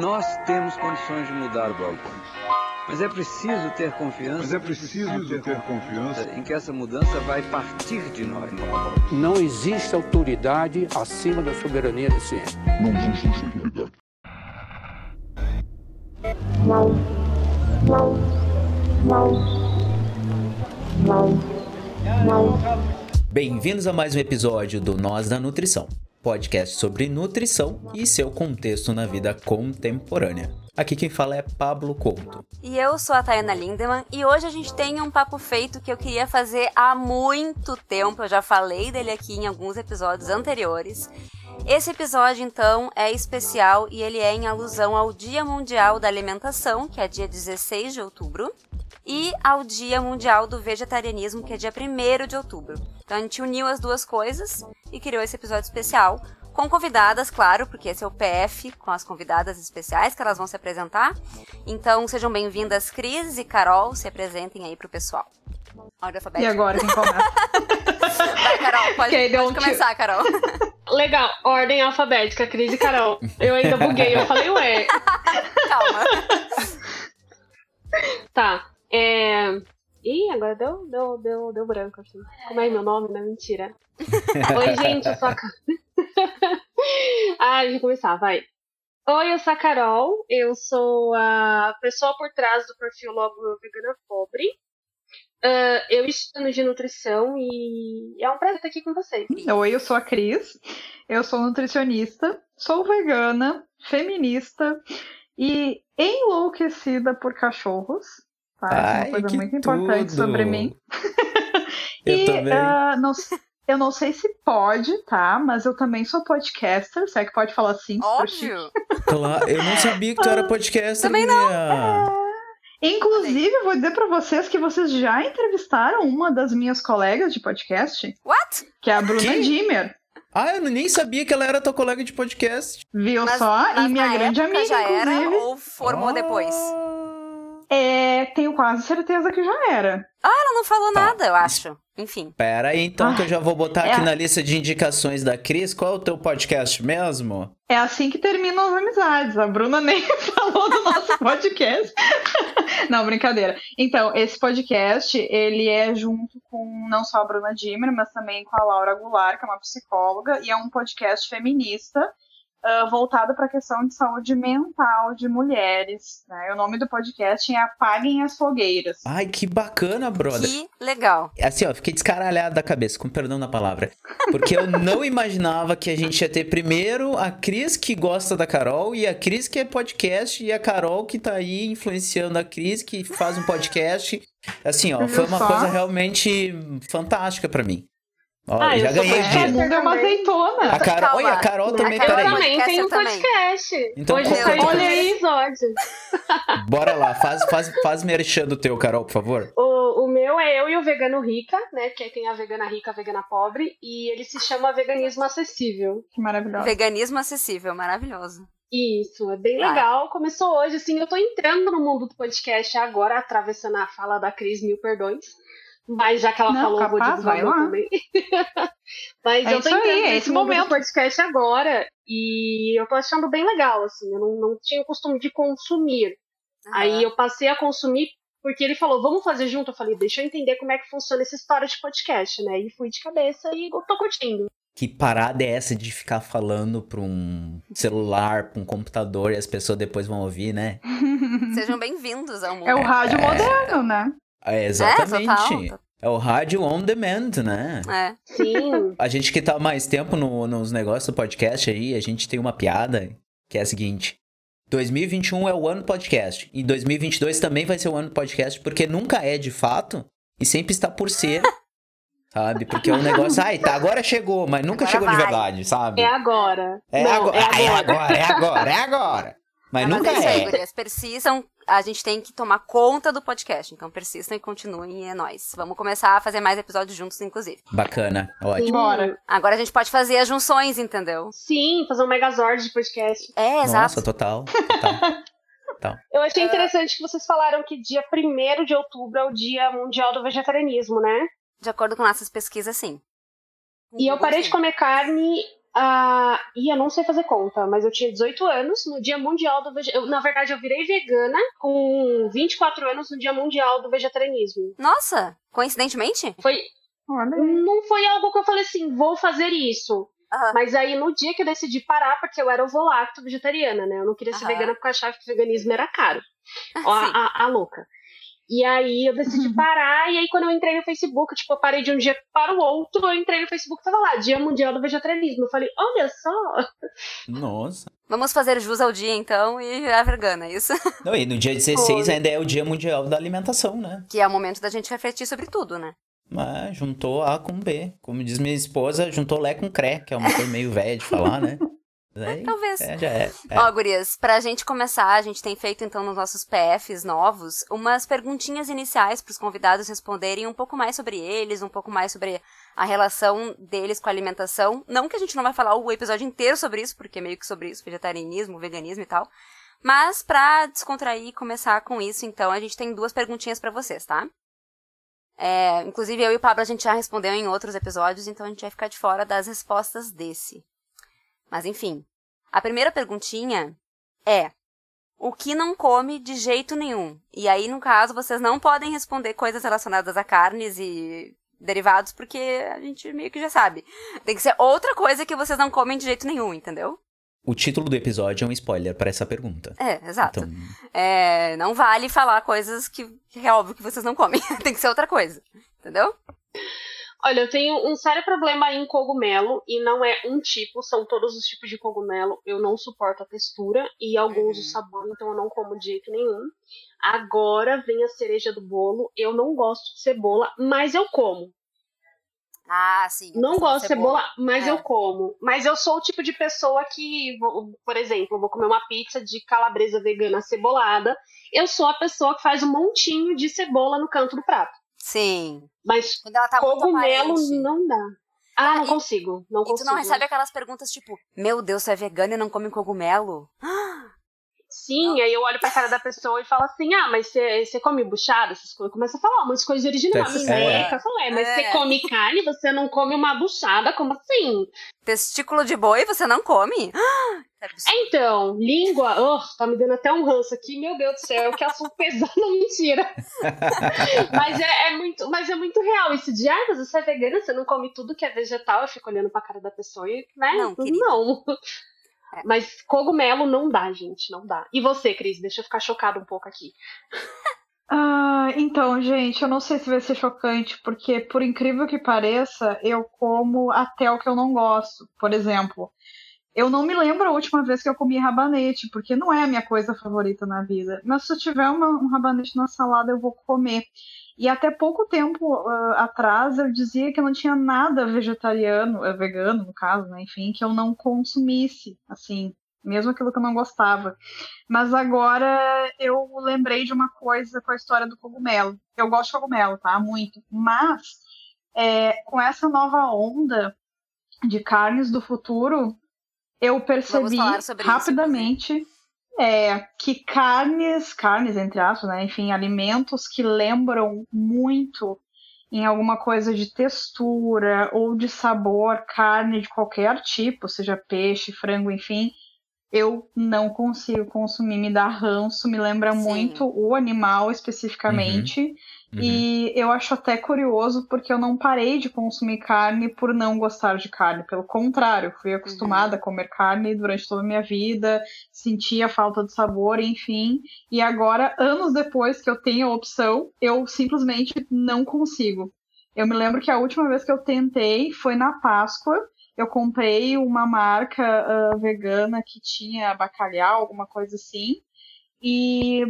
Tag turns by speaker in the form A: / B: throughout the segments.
A: Nós temos condições de mudar o balcão. Mas é preciso ter confiança.
B: Mas é preciso ter, ter confiança
A: em que essa mudança vai partir de nós.
C: Não existe autoridade acima da soberania da ciência.
B: Não existe autoridade.
D: Bem-vindos a mais um episódio do Nós da Nutrição, podcast sobre nutrição e seu contexto na vida contemporânea. Aqui quem fala é Pablo Couto.
E: E eu sou a Tayana Lindemann e hoje a gente tem um papo feito que eu queria fazer há muito tempo. Eu já falei dele aqui em alguns episódios anteriores. Esse episódio, então, é especial e ele é em alusão ao Dia Mundial da Alimentação, que é dia 16 de outubro, e ao Dia Mundial do Vegetarianismo, que é dia 1 de outubro. Então a gente uniu as duas coisas e criou esse episódio especial com convidadas, claro, porque esse é o PF, com as convidadas especiais que elas vão se apresentar. Então sejam bem-vindas, Cris e Carol, se apresentem aí pro pessoal.
F: Ordem alfabética. E agora quem começa?
E: Vai, Carol, pode, okay, pode começar, Carol.
F: Legal, ordem alfabética, Cris e Carol. Eu ainda buguei, eu falei, ué.
E: Calma.
F: Tá. É... Ih, agora deu, deu, deu, deu branco assim. Como é meu nome? Não é mentira. Oi, gente, eu sou a Ah, deixa eu começar, vai. Oi, eu sou a Carol, eu sou a pessoa por trás do perfil Logo Vegana Pobre. Uh, eu estudo de nutrição e é um prazer estar aqui com vocês.
G: Oi, eu sou a Cris, eu sou nutricionista, sou vegana, feminista e enlouquecida por cachorros. Ai, é uma coisa muito tudo. importante sobre mim.
D: Eu e
G: uh, não, eu não sei se pode, tá? Mas eu também sou podcaster. Se é que pode falar assim?
E: Óbvio.
D: Claro, eu não sabia que tu era podcaster.
E: Também não. É...
G: Inclusive, vou dizer para vocês que vocês já entrevistaram uma das minhas colegas de podcast.
E: What?
G: Que é a Bruna que? Dimmer.
D: Ah, eu nem sabia que ela era tua colega de podcast.
G: Viu mas, só? Mas e minha grande amiga,
E: já
G: inclusive.
E: Era, ou formou depois?
G: É, tenho quase certeza que já era.
E: Ah, ela não falou tá. nada, eu acho. Enfim.
D: Pera aí, então, ah, que eu já vou botar é aqui na lista de indicações da Cris. Qual é o teu podcast mesmo?
G: É assim que terminam as amizades. A Bruna nem falou do nosso podcast. não, brincadeira. Então, esse podcast, ele é junto com não só a Bruna Dimmer, mas também com a Laura Goulart, que é uma psicóloga, e é um podcast feminista uh, voltado para a questão de saúde mental de mulheres. Né? O nome do podcast é Apaguem as Fogueiras.
D: Ai, que bacana, brother.
E: Que legal.
D: Assim, ó, fiquei descaralhado da cabeça, com perdão da palavra. Porque eu não imaginava que a gente ia ter primeiro a Cris que gosta da Carol e a Cris que é podcast e a Carol que tá aí influenciando a Cris que faz um podcast. Assim, ó, foi uma coisa realmente fantástica para mim. Olha, ah, já ganhei
G: dia. É uma azeitona.
D: A Carol, olha, a Carol também,
F: eu peraí. Eu também tenho um podcast. Então, Hoje saiu olha aí episódio.
D: Bora lá, faz, faz, faz merchan do teu, Carol, por favor.
F: O, o meu é eu e o Vegano Rica, né? Que tem a Vegana Rica, a Vegana Pobre. E ele se chama Veganismo Acessível.
G: Que maravilhoso.
E: Veganismo Acessível, maravilhoso.
F: Isso, é bem legal. Começou hoje, assim, eu tô entrando no mundo do podcast agora, atravessando a fala da Cris, mil perdões. Mas já que ela não, falou, capaz, vou divulgar também. Mas é eu tô entendendo aí, esse momento do podcast agora e eu tô achando bem legal, assim. Eu não, não tinha o costume de consumir. Aí eu passei a consumir porque ele falou, vamos fazer junto. Eu falei, deixa eu entender como é que funciona essa história de podcast, né? E fui de cabeça e tô curtindo.
D: Que parada é essa de ficar falando pra um celular, pra um computador e as pessoas depois vão ouvir, né?
E: Sejam bem-vindos ao mundo.
G: É o rádio é... moderno, né?
D: É, exatamente. É, é o rádio on demand, né?
E: É.
F: Sim.
D: A gente que tá mais tempo no, nos negócios do podcast aí, a gente tem uma piada que é a seguinte. 2021 é o ano do podcast. E 2022 também vai ser o ano do podcast, porque nunca é de fato e sempre está por ser. sabe? Porque é um negócio, ai, tá, agora chegou, mas nunca agora chegou vai. de verdade, sabe?
F: É agora.
D: É,
F: Não,
D: agora. É, agora. é agora, é agora, Mas nunca
E: mas
D: é.
E: Aí, gurias, persistam, a gente tem que tomar conta do podcast. Então persistam e continuem é nóis. Vamos começar a fazer mais episódios juntos, inclusive.
D: Bacana, ótimo.
F: Bora.
E: Agora a gente pode fazer as junções, entendeu?
F: Sim, fazer um megazord de podcast.
E: É, exato.
D: Nossa, total. total.
F: Eu achei interessante que vocês falaram que dia 1 de outubro é o Dia Mundial do Vegetarianismo, né?
E: De acordo com nossas pesquisas, sim.
F: E eu parei de comer carne Uh, e eu não sei fazer conta, mas eu tinha 18 anos no Dia Mundial do Vegetarianismo. Na verdade, eu virei vegana com 24 anos no Dia Mundial do Vegetarianismo.
E: Nossa, coincidentemente?
F: Foi. Não foi algo que eu falei assim, vou fazer isso. Uhum. Mas aí, no dia que eu decidi parar, porque eu era ovo-lacto vegetariana, né? Eu não queria ser uhum. vegana porque eu achava que o veganismo era caro. Ó, a, a, a, louca. E aí eu decidi uhum. parar, e aí quando eu entrei no Facebook, tipo, eu parei de um dia para o outro, eu entrei no Facebook tava lá, Dia Mundial do Vegetarianismo. Eu falei, olha só!
D: Nossa.
E: Vamos fazer jus ao dia então e a vegana, é isso?
D: Não, e no dia 16 Foi. ainda é o Dia Mundial da Alimentação, né?
E: Que é o momento da gente refletir sobre tudo, né?
D: Mas juntou A com B. Como diz minha esposa, juntou Lé com Cré, que é uma coisa meio velha de falar, né?
E: Aí, Talvez.
D: É, já é,
E: é. Ó, gurias, pra gente começar, a gente tem feito então nos nossos PFs novos umas perguntinhas iniciais pros convidados responderem um pouco mais sobre eles, um pouco mais sobre a relação deles com a alimentação. Não que a gente não vai falar o episódio inteiro sobre isso, porque é meio que sobre isso, vegetarianismo, veganismo e tal. Mas pra descontrair e começar com isso, então, a gente tem duas perguntinhas para vocês, tá? É, inclusive eu e o Pablo a gente já respondeu em outros episódios, então a gente vai ficar de fora das respostas desse. Mas enfim. A primeira perguntinha é: o que não come de jeito nenhum? E aí, no caso, vocês não podem responder coisas relacionadas a carnes e derivados, porque a gente meio que já sabe. Tem que ser outra coisa que vocês não comem de jeito nenhum, entendeu?
D: O título do episódio é um spoiler para essa pergunta.
E: É, exato. Então... É, não vale falar coisas que, que é óbvio que vocês não comem. Tem que ser outra coisa, entendeu?
F: Olha, eu tenho um sério problema em cogumelo e não é um tipo, são todos os tipos de cogumelo. Eu não suporto a textura e alguns uhum. o sabor, então eu não como de jeito nenhum. Agora vem a cereja do bolo. Eu não gosto de cebola, mas eu como.
E: Ah, sim.
F: Não gosto de cebola, cebola mas é. eu como. Mas eu sou o tipo de pessoa que, por exemplo, vou comer uma pizza de calabresa vegana cebolada. Eu sou a pessoa que faz um montinho de cebola no canto do prato.
E: Sim.
F: Mas tá cogumelo não dá. Ah, tá, não e, consigo. Não
E: e
F: consigo.
E: tu não recebe aquelas perguntas tipo: Meu Deus, você é vegano e não come cogumelo?
F: Sim, não. aí eu olho pra cara da pessoa e falo assim: Ah, mas você come buchada? Essas coisas. Começa a falar umas coisas originais. É. É. Falei, mas você é. come carne, você não come uma buchada? Como assim?
E: Testículo de boi você não come?
F: É então, língua, oh, tá me dando até um ranço aqui, meu Deus do céu, que assunto pesado, mentira. mas, é, é, muito, mas é muito real isso de, ah, mas você é vegana, você não come tudo que é vegetal, eu fico olhando pra cara da pessoa e, né, não. não. É. Mas cogumelo não dá, gente, não dá. E você, Cris, deixa eu ficar chocada um pouco aqui.
G: Ah, então, gente, eu não sei se vai ser chocante, porque por incrível que pareça, eu como até o que eu não gosto. Por exemplo, eu não me lembro a última vez que eu comi rabanete, porque não é a minha coisa favorita na vida. Mas se eu tiver uma, um rabanete na salada, eu vou comer. E até pouco tempo uh, atrás eu dizia que não tinha nada vegetariano, uh, vegano no caso, né? enfim, que eu não consumisse, assim, mesmo aquilo que eu não gostava. Mas agora eu lembrei de uma coisa com a história do cogumelo. Eu gosto de cogumelo, tá? Muito. Mas é, com essa nova onda de carnes do futuro, eu percebi rapidamente isso, é, que carnes, carnes entre aspas, né, enfim, alimentos que lembram muito em alguma coisa de textura ou de sabor, carne de qualquer tipo, seja peixe, frango, enfim, eu não consigo consumir, me dá ranço, me lembra Sim. muito o animal especificamente. Uhum. Uhum. E eu acho até curioso porque eu não parei de consumir carne por não gostar de carne. Pelo contrário, fui acostumada uhum. a comer carne durante toda a minha vida, sentia falta de sabor, enfim. E agora, anos depois que eu tenho a opção, eu simplesmente não consigo. Eu me lembro que a última vez que eu tentei foi na Páscoa. Eu comprei uma marca uh, vegana que tinha bacalhau, alguma coisa assim. E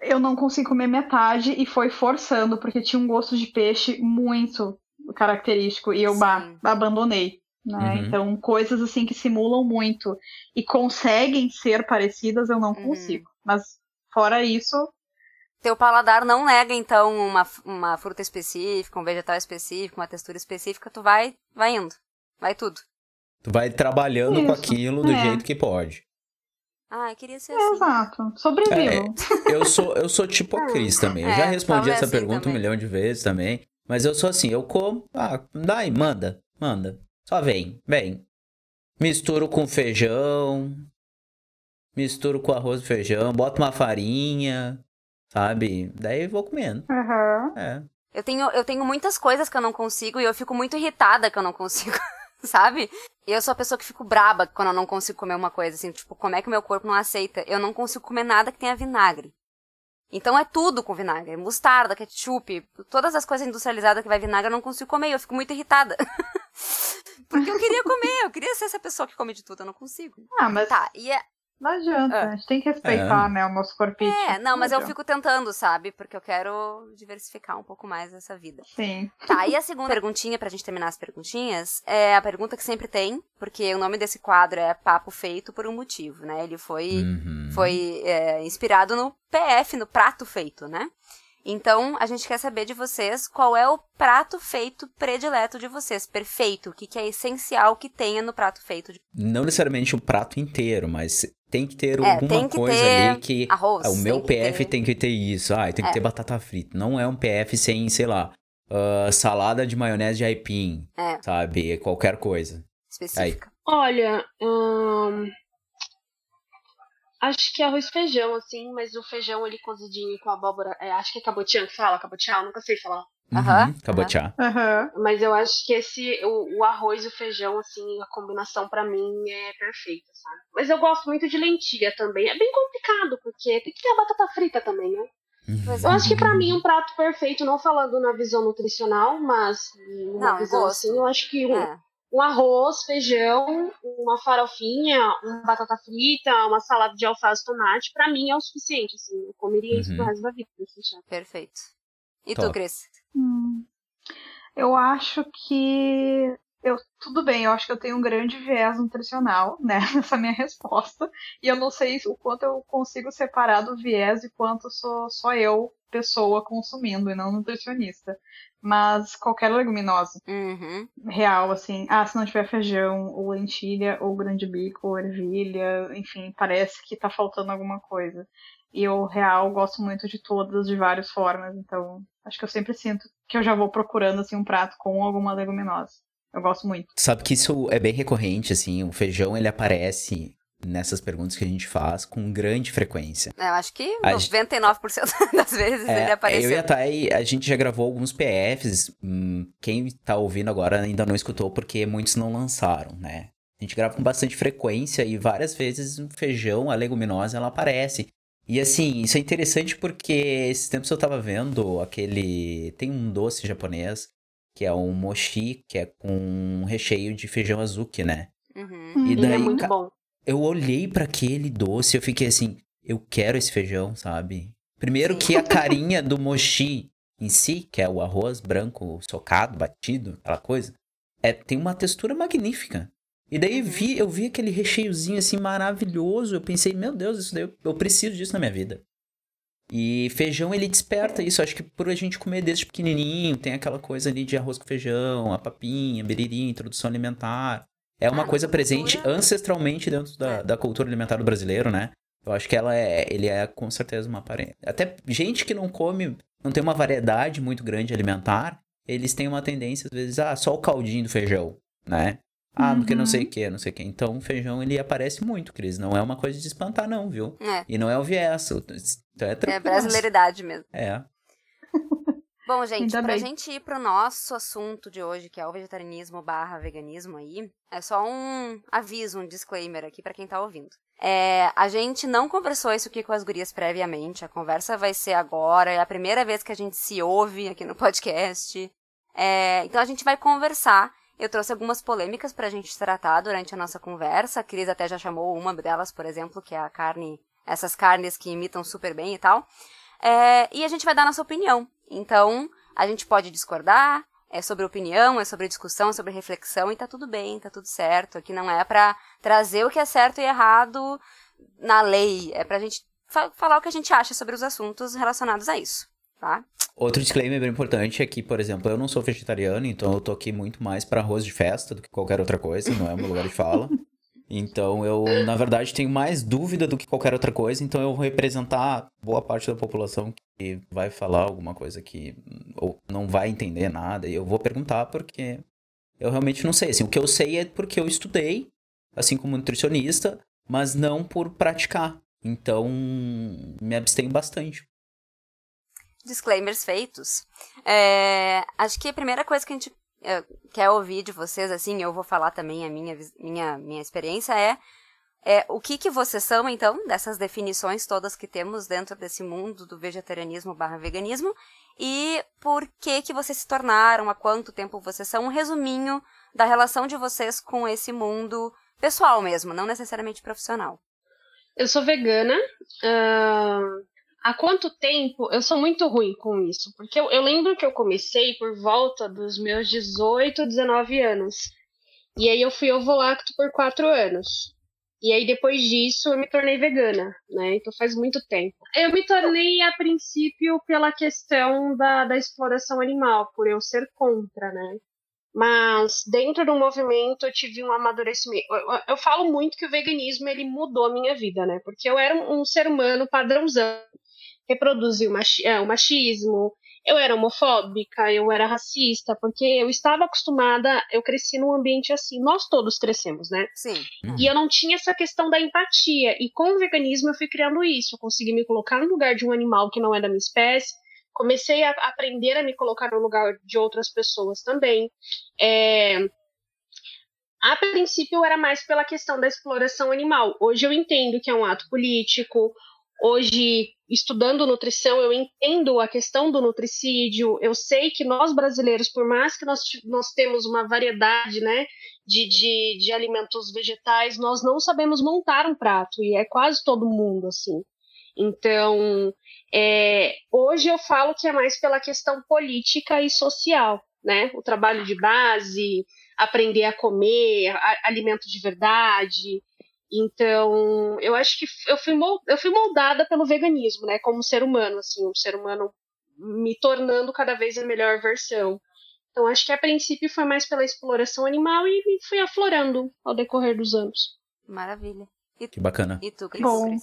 G: eu não consegui comer metade e foi forçando, porque tinha um gosto de peixe muito característico e eu abandonei. Né? Uhum. Então, coisas assim que simulam muito e conseguem ser parecidas, eu não uhum. consigo. Mas, fora isso.
E: Teu paladar não nega, então, uma, uma fruta específica, um vegetal específico, uma textura específica, tu vai, vai indo. Vai tudo.
D: Tu vai trabalhando isso. com aquilo do é. jeito que pode.
E: Ah, eu queria ser assim.
G: Exato. Sobrevivo.
D: É, eu, sou, eu sou tipo a Cris também. Eu é, já respondi essa assim pergunta também. um milhão de vezes também. Mas eu sou assim, eu como, ah, dá aí, manda, manda. Só vem, vem. Misturo com feijão. Misturo com arroz e feijão. Boto uma farinha. Sabe? Daí vou comendo.
G: Aham. Uhum.
D: É.
E: Eu tenho, eu tenho muitas coisas que eu não consigo e eu fico muito irritada que eu não consigo, sabe? E eu sou a pessoa que fico braba quando eu não consigo comer uma coisa, assim, tipo, como é que o meu corpo não aceita? Eu não consigo comer nada que tenha vinagre. Então é tudo com vinagre. Mostarda, ketchup, todas as coisas industrializadas que vai vinagre eu não consigo comer. Eu fico muito irritada. Porque eu queria comer, eu queria ser essa pessoa que come de tudo, eu não consigo.
G: Ah, mas.
E: Tá, e é,
G: não adianta,
E: É.
G: a gente tem que respeitar,
D: É.
G: né, o nosso corpinho.
E: É, não, mas eu fico tentando, sabe? Porque eu quero diversificar um pouco mais essa vida.
G: Sim.
E: Tá, e a segunda perguntinha, pra gente terminar as perguntinhas, é a pergunta que sempre tem, porque o nome desse quadro é Papo Feito por um motivo, né? Ele foi,
D: Uhum.
E: foi é, inspirado no PF, no prato feito, né? Então, a gente quer saber de vocês qual é o prato feito predileto de vocês, perfeito, o que, que é essencial que tenha no prato feito. De...
D: Não necessariamente o prato inteiro, mas tem que ter
E: É,
D: alguma
E: tem que
D: coisa
E: ter
D: ali que.
E: arroz,
D: Ah, o meu
E: tem que
D: PF
E: ter-
D: tem que ter isso. Ah, tem que
E: É.
D: ter batata frita. Não é um PF sem, sei lá, ah, salada de maionese de aipim.
E: É.
D: Sabe? Qualquer coisa.
E: Específica.
F: Olha, hum, acho que arroz e feijão, assim, mas o feijão ele cozidinho com abóbora. é, acho que é cabotiã que fala, cabotiã, eu nunca sei falar.
E: Aham,
D: Uhum, cabotiá.
G: Aham.
F: Mas eu acho que esse, o, o arroz e o feijão, assim, a combinação pra mim é perfeita, sabe? Mas eu gosto muito de lentilha também. É bem complicado, porque tem que ter a batata frita também, né?
E: Pois
F: Eu
E: é.
F: acho que pra mim um prato perfeito, não falando na visão nutricional, mas numa
E: Não,
F: visão
E: gosto.
F: assim, eu acho que um,
E: É.
F: um arroz, feijão, uma farofinha, uma batata frita, uma salada de alface e tomate, pra mim é o suficiente, assim. Eu comeria isso
D: Uhum.
F: pro resto da vida. assim, já.
E: Perfeito. E tu,
D: Top.
E: Cris?
G: Hum. Eu acho que. Eu, tudo bem, eu acho que eu tenho um grande viés nutricional, né, nessa minha resposta. E eu não sei o quanto eu consigo separar do viés e quanto sou só eu, pessoa, consumindo, e não nutricionista. Mas qualquer leguminosa
E: Uhum.
G: real, assim, ah, se não tiver feijão, ou lentilha, ou grande bico, ou ervilha, enfim, parece que tá faltando alguma coisa. E eu, real, gosto muito de todas, de várias formas, então acho que eu sempre sinto que eu já vou procurando, assim, um prato com alguma leguminosa. Eu gosto muito.
D: Sabe que isso é bem recorrente, assim. O feijão, ele aparece nessas perguntas que a gente faz com grande frequência.
E: Eu acho que
D: A
E: 99% das vezes ele
D: É,
E: apareceu.
D: eu e a Thay, a gente já gravou alguns PFs. hum, quem tá ouvindo agora ainda não escutou porque muitos não lançaram, né? A gente grava com bastante frequência e várias vezes o feijão, a leguminosa, ela aparece. E assim, isso é interessante porque esses tempos eu tava vendo aquele. Tem um doce japonês que é um mochi, que é com um recheio de feijão azuki, né?
E: Uhum.
D: E
F: Ele
D: daí,
F: é muito
D: ca-
F: bom.
D: Eu olhei pra aquele doce eu fiquei assim, eu quero esse feijão, sabe? Primeiro que a carinha do mochi em si, que é o arroz branco socado, batido, aquela coisa, é, tem uma textura magnífica. E daí vi, eu vi aquele recheiozinho assim maravilhoso, eu pensei, meu Deus, isso daí eu, eu preciso disso na minha vida. E feijão ele desperta isso, acho que por a gente comer desde pequenininho, tem aquela coisa ali de arroz com feijão, a papinha, beririnha, introdução alimentar. É uma coisa presente ancestralmente dentro da,
E: É.
D: da cultura alimentar do brasileiro, né? Eu acho que ela é, ele é com certeza uma aparência. Até gente que não come, não tem uma variedade muito grande alimentar, eles têm uma tendência, às vezes, ah, só o caldinho do feijão, né? Ah, porque não sei o que, não sei o que. Então, o feijão, ele aparece muito, Cris. Não é uma coisa de espantar, não, viu?
E: É,
D: E não é o viés. Então é
E: é
D: tranquilo.
E: brasileiridade mesmo.
D: É.
E: Bom, gente,
G: Ainda
E: pra
G: bem.
E: gente ir pro nosso assunto de hoje, que é o vegetarianismo barra veganismo aí, é só um aviso, um disclaimer aqui pra quem tá ouvindo. É, a gente não conversou isso aqui com as gurias previamente, a conversa vai ser agora, é a primeira vez que a gente se ouve aqui no podcast. É, então a gente vai conversar. Eu trouxe algumas polêmicas pra gente tratar durante a nossa conversa. A Cris até já chamou uma delas, por exemplo, que é a carne, essas carnes que imitam super bem e tal. É, e a gente vai dar nossa opinião. Então, a gente pode discordar, é sobre opinião, é sobre discussão, é sobre reflexão, e tá tudo bem, tá tudo certo. Aqui não é pra trazer o que é certo e errado na lei, é pra gente fa- falar o que a gente acha sobre os assuntos relacionados a isso, tá?
D: Outro disclaimer bem importante é que, por exemplo, eu não sou vegetariano, então eu tô aqui muito mais pra arroz de festa do que qualquer outra coisa, não é o meu lugar de fala. Então eu, na verdade, tenho mais dúvida do que qualquer outra coisa, então eu vou representar boa parte da população que vai falar alguma coisa que ou não vai entender nada, e eu vou perguntar porque eu realmente não sei. Assim, o que eu sei é porque eu estudei, assim como nutricionista, mas não por praticar. Então, me abstenho bastante.
E: Disclaimers feitos. É, acho que a primeira coisa que a gente quer ouvir de vocês, assim, eu vou falar também a minha, minha, minha experiência, é, é o que, que vocês são, então, dessas definições todas que temos dentro desse mundo do vegetarianismo barra veganismo, e por que que vocês se tornaram, há quanto tempo vocês são, um resuminho da relação de vocês com esse mundo pessoal mesmo, não necessariamente profissional.
F: Eu sou vegana. Uh, há quanto tempo? Eu sou muito ruim com isso, porque eu, eu lembro que eu comecei por volta dos meus 18, 19 anos. E aí eu fui ovo lacto por quatro anos. E aí depois disso eu me tornei vegana, né? Então faz muito tempo. Eu me tornei a princípio pela questão da, da exploração animal, por eu ser contra, né? Mas dentro do movimento eu tive um amadurecimento. Eu, eu, eu, falo muito que o veganismo ele mudou a minha vida, né? Porque eu era um, um ser humano padrãozão, reproduzia o, machi é, o machismo, eu era homofóbica, eu era racista, porque eu estava acostumada, eu cresci num ambiente assim, nós todos crescemos, né?
E: Sim.
F: Uhum. E eu não tinha essa questão da empatia. E com o veganismo eu fui criando isso. Eu consegui me colocar no lugar de um animal que não é da minha espécie comecei a aprender a me colocar no lugar de outras pessoas também. É, a princípio era mais pela questão da exploração animal. Hoje eu entendo que é um ato político. Hoje, estudando nutrição, eu entendo a questão do nutricídio. Eu sei que nós brasileiros, por mais que nós, nós temos uma variedade né, de, de, de alimentos vegetais, nós não sabemos montar um prato. E é quase todo mundo assim. Então, é, hoje eu falo que é mais pela questão política e social, né? O trabalho de base, aprender a comer, a, alimento de verdade. Então, eu acho que eu fui, eu fui moldada pelo veganismo, né? Como ser humano, assim, um ser humano me tornando cada vez a melhor versão. Então, acho que a princípio foi mais pela exploração animal e me fui aflorando ao decorrer dos anos.
E: Maravilha.
D: E, que bacana.
E: E tu, Cris?
G: Bom,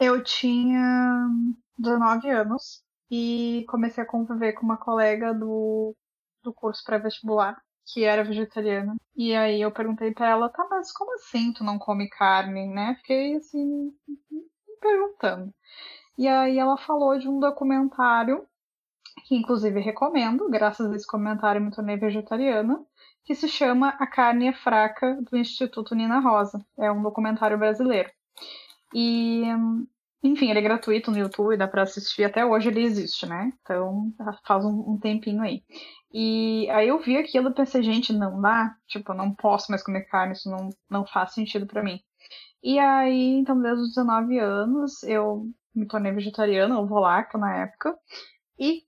G: eu tinha 19 anos e comecei a conviver com uma colega do, do curso pré-vestibular que era vegetariana. E aí eu perguntei para ela, tá, mas como assim tu não come carne, né? Fiquei assim, me perguntando. E aí ela falou de um documentário, que inclusive recomendo, graças a esse comentário me tornei vegetariana, que se chama A Carne é Fraca, do Instituto Nina Rosa. É um documentário brasileiro. E enfim, ele é gratuito no YouTube, dá para assistir. Até hoje ele existe, né? Então faz um, um, tempinho aí. E aí eu vi aquilo e pensei, gente, não dá. Tipo, eu não posso mais comer carne, isso não, não faz sentido para mim. E aí, então, desde os 19 anos, eu me tornei vegetariana, ou volacta na época. E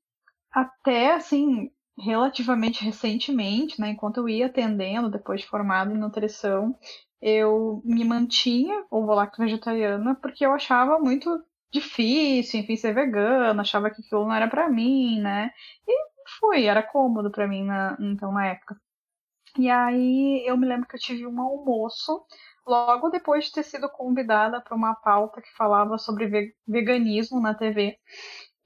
G: até, assim, relativamente recentemente, né, enquanto eu ia atendendo, depois de formada em nutrição, eu me mantinha ovo lacto vegetariana porque eu achava muito difícil, enfim, ser vegana, achava que aquilo não era para mim, né? E foi, era cômodo para mim na, então na época. E aí eu me lembro que eu tive um almoço logo depois de ter sido convidada para uma pauta que falava sobre veganismo na TV.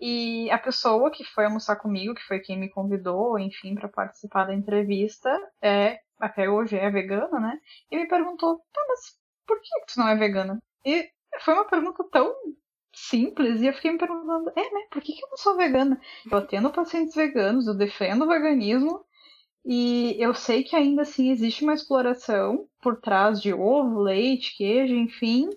G: E a pessoa que foi almoçar comigo, que foi quem me convidou, enfim, para participar da entrevista, é até hoje é vegana, né? E me perguntou, tá, mas por que tu não é vegana? E foi uma pergunta tão simples, e eu fiquei me perguntando, é, né, por que, que eu não sou vegana? Eu atendo pacientes veganos, eu defendo o veganismo, e eu sei que ainda assim existe uma exploração por trás de ovo, leite, queijo, enfim,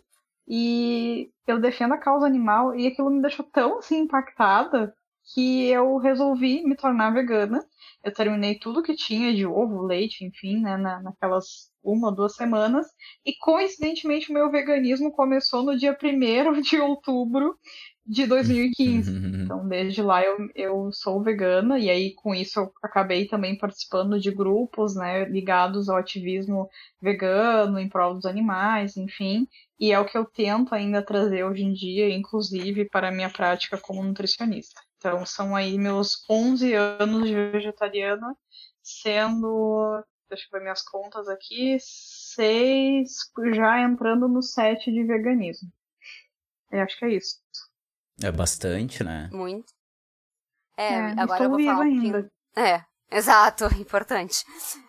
G: e eu defendo a causa animal, e aquilo me deixou tão assim impactada que eu resolvi me tornar vegana. Eu terminei tudo que tinha de ovo, leite, enfim, né, na, naquelas uma ou duas semanas. E coincidentemente o meu veganismo começou no dia 1 de outubro de 2015. então, desde lá eu, eu sou vegana, e aí com isso eu acabei também participando de grupos, né, ligados ao ativismo vegano, em prol dos animais, enfim. E é o que eu tento ainda trazer hoje em dia, inclusive para a minha prática como nutricionista. Então, são aí meus 11 anos de vegetariana, sendo, deixa eu ver minhas contas aqui, seis, já entrando no sete de veganismo. Eu acho que é isso.
D: É bastante, né?
E: Muito. É, é agora eu vou falar um pouquinho... É, Exato, importante.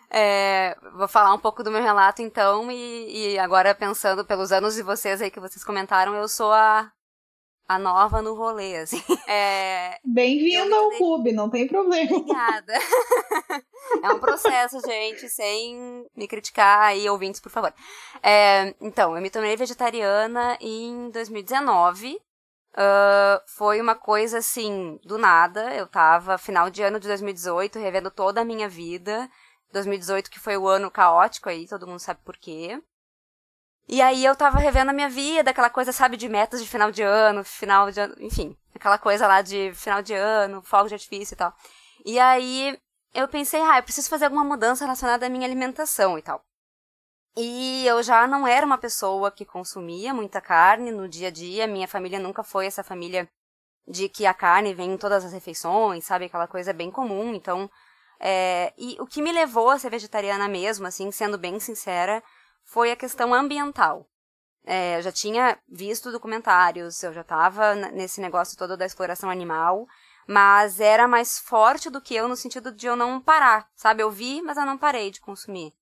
E: É, vou falar um pouco do meu relato então, e, e, agora pensando pelos anos de vocês aí que vocês comentaram, eu sou a, a nova no rolê, assim. É,
G: Bem-vindo ao clube, não tem problema.
E: Obrigada. é um processo, gente, sem me criticar aí, ouvintes, por favor. É, então, eu me tornei vegetariana em 2019. Uh, foi uma coisa assim, do nada. Eu tava, final de ano de 2018, revendo toda a minha vida. 2018 que foi o ano caótico aí, todo mundo sabe por quê. E aí eu tava revendo a minha vida, aquela coisa, sabe, de metas de final de ano, final de ano, enfim, aquela coisa lá de final de ano, fogo de artifício e tal. E aí eu pensei, ah, eu preciso fazer alguma mudança relacionada à minha alimentação e tal. E eu já não era uma pessoa que consumia muita carne no dia a dia, minha família nunca foi essa família de que a carne vem em todas as refeições, sabe, aquela coisa bem comum, então é, e o que me levou a ser vegetariana mesmo, assim, sendo bem sincera, foi a questão ambiental. É, eu já tinha visto documentários, eu já estava nesse negócio todo da exploração animal, mas era mais forte do que eu no sentido de eu não parar, sabe? Eu vi, mas eu não parei de consumir.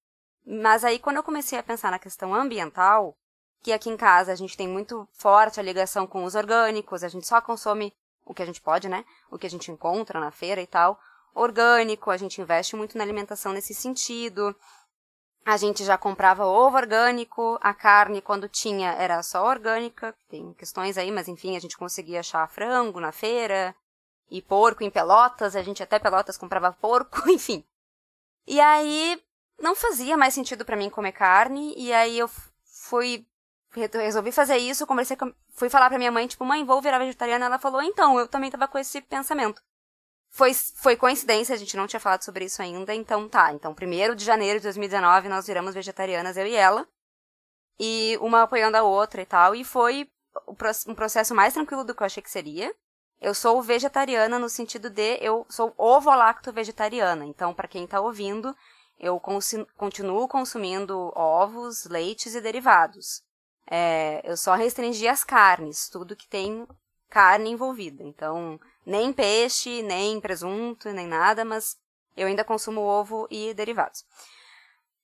E: Mas aí, quando eu comecei a pensar na questão ambiental, que aqui em casa a gente tem muito forte a ligação com os orgânicos, a gente só consome o que a gente pode, né? O que a gente encontra na feira e tal orgânico, a gente investe muito na alimentação nesse sentido. A gente já comprava ovo orgânico, a carne quando tinha era só orgânica, tem questões aí, mas enfim, a gente conseguia achar frango na feira, e porco em Pelotas, a gente até Pelotas comprava porco, enfim. E aí não fazia mais sentido para mim comer carne, e aí eu fui resolvi fazer isso, conversei fui falar para minha mãe, tipo, mãe, vou virar vegetariana, ela falou: "Então, eu também tava com esse pensamento". Foi, foi coincidência, a gente não tinha falado sobre isso ainda, então tá. Então, 1 de janeiro de 2019, nós viramos vegetarianas, eu e ela. E uma apoiando a outra e tal. E foi um processo mais tranquilo do que eu achei que seria. Eu sou vegetariana no sentido de eu sou ovo-lacto vegetariana. Então, para quem tá ouvindo, eu continuo consumindo ovos, leites e derivados. É, eu só restringi as carnes, tudo que tem carne envolvida. Então, nem peixe, nem presunto, nem nada, mas eu ainda consumo ovo e derivados.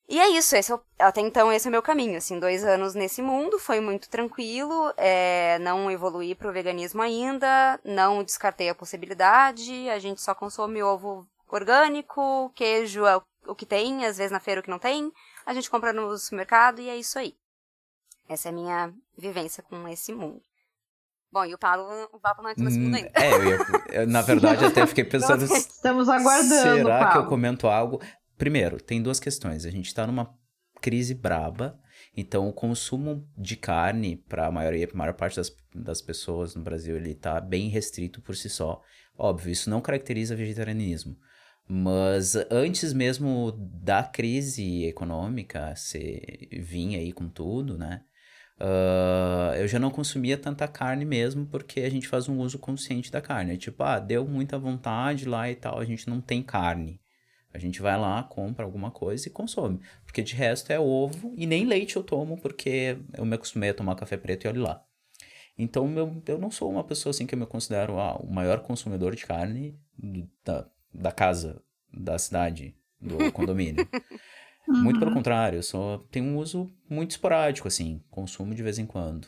E: E é isso, esse é o, até então esse é o meu caminho, assim, dois anos nesse mundo, foi muito tranquilo, é, não evoluí para o veganismo ainda, não descartei a possibilidade, a gente só consome ovo orgânico, queijo é o que tem, às vezes na feira o que não tem, a gente compra no supermercado e é isso aí. Essa é a minha vivência com esse mundo. Bom, e o Paulo, o papo não entrou hum, ainda.
D: É, eu, ia, eu, na verdade até fiquei pensando.
G: Estamos aguardando.
D: Será que eu comento algo? Primeiro, tem duas questões. A gente está numa crise braba, então o consumo de carne para a maioria, maior parte das, das pessoas no Brasil ele está bem restrito por si só. Óbvio, isso não caracteriza vegetarianismo. Mas antes mesmo da crise econômica se vir aí com tudo, né? Uh, eu já não consumia tanta carne mesmo, porque a gente faz um uso consciente da carne. É tipo, ah, deu muita vontade lá e tal, a gente não tem carne. A gente vai lá, compra alguma coisa e consome. Porque de resto é ovo e nem leite eu tomo, porque eu me acostumei a tomar café preto e olhe lá. Então eu, eu não sou uma pessoa assim que eu me considero ah, o maior consumidor de carne da, da casa, da cidade, do condomínio. Muito pelo contrário, eu só tenho um uso muito esporádico, assim, consumo de vez em quando.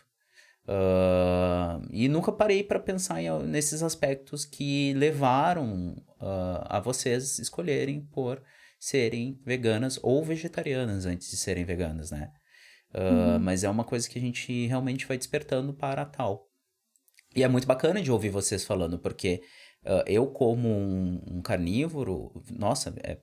D: Uh, e nunca parei para pensar em, nesses aspectos que levaram uh, a vocês escolherem por serem veganas ou vegetarianas antes de serem veganas, né? Uh, uhum. Mas é uma coisa que a gente realmente vai despertando para tal. E é muito bacana de ouvir vocês falando, porque eu, como um, um carnívoro, nossa, é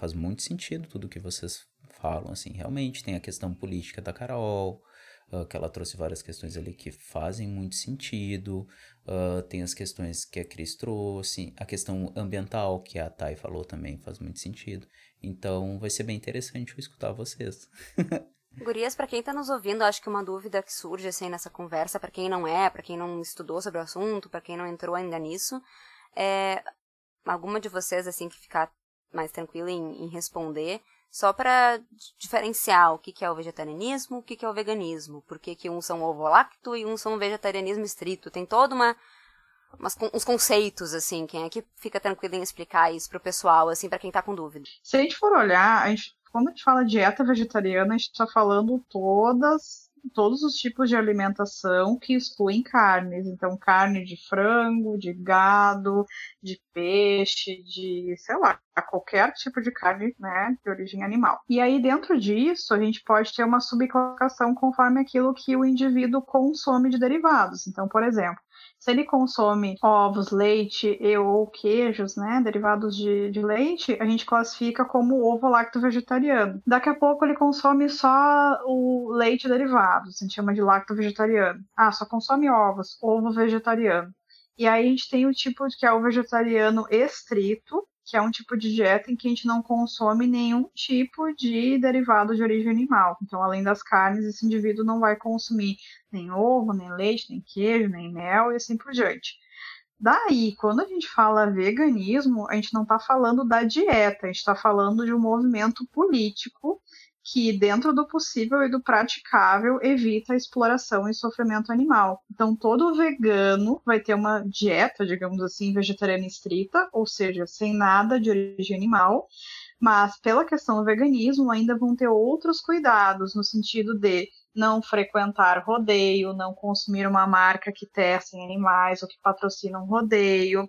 D: faz muito sentido tudo que vocês falam, assim, realmente tem a questão política da Carol, uh, que ela trouxe várias questões ali que fazem muito sentido, uh, tem as questões que a Cris trouxe, a questão ambiental que a Thay falou também faz muito sentido, então vai ser bem interessante eu escutar vocês.
E: Gurias, para quem tá nos ouvindo, acho que uma dúvida que surge assim nessa conversa, para quem não é, para quem não estudou sobre o assunto, para quem não entrou ainda nisso, é alguma de vocês assim que ficar mais tranquila em, em responder, só para diferenciar o que, que é o vegetarianismo, o que, que é o veganismo, porque que uns são ovo-lacto e uns são vegetarianismo estrito. Tem toda uma, umas, uns conceitos, assim. Quem é que fica tranquilo em explicar isso pro pessoal, assim, para quem tá com dúvida?
G: Se a gente for olhar, a gente, quando a gente fala dieta vegetariana, a gente tá falando todas todos os tipos de alimentação que excluem carnes. Então, carne de frango, de gado, de peixe, de, sei lá, qualquer tipo de carne, né, de origem animal. E aí, dentro disso, a gente pode ter uma subclassificação conforme aquilo que o indivíduo consome de derivados. Então, por exemplo, se ele consome ovos, leite e ou queijos, né, derivados de, de leite, a gente classifica como ovo lacto vegetariano. Daqui a pouco ele consome só o leite derivados, a gente chama de lacto vegetariano. Ah, só consome ovos, ovo vegetariano. E aí a gente tem o tipo que é o vegetariano estrito, que é um tipo de dieta em que a gente não consome nenhum tipo de derivado de origem animal. Então, além das carnes, esse indivíduo não vai consumir nem ovo, nem leite, nem queijo, nem mel e assim por diante. Daí, quando a gente fala veganismo, a gente não está falando da dieta, a gente está falando de um movimento político que, dentro do possível e do praticável, evita a exploração e sofrimento animal. Então, todo vegano vai ter uma dieta, digamos assim, vegetariana estrita, ou seja, sem nada de origem animal, mas pela questão do veganismo ainda vão ter outros cuidados, no sentido de não frequentar rodeio, não consumir uma marca que testa em animais ou que patrocina um rodeio,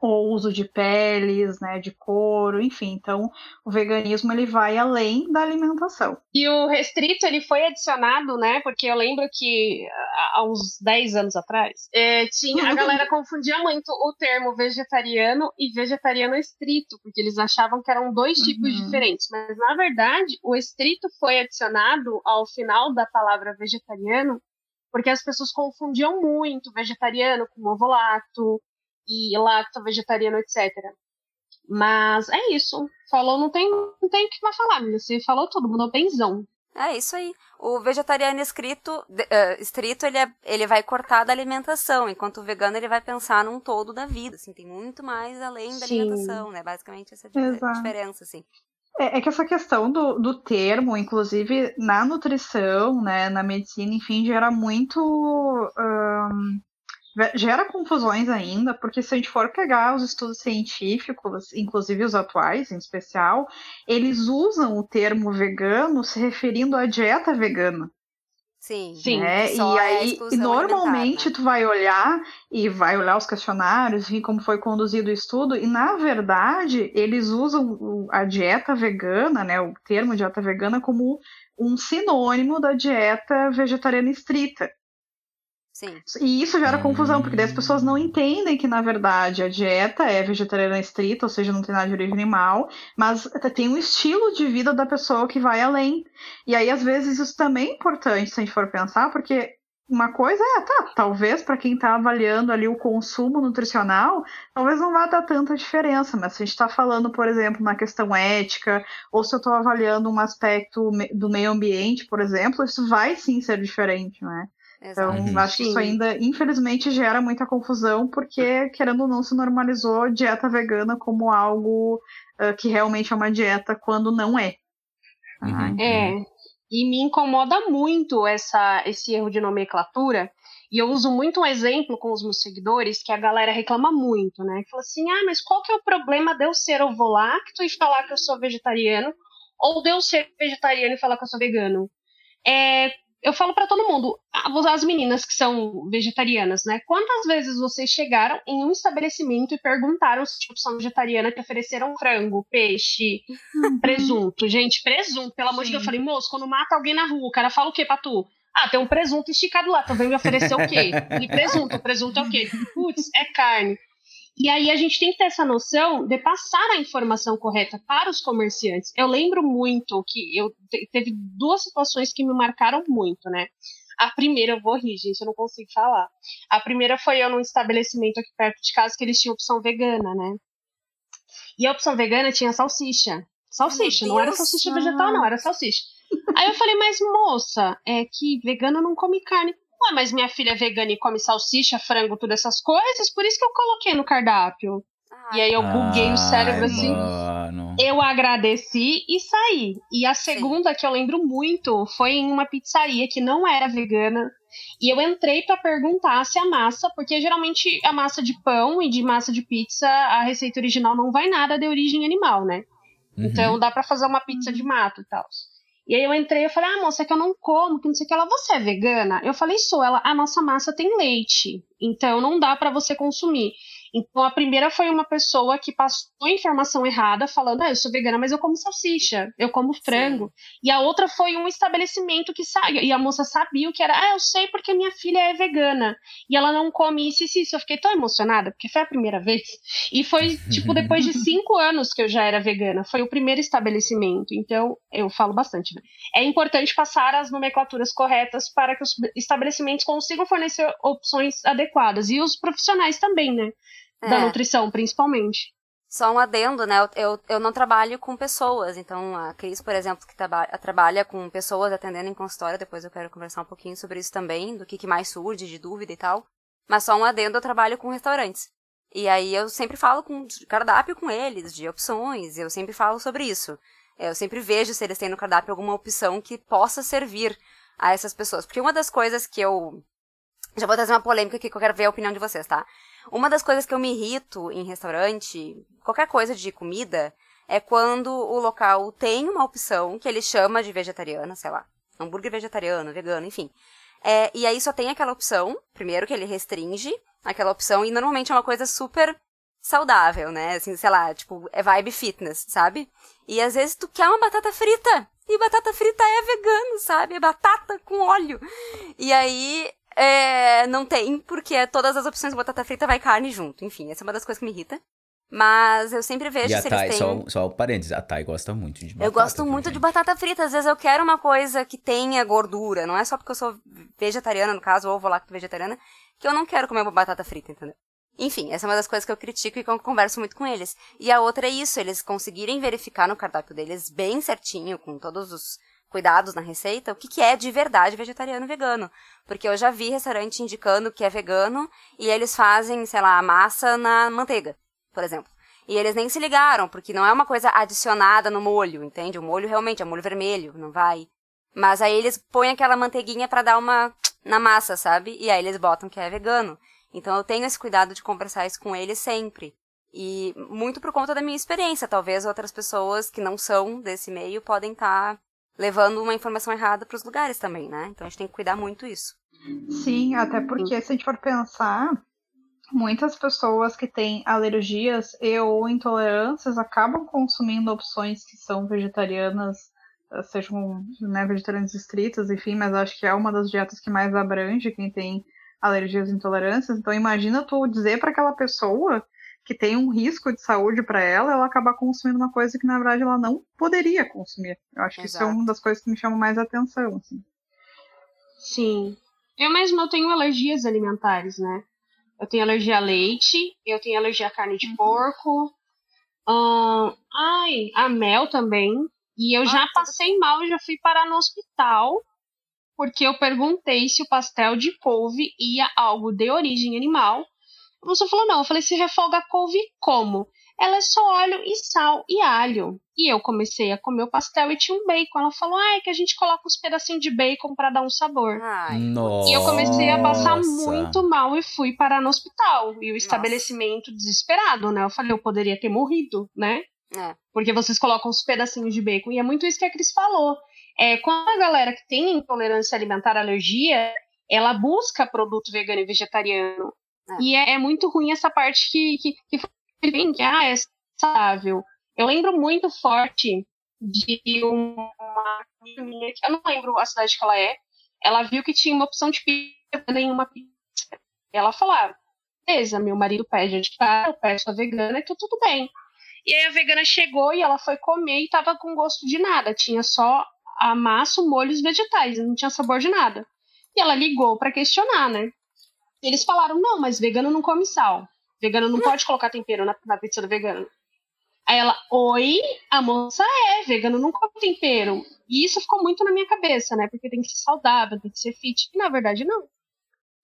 G: ou uso de peles, né, de couro, enfim. Então, o veganismo ele vai além da alimentação.
F: E o restrito ele foi adicionado, né? Porque eu lembro que há uns 10 anos atrás, é, tinha a galera confundia muito o termo vegetariano e vegetariano estrito, porque eles achavam que eram dois tipos uhum. diferentes. Mas na verdade, o estrito foi adicionado ao final da palavra vegetariano porque as pessoas confundiam muito vegetariano com ovo lacto, e lacto, vegetariano, etc. Mas é isso. Falou, não tem, não tem o que mais falar, menina. Você falou tudo, mandou benzão.
E: É isso aí. O vegetariano escrito, uh, estrito, ele, é, ele vai cortar da alimentação, enquanto o vegano ele vai pensar num todo da vida, assim, tem muito mais além da Sim. alimentação, né? Basicamente essa é a diferença, assim.
G: É, é, que essa questão do, do termo, inclusive na nutrição, né, na medicina, enfim, gera muito um, gera confusões ainda, porque se a gente for pegar os estudos científicos, inclusive os atuais em especial, eles usam o termo vegano se referindo à dieta vegana.
E: Sim,
G: sim. Né? E aí, é normalmente, né? tu vai olhar e vai olhar os questionários, ver como foi conduzido o estudo, e na verdade, eles usam a dieta vegana, né, o termo dieta vegana, como um sinônimo da dieta vegetariana estrita.
E: Sim.
G: E isso gera confusão, porque daí as pessoas não entendem que, na verdade, a dieta é vegetariana estrita, ou seja, não tem nada de origem animal, mas tem um estilo de vida da pessoa que vai além. E aí, às vezes, isso também é importante se a gente for pensar, porque uma coisa é, tá, talvez para quem está avaliando ali o consumo nutricional, talvez não vá dar tanta diferença, mas se a gente está falando, por exemplo, na questão ética, ou se eu estou avaliando um aspecto do meio ambiente, por exemplo, isso vai sim ser diferente, né? Então, uhum. acho que isso ainda, infelizmente, gera muita confusão, porque, querendo ou não, se normalizou dieta vegana como algo uh, que realmente é uma dieta quando não é.
F: Uhum. É. E me incomoda muito essa, esse erro de nomenclatura. E eu uso muito um exemplo com os meus seguidores, que a galera reclama muito, né? Fala assim: ah, mas qual que é o problema de eu ser ovo-lacto e falar que eu sou vegetariano? Ou de eu ser vegetariano e falar que eu sou vegano? É, eu falo para todo mundo, as meninas que são vegetarianas, né? Quantas vezes vocês chegaram em um estabelecimento e perguntaram se tinha opção vegetariana que ofereceram frango, peixe, uhum. presunto? Gente, presunto, pelo amor de Deus. Eu falei, moço, quando mata alguém na rua, o cara fala o quê pra tu? Ah, tem um presunto esticado lá, tu vem me oferecer o quê? E presunto, presunto é o quê? Putz, é carne. E aí a gente tem que ter essa noção de passar a informação correta para os comerciantes. Eu lembro muito que eu teve duas situações que me marcaram muito, né? A primeira, eu vou rir, gente, eu não consigo falar. A primeira foi eu num estabelecimento aqui perto de casa que eles tinham opção vegana, né? E a opção vegana tinha salsicha. Salsicha, não era salsicha vegetal, não, era salsicha. Aí eu falei, mas moça, é que vegano não come carne. Ué, mas minha filha é vegana e come salsicha, frango, todas essas coisas, por isso que eu coloquei no cardápio. E aí eu buguei o cérebro assim. Mano. Eu agradeci e saí. E a segunda Sim. que eu lembro muito foi em uma pizzaria que não era vegana. E eu entrei para perguntar se a massa, porque geralmente a massa de pão e de massa de pizza, a receita original não vai nada de origem animal, né? Uhum. Então dá para fazer uma pizza de mato e tal. E aí eu entrei e falei, ah, moça, é que eu não como, que não sei o que. Ela, você é vegana? Eu falei, sou. Ela, a nossa massa tem leite, então não dá para você consumir. Então, a primeira foi uma pessoa que passou a informação errada, falando, ah, eu sou vegana, mas eu como salsicha, eu como frango. Sim. E a outra foi um estabelecimento que saiu, e a moça sabia o que era, ah, eu sei porque minha filha é vegana, e ela não come isso e isso. Eu fiquei tão emocionada, porque foi a primeira vez. E foi, tipo, depois de cinco anos que eu já era vegana, foi o primeiro estabelecimento. Então, eu falo bastante, né? É importante passar as nomenclaturas corretas para que os estabelecimentos consigam fornecer opções adequadas. E os profissionais também, né? Da é. nutrição, principalmente.
E: Só um adendo, né? Eu, eu não trabalho com pessoas, então a Cris, por exemplo, que traba trabalha com pessoas atendendo em consultório, depois eu quero conversar um pouquinho sobre isso também, do que, que mais surge de dúvida e tal. Mas só um adendo, eu trabalho com restaurantes. E aí eu sempre falo com de cardápio com eles, de opções, eu sempre falo sobre isso. Eu sempre vejo se eles têm no cardápio alguma opção que possa servir a essas pessoas. Porque uma das coisas que eu. Já vou trazer uma polêmica aqui que eu quero ver a opinião de vocês, tá? Uma das coisas que eu me irrito em restaurante, qualquer coisa de comida, é quando o local tem uma opção que ele chama de vegetariana, sei lá, hambúrguer vegetariano, vegano, enfim. É, e aí só tem aquela opção, primeiro que ele restringe aquela opção, e normalmente é uma coisa super saudável, né? Assim, sei lá, tipo, é vibe fitness, sabe? E às vezes tu quer uma batata frita, e batata frita é vegano, sabe? É batata com óleo. E aí é, não tem, porque todas as opções de batata frita vai carne junto. Enfim, essa é uma das coisas que me irrita. Mas eu sempre vejo
D: e
E: se
D: Thay,
E: eles têm...
D: Só, só parênteses, a Thay gosta muito de batata.
E: Eu gosto muito gente. de batata frita. Às vezes eu quero uma coisa que tenha gordura. Não é só porque eu sou vegetariana, no caso, ou vou lá vegetariana, que eu não quero comer uma batata frita, entendeu? Enfim, essa é uma das coisas que eu critico e que eu converso muito com eles. E a outra é isso, eles conseguirem verificar no cardápio deles bem certinho, com todos os cuidados na receita, o que, que é de verdade vegetariano e vegano. Porque eu já vi restaurante indicando que é vegano e eles fazem, sei lá, massa na manteiga, por exemplo. E eles nem se ligaram, porque não é uma coisa adicionada no molho, entende? O molho realmente é molho vermelho, não vai. Mas aí eles põem aquela manteiguinha para dar uma na massa, sabe? E aí eles botam que é vegano. Então eu tenho esse cuidado de conversar isso com eles sempre. E muito por conta da minha experiência. Talvez outras pessoas que não são desse meio podem estar tá levando uma informação errada para os lugares também, né? Então a gente tem que cuidar muito isso.
G: Sim, até porque se a gente for pensar, muitas pessoas que têm alergias e ou intolerâncias acabam consumindo opções que são vegetarianas, eh, sejam né, vegetarianas estritas, enfim, mas acho que é uma das dietas que mais abrange quem tem alergias e intolerâncias. Então imagina tu dizer para aquela pessoa que tem um risco de saúde para ela, ela acabar consumindo uma coisa que na verdade ela não poderia consumir. Eu acho que Exato. isso é uma das coisas que me chama mais atenção, assim.
F: Sim. Eu mesma eu tenho alergias alimentares, né? Eu tenho alergia a leite, eu tenho alergia a carne de uhum. porco, ai, a mel também. E eu ah, já passei mal, já fui parar no hospital porque eu perguntei se o pastel de couve ia algo de origem animal a pessoa falou, não. Eu falei, se refoga a couve como? Ela é só óleo e sal e alho. E eu comecei a comer o pastel e tinha um bacon. Ela falou, ah, é que a gente coloca uns pedacinhos de bacon para dar um sabor.
D: Ai. Nossa.
F: E eu comecei a passar muito mal e fui parar no hospital. E o estabelecimento Nossa. desesperado, né? Eu falei, eu poderia ter morrido, né? É. Porque vocês colocam uns pedacinhos de bacon. E é muito isso que a Cris falou. É, quando a galera que tem intolerância alimentar, alergia, ela busca produto vegano e vegetariano. É. E é, é, muito ruim essa parte que, que, que vem, que ah, é saudável. Eu lembro muito forte de uma minha, eu não lembro a cidade que ela é, ela viu que tinha uma opção de pizza, nenhuma pizza. Ela falou, ah, beleza, meu marido pede de cara, eu peço a vegana e então tudo bem. E aí a vegana chegou e ela foi comer e tava com gosto de nada, tinha só a massa, o molho e os vegetais, não tinha sabor de nada. E ela ligou para questionar, né? Eles falaram, não, mas vegano não come sal. Vegano não pode colocar tempero na, na pizza do vegano. Aí ela, oi, a moça é, vegano não come tempero. E isso ficou muito na minha cabeça, né? Porque tem que ser saudável, tem que ser fit. E na verdade, não.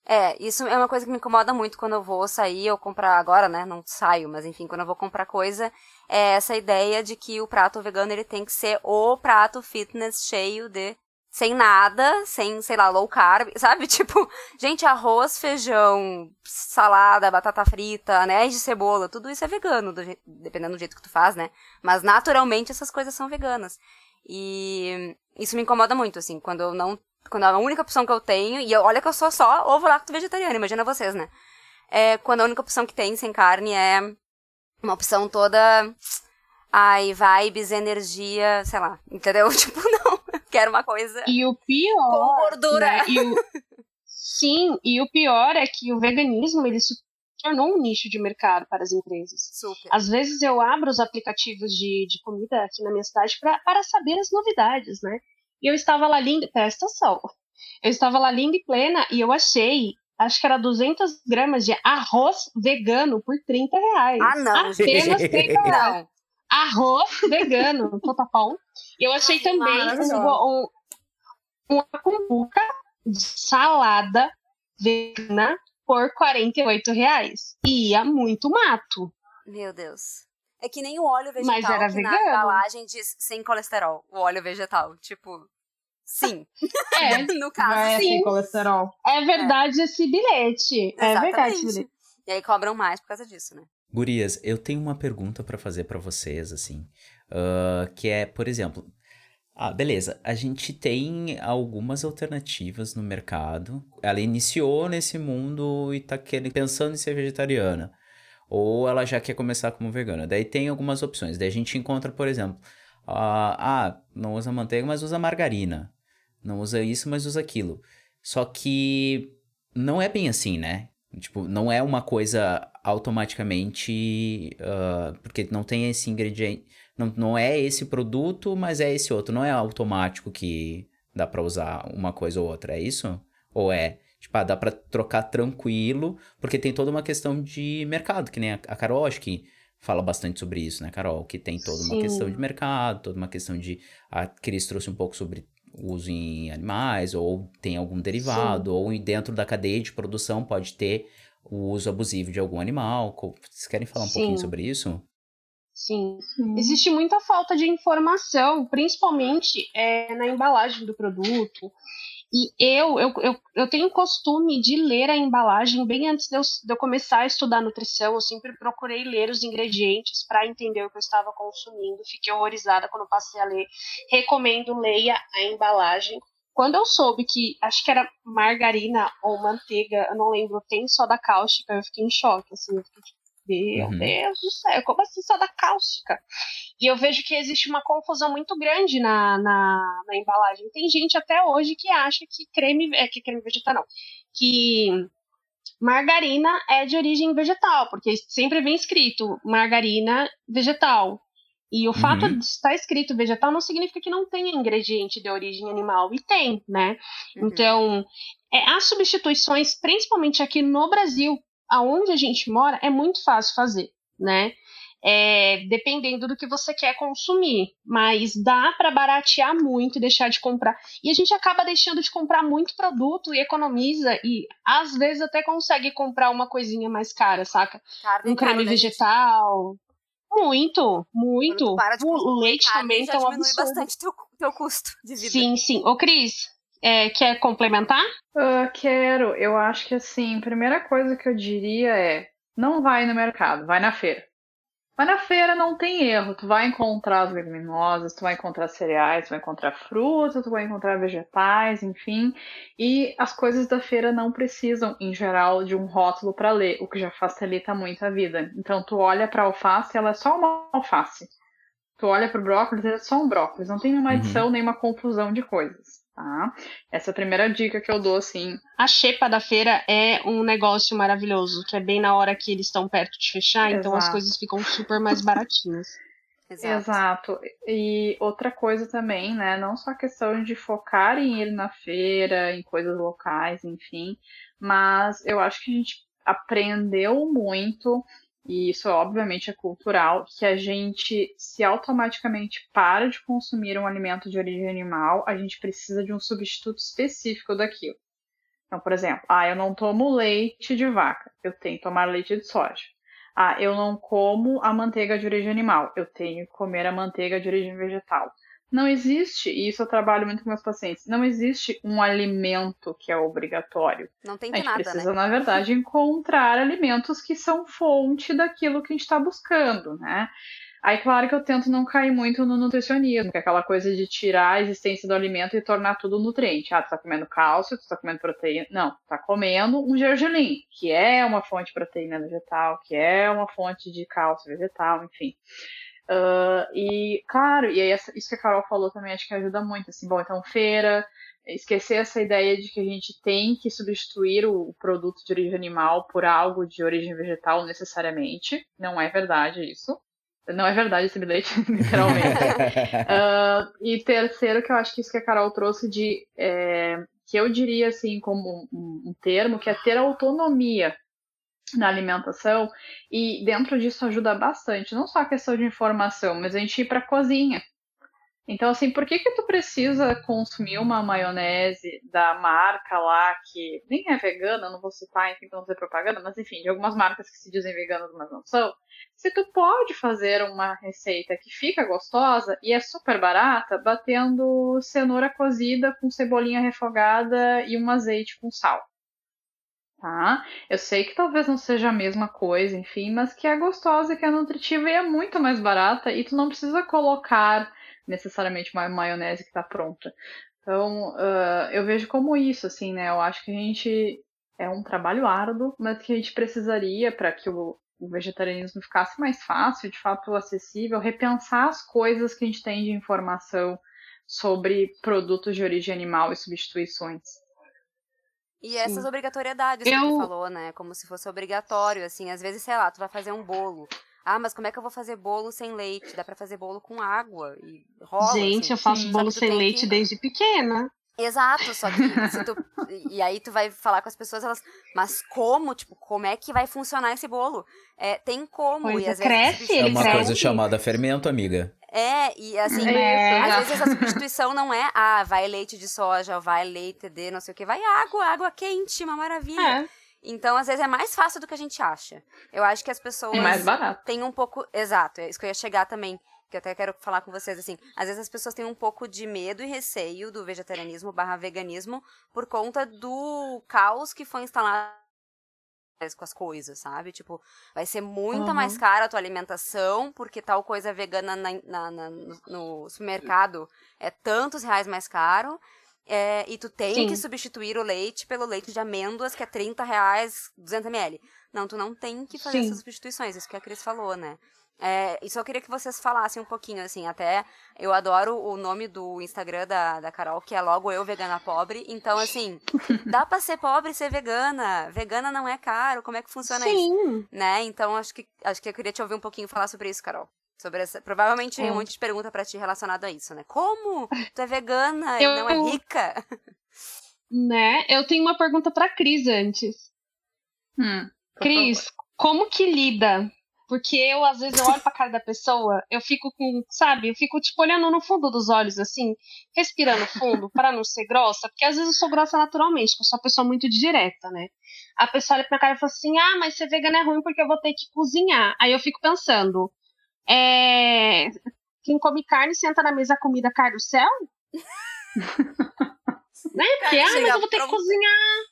E: É, isso é uma coisa que me incomoda muito quando eu vou sair ou comprar agora, né? Não saio, mas enfim, quando eu vou comprar coisa, é essa ideia de que o prato vegano ele tem que ser o prato fitness cheio de sem nada, sem, sei lá, low carb, sabe? Tipo, gente, arroz, feijão, salada, batata frita, anéis de cebola, tudo isso é vegano, do dependendo do jeito que tu faz, né? Mas naturalmente essas coisas são veganas. E isso me incomoda muito, assim, quando eu não. Quando a única opção que eu tenho, e olha que eu sou só ovo lacto vegetariano, imagina vocês, né? É quando a única opção que tem sem carne é uma opção toda. Ai, vibes, energia, sei lá, entendeu? Tipo, não, quero uma coisa.
F: E o pior.
E: Com gordura. Né?
F: E o... Sim, e o pior é que o veganismo ele se tornou um nicho de mercado para as empresas.
E: Super.
F: Às vezes eu abro os aplicativos de, de comida aqui na minha cidade pra, para saber as novidades, né? E eu estava lá linda, presta atenção. Eu estava lá linda e plena e eu achei, acho que era 200 gramas de arroz vegano por 30 reais.
E: Ah, não.
F: Apenas 30 reais. Arroz vegano, totapão. E eu achei também um, um, uma cumbuca de salada vegana por 48 reais. Ia muito mato.
E: Meu Deus. É que nem o óleo vegetal
F: Mas era
E: que
F: vegano.
E: na embalagem diz sem colesterol. O óleo vegetal. Tipo, sim.
F: É,
E: no caso,
G: é
E: sim.
G: sem colesterol.
F: É verdade é. esse bilhete. É verdade esse bilhete.
E: E aí cobram mais por causa disso, né?
D: Gurias, eu tenho uma pergunta para fazer para vocês, assim. Uh, que é, por exemplo, ah, beleza. A gente tem algumas alternativas no mercado. Ela iniciou nesse mundo e tá querendo, pensando em ser vegetariana. Ou ela já quer começar como vegana. Daí tem algumas opções. Daí a gente encontra, por exemplo, ah, ah, não usa manteiga, mas usa margarina. Não usa isso, mas usa aquilo. Só que não é bem assim, né? Tipo, não é uma coisa automaticamente. Uh, porque não tem esse ingrediente não, não é esse produto, mas é esse outro. Não é automático que dá para usar uma coisa ou outra, é isso? Ou é, tipo, ah, dá para trocar tranquilo, porque tem toda uma questão de mercado, que nem a, a Carol, acho que fala bastante sobre isso, né, Carol? Que tem toda uma Sim. questão de mercado, toda uma questão de. A Cris trouxe um pouco sobre uso em animais, ou tem algum derivado, Sim. ou dentro da cadeia de produção pode ter o uso abusivo de algum animal. Vocês querem falar um Sim. pouquinho sobre isso?
F: Sim. Sim. Existe muita falta de informação, principalmente é, na embalagem do produto. E eu, eu, eu, eu tenho costume de ler a embalagem bem antes de eu, de eu começar a estudar nutrição. Eu sempre procurei ler os ingredientes para entender o que eu estava consumindo. Fiquei horrorizada quando passei a ler. Recomendo, leia a embalagem. Quando eu soube que, acho que era margarina ou manteiga, eu não lembro, tem soda cáustica, eu fiquei em choque. Assim, eu fiquei tipo, meu uhum. Deus do céu, como assim soda cáustica? E eu vejo que existe uma confusão muito grande na, na, na, embalagem. Tem gente até hoje que acha que creme, é, que creme vegetal não, que margarina é de origem vegetal, porque sempre vem escrito margarina vegetal. E o uhum. fato de estar escrito vegetal não significa que não tenha ingrediente de origem animal. E tem, né? Uhum. Então, é, as substituições, principalmente aqui no Brasil, aonde a gente mora é muito fácil fazer, né? É, dependendo do que você quer consumir, mas dá para baratear muito e deixar de comprar. E a gente acaba deixando de comprar muito produto e economiza e às vezes até consegue comprar uma coisinha mais cara, saca?
E: Carne
F: um creme
E: né,
F: vegetal. Muito, muito. O leite também
E: já
F: um
E: diminui
F: absurdo.
E: bastante teu, teu custo de vida.
F: Sim, sim. Ô, Cris, é, quer complementar?
G: Uh, quero. Eu acho que assim, a primeira coisa que eu diria é: não vai no mercado, vai na feira. Vai na feira, não tem erro. Tu vai encontrar as leguminosas, tu vai encontrar cereais, tu vai encontrar frutas, tu vai encontrar vegetais, enfim. E as coisas da feira não precisam, em geral, de um rótulo para ler, o que já facilita muito a vida. Então, tu olha para alface, ela é só uma alface. Tu olha para o brócolis, é só um brócolis. Não tem uma uhum. adição uhum. nem uma confusão de coisas tá? Essa é a primeira dica que eu dou, assim.
F: A xepa da feira é um negócio maravilhoso, que é bem na hora que eles estão perto de fechar, Exato. então as coisas ficam super mais baratinhas.
G: Exato. Exato. E outra coisa também, né? Não só a questão de focar em ir na feira, em coisas locais, enfim, mas eu acho que a gente aprendeu muito e isso obviamente é cultural, que a gente, se automaticamente para de consumir um alimento de origem animal, a gente precisa de um substituto específico daquilo. Então, por exemplo, ah, eu não tomo leite de vaca, eu tenho que tomar leite de soja. Ah, eu não como a manteiga de origem animal, eu tenho que comer a manteiga de origem vegetal. Não existe, e isso eu trabalho muito com meus pacientes, não existe um alimento que é obrigatório.
E: Não tem
G: que a gente
E: nada,
G: precisa,
E: né?
G: na verdade, encontrar alimentos que são fonte daquilo que a gente está buscando, né? Aí, claro que eu tento não cair muito no nutricionismo, que é aquela coisa de tirar a existência do alimento e tornar tudo nutriente. Ah, tu tá comendo cálcio, tu tá comendo proteína. Não, tu tá comendo um gergelim, que é uma fonte de proteína vegetal, que é uma fonte de cálcio vegetal, enfim. Uh, e, claro, e aí isso que a Carol falou também acho que ajuda muito. Assim, bom, então feira, esquecer essa ideia de que a gente tem que substituir o produto de origem animal por algo de origem vegetal necessariamente. Não é verdade isso. Não é verdade esse bilhete, literalmente. uh, e terceiro, que eu acho que isso que a Carol trouxe de. É, que eu diria assim, como um, um termo, que é ter autonomia na alimentação e dentro disso ajuda bastante, não só a questão de informação, mas a gente ir para a cozinha. Então, assim, por que que tu precisa consumir uma maionese da marca lá que nem é vegana, não vou citar, enfim, não fazer propaganda, mas enfim, de algumas marcas que se dizem veganas, mas não são. Se tu pode fazer uma receita que fica gostosa e é super barata, batendo cenoura cozida com cebolinha refogada e um azeite com sal tá? Eu sei que talvez não seja a mesma coisa, enfim, mas que é gostosa, que é nutritiva e é muito mais barata e tu não precisa colocar necessariamente uma maionese que está pronta. Então, uh, eu vejo como isso, assim, né? Eu acho que a gente é um trabalho árduo, mas que a gente precisaria para que o, o vegetarianismo ficasse mais fácil, de fato acessível, repensar as coisas que a gente tem de informação sobre produtos de origem animal e substituições.
E: E essas Sim. obrigatoriedades eu... que tu falou, né? Como se fosse obrigatório, assim. Às vezes, sei lá, tu vai fazer um bolo. Ah, mas como é que eu vou fazer bolo sem leite? Dá para fazer bolo com água e rola.
F: Gente,
E: assim.
F: eu faço bolo sem leite que... desde pequena.
E: Exato, só que se tu, e aí tu vai falar com as pessoas, elas, mas como, tipo, como é que vai funcionar esse bolo? É, tem como,
F: pois
E: e às
F: cresce,
E: vezes...
D: É uma
F: cresce.
D: coisa chamada fermento, amiga.
E: É, e assim,
G: É.
E: às vezes a substituição não é, ah, vai leite de soja, vai leite de não sei o que, vai água, água quente, uma maravilha.
F: É.
E: Então, às vezes, é mais fácil do que a gente acha. Eu acho que as pessoas
G: É mais barato.
E: têm um pouco. Exato, é isso que eu ia chegar também. Que eu até quero falar com vocês, assim. Às vezes as pessoas têm um pouco de medo e receio do vegetarianismo barra veganismo por conta do caos que foi instalado com as coisas, sabe? Tipo, vai ser muito
F: Uhum.
E: mais cara a tua alimentação, porque tal coisa vegana na, na- na- no, no supermercado é tantos reais mais caro. é, e tu tem
F: Sim.
E: que substituir o leite pelo leite de amêndoas, que é 30 reais, 200 ml. Não, tu não tem que fazer
F: Sim.
E: essas substituições, isso que a Cris falou, né? É, e só queria que vocês falassem um pouquinho, assim, até eu adoro o nome do Instagram da, da Carol, que é logo eu, vegana pobre. Então, assim, dá pra ser pobre e ser vegana. Vegana não é caro, como é que funciona isso?
F: Sim.
E: Né? Então, acho que, acho que eu queria te ouvir um pouquinho falar sobre isso, Carol. Sobre essa, provavelmente
F: É.
E: um monte de pergunta pra ti relacionado a isso, né? Como? Tu é vegana
F: Eu-
E: e não é rica?
F: Né? Eu tenho uma pergunta pra Cris antes.
G: Hum,
F: Cris, como que lida? Porque eu, às vezes, eu olho pra cara da pessoa, eu fico com, sabe, eu fico, tipo, olhando no fundo dos olhos, assim, respirando fundo, para não ser grossa, porque às vezes eu sou grossa naturalmente, porque eu sou uma pessoa muito direta, né? A pessoa olha pra minha cara e fala assim, ah, mas ser vegana é ruim porque eu vou ter que cozinhar. Aí eu fico pensando, é... Quem come carne senta na mesa, a comida cai do céu? né? Porque, ah, mas eu vou ter que cozinhar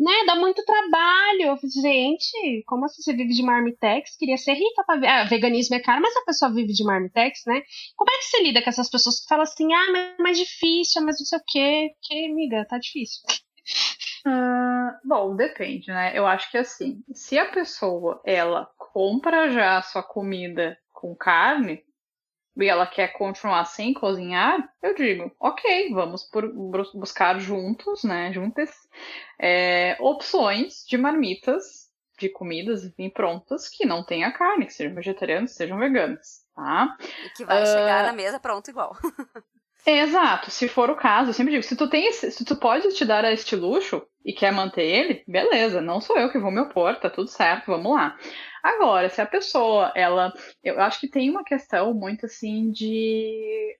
F: né, dá muito trabalho. Gente, como assim você vive de marmitex? Queria ser rica pra ver. Ah, veganismo é caro, mas a pessoa vive de marmitex, né? Como é que você lida com essas pessoas que falam assim, ah, mas é mais difícil, mas não sei o quê? Que, amiga, tá difícil.
G: Ah, bom, depende, né? Eu acho que assim, se a pessoa ela compra já a sua comida com carne e ela quer continuar sem cozinhar, eu digo, ok, vamos por- bus- buscar juntos, né? Juntas, é, opções de marmitas de comidas enfim, prontas que não tenha carne, que sejam vegetarianas, sejam veganas, tá?
E: E que vai
G: Ah.
E: chegar na mesa pronto igual.
G: Exato, se for o caso, eu sempre digo, se tu tem se tu pode te dar este luxo e quer manter ele, beleza, não sou eu que vou me opor, tá tudo certo, vamos lá. Agora, se a pessoa, ela, eu acho que tem uma questão muito assim de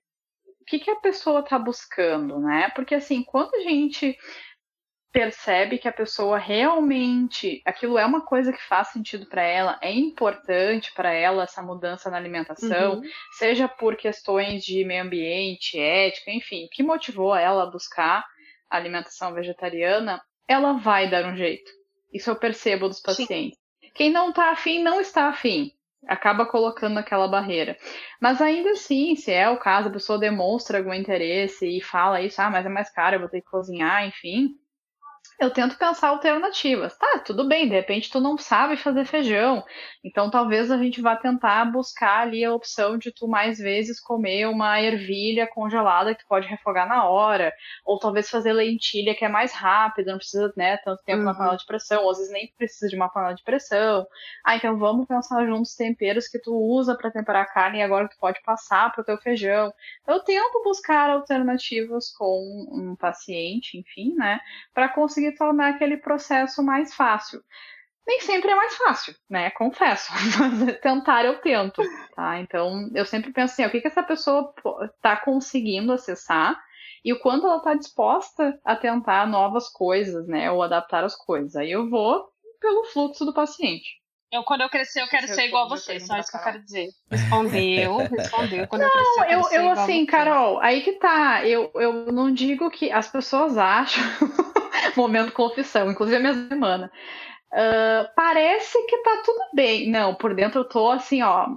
G: o que, que a pessoa tá buscando, né? Porque assim, quando a gente percebe que a pessoa realmente aquilo é uma coisa que faz sentido para ela, é importante para ela essa mudança na alimentação, uhum. seja por questões de meio ambiente, ética, enfim, que motivou ela a buscar a alimentação vegetariana, ela vai dar um jeito. Isso eu percebo dos pacientes. Sim. Quem não está afim, não está afim acaba colocando aquela barreira. Mas ainda assim, se é o caso, a pessoa demonstra algum interesse e fala isso, ah, mas é mais caro, eu vou ter que cozinhar, enfim eu tento pensar alternativas. Tá, tudo bem, de repente tu não sabe fazer feijão, então talvez a gente vá tentar buscar ali a opção de tu mais vezes comer uma ervilha congelada que tu pode refogar na hora, ou talvez fazer lentilha que é mais rápido, não precisa, né, tanto tempo uhum. na panela de pressão, ou às vezes nem precisa de uma panela de pressão. Ah, então vamos pensar juntos temperos que tu usa para temperar a carne e agora tu pode passar pro teu feijão. Eu tento buscar alternativas com um paciente, enfim, né, para conseguir tornar aquele processo mais fácil. Nem sempre é mais fácil, né? Confesso. Mas tentar eu tento, tá? Então, eu sempre penso assim, o que, que essa pessoa está conseguindo acessar e o quanto ela está disposta a tentar novas coisas, né? Ou adaptar as coisas. Aí eu vou pelo fluxo do paciente.
F: Eu, quando eu crescer, eu quero ser igual a você, só isso que eu quero dizer. Respondeu, respondeu. Quando não, eu
G: crescer, eu, eu,
F: eu
G: assim, Carol, aí que tá. Eu, eu não digo que as pessoas acham momento confissão, inclusive a minha semana. Uh, parece que tá tudo bem. Não, por dentro eu tô assim, ó,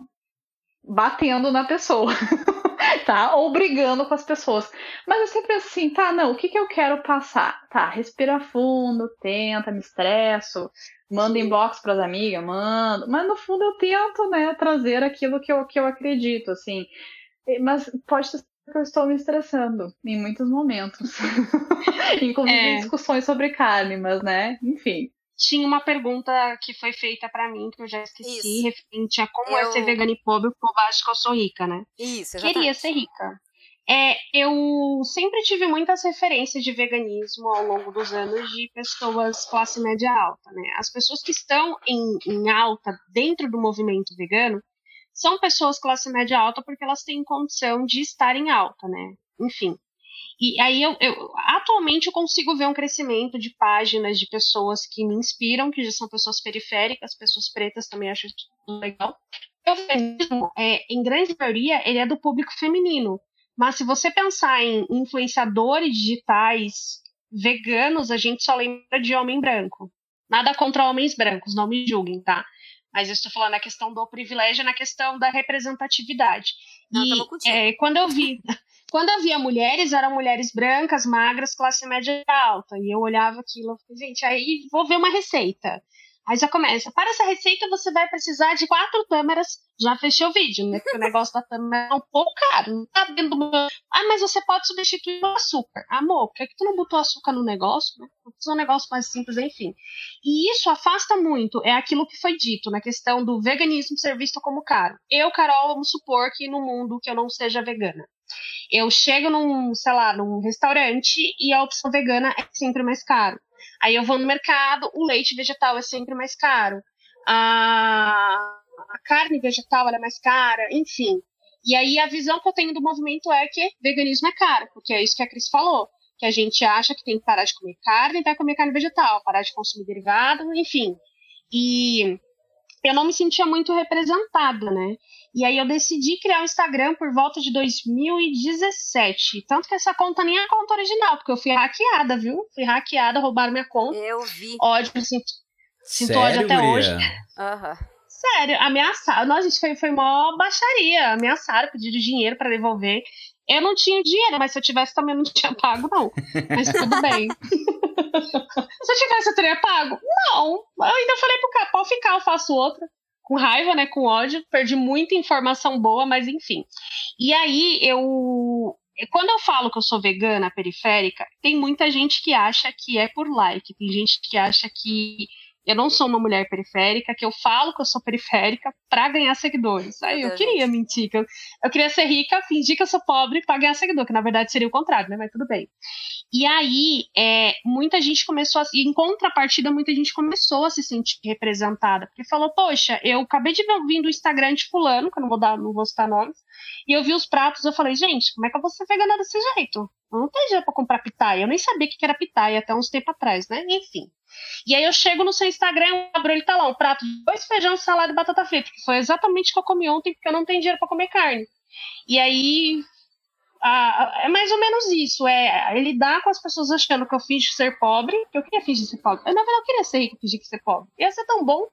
G: batendo na pessoa, tá? Ou brigando com as pessoas. Mas eu sempre penso assim, tá, não, o que que eu quero passar? Tá, respira fundo, tenta, me estresso, manda inbox pras amigas, mando. Mas no fundo eu tento, né, trazer aquilo que eu, que eu acredito, assim. Mas pode eu estou me estressando em muitos momentos. Inclusive é. em discussões sobre carne, mas né, enfim.
F: Tinha uma pergunta que foi feita para mim, que eu já esqueci, Isso. referente a como eu... é ser vegana e pobre, porque eu acho que eu sou rica, né?
E: Isso,
F: exatamente. Queria ser rica. É, eu sempre tive muitas referências de veganismo ao longo dos anos de pessoas classe média alta, né? As pessoas que estão em, em alta dentro do movimento vegano são pessoas classe média alta porque elas têm condição de estar em alta, né? Enfim. E aí eu, eu, atualmente eu consigo ver um crescimento de páginas de pessoas que me inspiram, que já são pessoas periféricas, pessoas pretas também acho legal. Eu vejo, é, em grande maioria, ele é do público feminino. Mas se você pensar em influenciadores digitais veganos, a gente só lembra de homem branco. Nada contra homens brancos, não me julguem, tá? Mas eu estou falando na questão do privilégio, na questão da representatividade. Não, e é, quando eu vi, quando eu via mulheres, eram mulheres brancas, magras, classe média alta. E eu olhava aquilo, e gente, aí vou ver uma receita. Aí já começa. Para essa receita, você vai precisar de quatro câmeras. Já fechei o vídeo, né? Porque o negócio da câmera é um pouco caro. Não tá dentro do. Ah, mas você pode substituir o açúcar. Amor, por que, que tu não botou açúcar no negócio? Né? Fazer um negócio mais simples, enfim. E isso afasta muito. É aquilo que foi dito na questão do veganismo ser visto como caro. Eu, Carol, vamos supor que no mundo que eu não seja vegana. Eu chego num, sei lá, num restaurante e a opção vegana é sempre mais caro. Aí eu vou no mercado, o leite vegetal é sempre mais caro. A, a carne vegetal é mais cara, enfim. E aí a visão que eu tenho do movimento é que veganismo é caro, porque é isso que a Cris falou. Que a gente acha que tem que parar de comer carne e vai comer carne vegetal, parar de consumir derivado, enfim. E eu não me sentia muito representada, né? E aí eu decidi criar o um Instagram por volta de 2017. Tanto que essa conta nem é a conta original, porque eu fui hackeada, viu? Fui hackeada, roubaram minha conta.
E: Eu vi.
F: Ódio, sinto, sinto ódio até hoje.
E: Aham.
F: Sério, ameaçaram. Nossa, gente, foi, foi mó baixaria. Ameaçaram, pediram dinheiro para devolver. Eu não tinha dinheiro, mas se eu tivesse também não tinha pago, não. Mas tudo bem. se eu tivesse, eu teria pago? Não. Eu ainda falei pro cara, pode ficar, eu faço outra com raiva, né, com ódio, perdi muita informação boa, mas enfim. E aí eu quando eu falo que eu sou vegana periférica, tem muita gente que acha que é por like, tem gente que acha que eu não sou uma mulher periférica, que eu falo que eu sou periférica para ganhar seguidores. Aí eu queria mentir, que eu, eu queria ser rica, fingir que eu sou pobre para ganhar seguidor, que na verdade seria o contrário, né? Mas tudo bem. E aí, é, muita gente começou a. Em contrapartida, muita gente começou a se sentir representada. Porque falou, poxa, eu acabei de vir do Instagram de fulano, que eu não vou dar, não vou citar nomes, e eu vi os pratos, eu falei, gente, como é que eu vou ser vegana desse jeito? Eu não tem dinheiro pra comprar pitaia. Eu nem sabia o que era pitaia até uns tempos atrás, né? Enfim. E aí eu chego no seu Instagram, abro, ele tá lá, um prato de dois feijão, salada e batata frita, que foi exatamente o que eu comi ontem, porque eu não tenho dinheiro para comer carne. E aí é mais ou menos isso. É, é lidar com as pessoas achando que eu fingi ser pobre. Eu queria fingir ser pobre. Eu, na verdade, eu queria ser rico fingir ser pobre. Ia ser tão bom.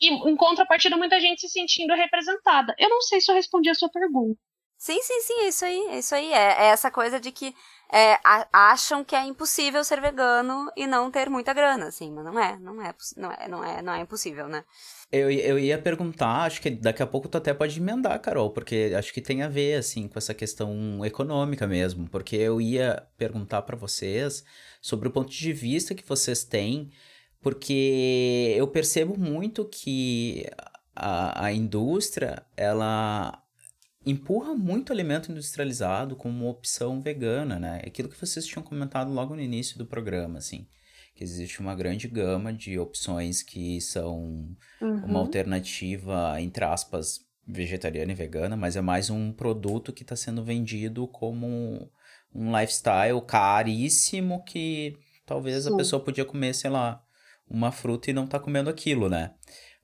F: E em contrapartida, muita gente se sentindo representada. Eu não sei se eu respondi a sua pergunta.
E: Sim, sim, sim, é isso aí, é isso aí. É, é essa coisa de que é, a, acham que é impossível ser vegano e não ter muita grana, assim, mas não é, não é, não é, não é, não é impossível, né?
D: Eu, eu ia perguntar, acho que daqui a pouco tu até pode emendar, Carol, porque acho que tem a ver, assim, com essa questão econômica mesmo, porque eu ia perguntar para vocês sobre o ponto de vista que vocês têm, porque eu percebo muito que a, a indústria, ela empurra muito alimento industrializado como uma opção vegana, né? Aquilo que vocês tinham comentado logo no início do programa, assim que existe uma grande gama de opções que são uhum. uma alternativa, entre aspas, vegetariana e vegana, mas é mais um produto que está sendo vendido como um lifestyle caríssimo que talvez Sim. a pessoa podia comer, sei lá, uma fruta e não tá comendo aquilo, né?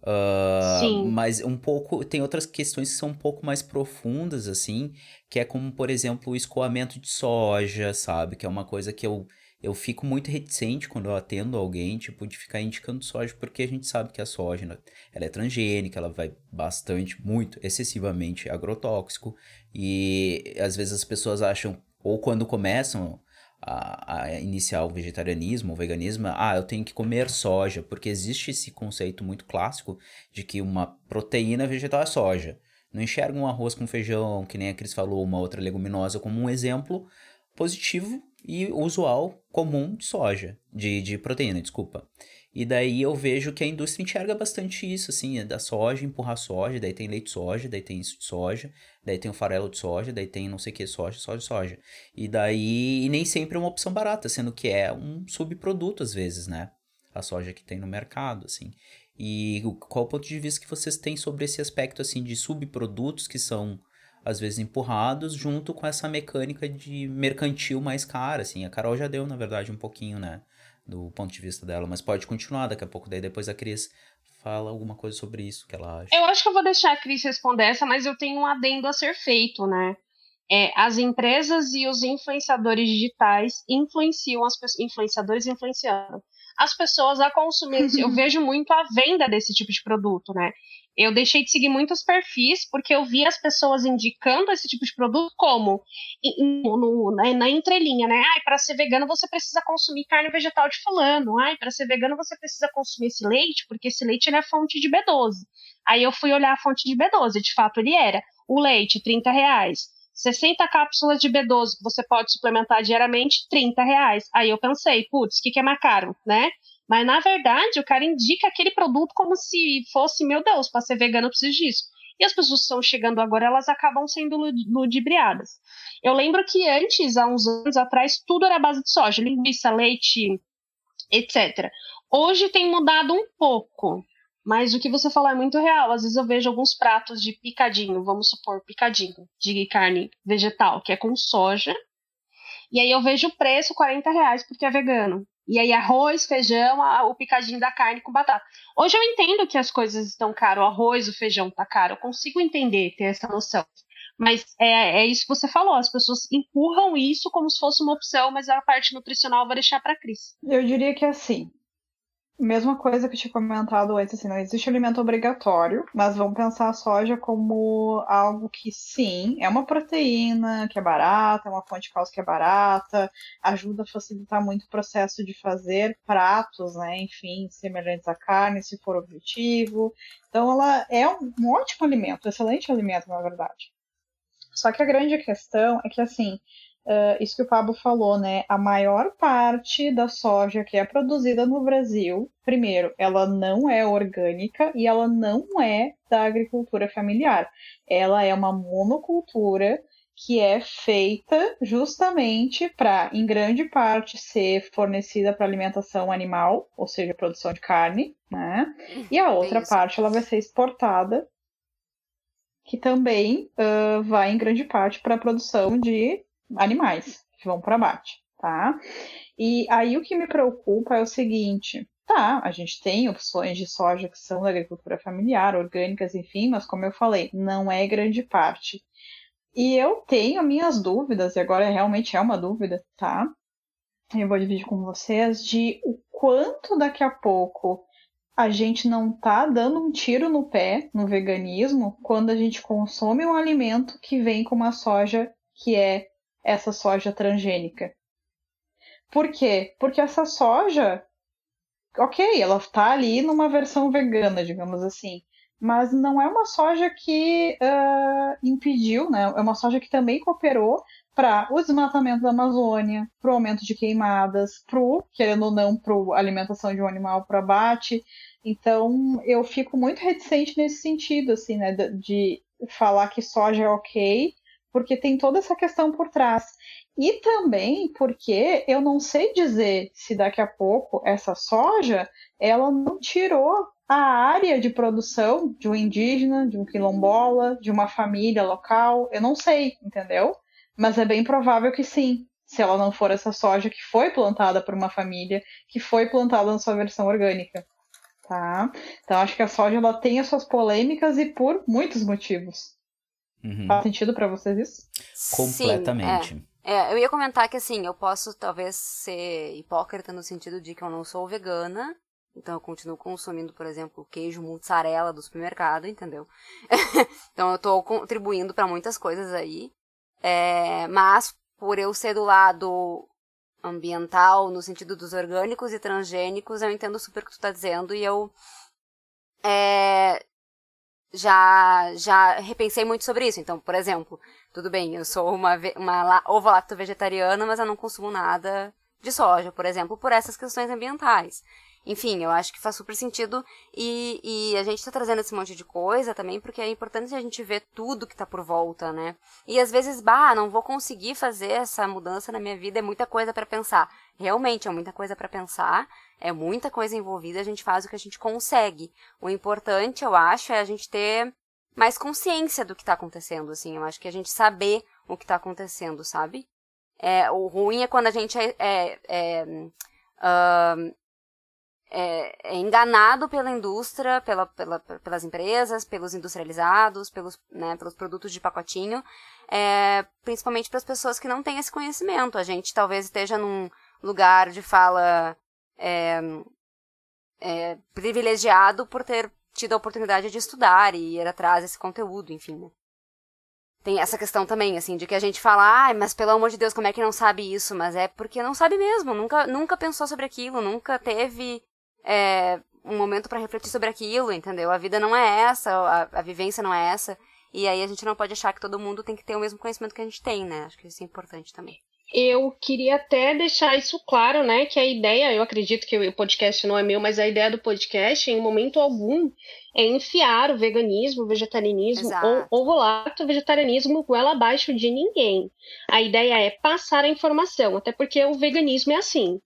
D: Uh, mas um pouco tem outras questões que são um pouco mais profundas assim que é como por exemplo o escoamento de soja sabe? Que é uma coisa que eu eu fico muito reticente quando eu atendo alguém, tipo, de ficar indicando soja, porque a gente sabe que a soja, né, ela é transgênica, ela vai bastante, muito, excessivamente agrotóxico, e às vezes as pessoas acham, ou quando começam a, a iniciar o vegetarianismo, o veganismo, ah, eu tenho que comer soja, porque existe esse conceito muito clássico de que uma proteína vegetal é soja. Não enxergam um arroz com feijão, que nem a Cris falou, uma outra leguminosa, como um exemplo positivo e usual comum de soja, de, de proteína, desculpa. E daí eu vejo que a indústria enxerga bastante isso, assim, é da soja, empurrar soja, daí tem leite de soja, daí tem isso de soja, daí tem o farelo de soja, daí tem não sei o que, soja, soja, soja. E daí, e nem sempre é uma opção barata, sendo que é um subproduto às vezes, né? A soja que tem no mercado, assim. E qual o ponto de vista que vocês têm sobre esse aspecto, assim, de subprodutos que são às vezes empurrados, junto com essa mecânica de mercantil mais cara, assim. A Carol já deu, na verdade, um pouquinho, né, do ponto de vista dela, mas pode continuar daqui a pouco, daí depois a Cris fala alguma coisa sobre isso que ela acha.
F: Eu acho que eu vou deixar a Cris responder essa, mas eu tenho um adendo a ser feito, né? É, as empresas e os influenciadores digitais influenciam as pessoas, influenciadores influenciando as pessoas a consumir. eu vejo muito a venda desse tipo de produto, né? Eu deixei de seguir muitos perfis porque eu vi as pessoas indicando esse tipo de produto como no, no, na, na, entrelinha, né? Ai, para ser vegano você precisa consumir carne vegetal de fulano. Ai, para ser vegano você precisa consumir esse leite, porque esse leite é fonte de B12. Aí eu fui olhar a fonte de B12, de fato ele era. O leite, 30 reais. 60 cápsulas de B12 que você pode suplementar diariamente, 30 reais. Aí eu pensei, putz, o que, que é mais caro, né? Mas na verdade, o cara indica aquele produto como se fosse, meu Deus, para ser vegano eu preciso disso. E as pessoas que estão chegando agora, elas acabam sendo ludibriadas. Eu lembro que antes, há uns anos atrás, tudo era base de soja, linguiça, leite, etc. Hoje tem mudado um pouco, mas o que você falou é muito real. Às vezes eu vejo alguns pratos de picadinho, vamos supor, picadinho de carne vegetal, que é com soja. E aí eu vejo o preço 40 reais porque é vegano. E aí, arroz, feijão, o picadinho da carne com batata. Hoje eu entendo que as coisas estão caro, o arroz, o feijão tá caro. Eu consigo entender, ter essa noção. Mas é, é isso que você falou, as pessoas empurram isso como se fosse uma opção, mas a parte nutricional vou deixar para Cris.
G: Eu diria que é assim, Mesma coisa que eu tinha comentado antes, assim, não existe alimento obrigatório, mas vamos pensar a soja como algo que sim, é uma proteína que é barata, é uma fonte de cálcio que é barata, ajuda a facilitar muito o processo de fazer pratos, né, enfim, semelhantes à carne, se for objetivo. Então ela é um ótimo alimento, excelente alimento, na verdade. Só que a grande questão é que assim, Uh, isso que o Pablo falou, né? A maior parte da soja que é produzida no Brasil, primeiro, ela não é orgânica e ela não é da agricultura familiar. Ela é uma monocultura que é feita justamente para, em grande parte, ser fornecida para alimentação animal, ou seja, produção de carne, né? E a outra parte ela vai ser exportada, que também uh, vai em grande parte para a produção de animais que vão para abate, tá? E aí o que me preocupa é o seguinte: tá, a gente tem opções de soja que são da agricultura familiar, orgânicas, enfim, mas como eu falei, não é grande parte. E eu tenho minhas dúvidas, e agora realmente é uma dúvida, tá? Eu vou dividir com vocês de o quanto daqui a pouco a gente não tá dando um tiro no pé no veganismo quando a gente consome um alimento que vem com uma soja que é essa soja transgênica. Por quê? Porque essa soja, ok, ela tá ali numa versão vegana, digamos assim mas não é uma soja que uh, impediu, né? É uma soja que também cooperou para o desmatamento da Amazônia, para o aumento de queimadas, pro, querendo ou não, para alimentação de um animal para abate. Então, eu fico muito reticente nesse sentido, assim, né? De falar que soja é ok, porque tem toda essa questão por trás. E também porque eu não sei dizer se daqui a pouco essa soja ela não tirou a área de produção de um indígena, de um quilombola, de uma família local, eu não sei, entendeu? Mas é bem provável que sim, se ela não for essa soja que foi plantada por uma família, que foi plantada na sua versão orgânica. Tá? Então acho que a soja ela tem as suas polêmicas e por muitos motivos. Uhum. Faz sentido para vocês isso?
D: Completamente.
E: Sim, é. é, eu ia comentar que assim, eu posso talvez ser hipócrita no sentido de que eu não sou vegana, então eu continuo consumindo, por exemplo, queijo mussarela do supermercado, entendeu? então eu estou contribuindo para muitas coisas aí. É, mas por eu ser do lado ambiental, no sentido dos orgânicos e transgênicos, eu entendo super o que tu está dizendo e eu é, já, já repensei muito sobre isso. Então, por exemplo, tudo bem, eu sou uma, uma ovo-lacto vegetariana, mas eu não consumo nada de soja, por exemplo, por essas questões ambientais. Enfim, eu acho que faz super sentido e, e a gente está trazendo esse monte de coisa também porque é importante a gente ver tudo que está por volta, né? E às vezes, bah, não vou conseguir fazer essa mudança na minha vida, é muita coisa para pensar. Realmente é muita coisa para pensar, é muita coisa envolvida, a gente faz o que a gente consegue. O importante, eu acho, é a gente ter mais consciência do que está acontecendo, assim. Eu acho que a gente saber o que está acontecendo, sabe? É, o ruim é quando a gente é, é, é uh, é, é enganado pela indústria, pela, pela, pelas empresas, pelos industrializados, pelos, né, pelos produtos de pacotinho, é, principalmente para as pessoas que não têm esse conhecimento. A gente talvez esteja num lugar de fala é, é, privilegiado por ter tido a oportunidade de estudar e ir atrás desse conteúdo, enfim. Né? Tem essa questão também, assim, de que a gente fala, ah, mas pelo amor de Deus, como é que não sabe isso? Mas é porque não sabe mesmo, nunca, nunca pensou sobre aquilo, nunca teve é, um momento para refletir sobre aquilo, entendeu? A vida não é essa, a, a, vivência não é essa. E aí a gente não pode achar que todo mundo tem que ter o mesmo conhecimento que a gente tem, né? Acho que isso é importante também.
F: Eu queria até deixar isso claro, né? Que a ideia, eu acredito que o podcast não é meu, mas a ideia do podcast, em momento algum, é enfiar o veganismo, o vegetarianismo Exato. ou o lacto vegetarianismo goela abaixo de ninguém. A ideia é passar a informação, até porque o veganismo é assim.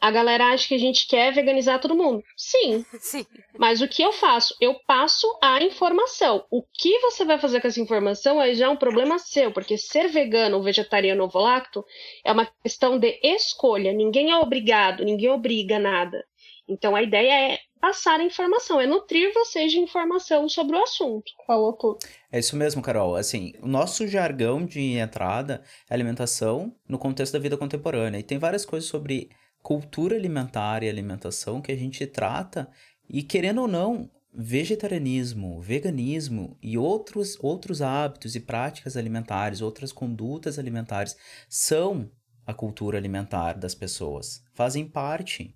F: A galera acha que a gente quer veganizar todo mundo. Sim.
E: Sim.
F: Mas o que eu faço? Eu passo a informação. O que você vai fazer com essa informação aí já é um problema seu, porque ser vegano ou vegetariano ou volacto é uma questão de escolha. Ninguém é obrigado, ninguém obriga nada. Então a ideia é passar a informação, é nutrir vocês de informação sobre o assunto. Falou tudo.
D: É isso mesmo, Carol. Assim, o nosso jargão de entrada é alimentação no contexto da vida contemporânea. E tem várias coisas sobre cultura alimentar e alimentação que a gente trata e querendo ou não, vegetarianismo, veganismo e outros, outros hábitos e práticas alimentares, outras condutas alimentares são a cultura alimentar das pessoas, fazem parte.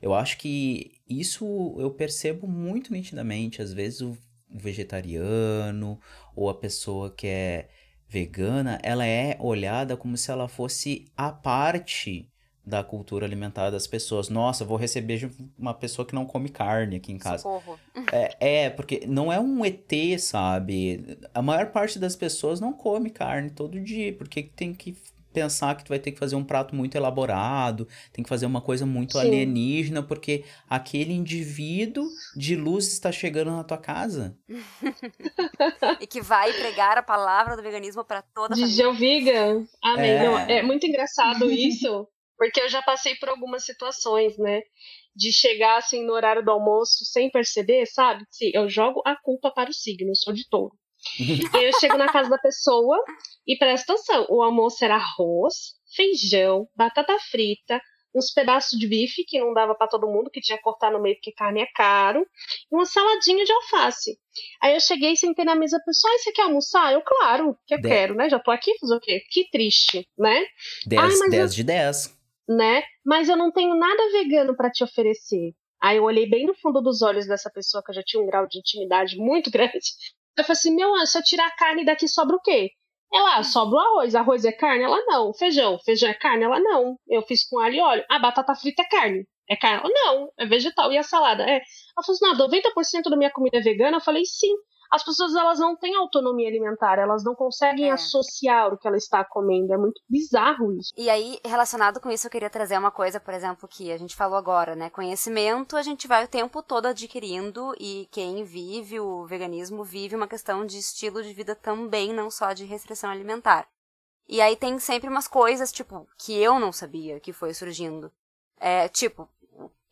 D: Eu acho que isso eu percebo muito nitidamente. Às vezes o vegetariano ou a pessoa que é vegana, ela é olhada como se ela fosse a parte da cultura alimentar das pessoas. Nossa, vou receber uma pessoa que não come carne aqui em casa.
E: Socorro.
D: É, é, porque não é um ET, sabe? A maior parte das pessoas não come carne todo dia, porque tem que pensar que tu vai ter que fazer um prato muito elaborado, tem que fazer uma coisa muito Sim. alienígena, porque aquele indivíduo de luz está chegando na tua casa.
E: e que vai pregar a palavra do veganismo para toda a
F: família. vegan. Amém. É... Não, é muito engraçado isso, porque eu já passei por algumas situações, né? De chegar assim no horário do almoço sem perceber, sabe? Sim, eu jogo a culpa para o signo, eu sou de touro. eu chego na casa da pessoa e presta atenção: o almoço era arroz, feijão, batata frita, uns pedaços de bife que não dava para todo mundo, que tinha que cortar no meio porque carne é caro, e uma saladinha de alface. Aí eu cheguei e sentei na mesa, pessoal, ah, você quer almoçar? Eu, claro, que eu quero, né? Já tô aqui, fazer o quê? Que triste, né?
D: 10, 10 eu... de 10
F: né? Mas eu não tenho nada vegano para te oferecer. Aí eu olhei bem no fundo dos olhos dessa pessoa que eu já tinha um grau de intimidade muito grande. Eu falei assim: meu anjo, se eu tirar a carne daqui, sobra o quê? Ela, ah, sobra o arroz. Arroz é carne? Ela, não. Feijão? Feijão é carne? Ela, não. Eu fiz com alho e óleo. A batata frita é carne. É carne? Não. É vegetal. E a salada? É. Ela falou assim: não, 90% da minha comida é vegana. Eu falei: sim as pessoas elas não têm autonomia alimentar, elas não conseguem é. associar o que ela está comendo. É muito bizarro isso.
E: E aí, relacionado com isso, eu queria trazer uma coisa, por exemplo, que a gente falou agora, né? Conhecimento a gente vai o tempo todo adquirindo e quem vive o veganismo vive uma questão de estilo de vida também, não só de restrição alimentar. E aí tem sempre umas coisas, tipo, que eu não sabia que foi surgindo. É, tipo,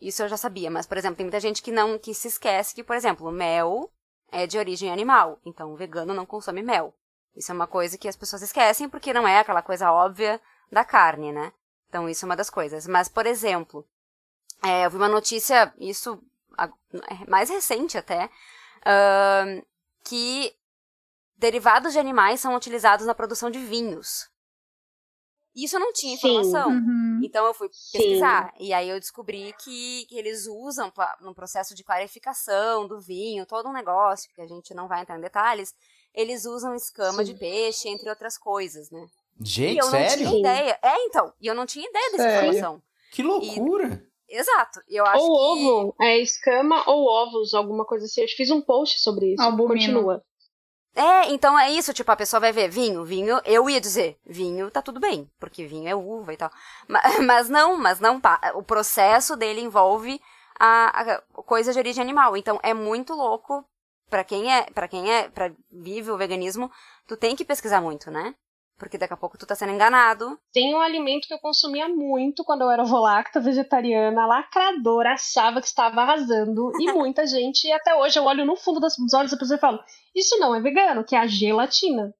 E: isso eu já sabia, mas, por exemplo, tem muita gente que não, que se esquece que, por exemplo, mel é de origem animal, então o vegano não consome mel. Isso é uma coisa que as pessoas esquecem porque não é aquela coisa óbvia da carne, né? Então isso é uma das coisas. Mas, por exemplo, é, eu vi uma notícia, isso é mais recente até, uh, que derivados de animais são utilizados na produção de vinhos. Isso eu não tinha informação. Uhum. Então eu fui pesquisar. Sim. E aí eu descobri que, que eles usam no processo de clarificação do vinho, todo um negócio, que a gente não vai entrar em detalhes. Eles usam escama Sim. de peixe, entre outras coisas, né?
D: Gente,
E: e eu
D: sério?
E: não tinha ideia. É, então. E eu não tinha ideia dessa sério? informação.
D: Que loucura!
E: E, exato. Eu acho
F: ou
E: que...
F: ovo. É escama ou ovos, alguma coisa assim. Eu fiz um post sobre isso. Albumina. Continua.
E: É, então é isso, tipo, a pessoa vai ver vinho, vinho, eu ia dizer, vinho tá tudo bem, porque vinho é uva e tal. Mas, mas não, mas não, o processo dele envolve a, a coisa de origem animal. Então é muito louco para quem é, para quem é, para vive o veganismo, tu tem que pesquisar muito, né? Porque daqui a pouco tu tá sendo enganado.
F: Tem um alimento que eu consumia muito quando eu era volacta, vegetariana, lacradora, achava que estava arrasando. E muita gente, e até hoje eu olho no fundo dos olhos da pessoa e falo: Isso não é vegano, que é a gelatina.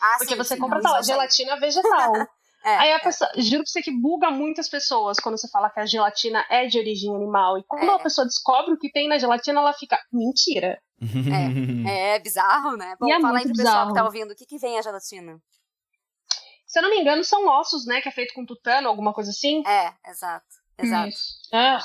F: Ah, Porque sim, você sim, compra não, tal, gelatina vegetal. É, Aí a é. pessoa, juro pra você que buga muitas pessoas quando você fala que a gelatina é de origem animal. E quando é. a pessoa descobre o que tem na gelatina, ela fica, mentira.
E: É, é bizarro, né? Bom, e é fala aí pro pessoal que tá ouvindo, o que, que vem a gelatina?
F: Se eu não me engano, são ossos, né? Que é feito com tutano, alguma coisa assim.
E: É, exato. Exato.
G: Isso. Ah,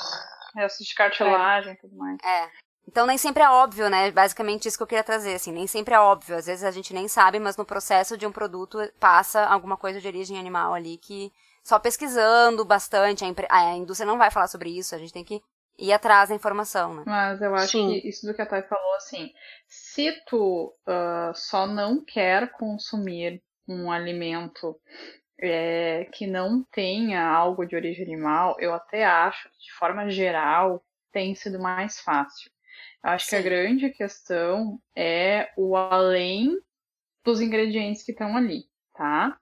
G: é ossos de cartilagem e tudo mais.
E: É. Então nem sempre é óbvio, né? Basicamente isso que eu queria trazer, assim, nem sempre é óbvio. Às vezes a gente nem sabe, mas no processo de um produto passa alguma coisa de origem animal ali que só pesquisando bastante, a, a indústria não vai falar sobre isso, a gente tem que ir atrás da informação, né?
G: Mas eu acho Sim. que isso do que a Thay falou, assim, se tu uh, só não quer consumir um alimento é, que não tenha algo de origem animal, eu até acho que, de forma geral, tem sido mais fácil. Eu acho Sim. que a grande questão é o além dos ingredientes que estão ali, tá?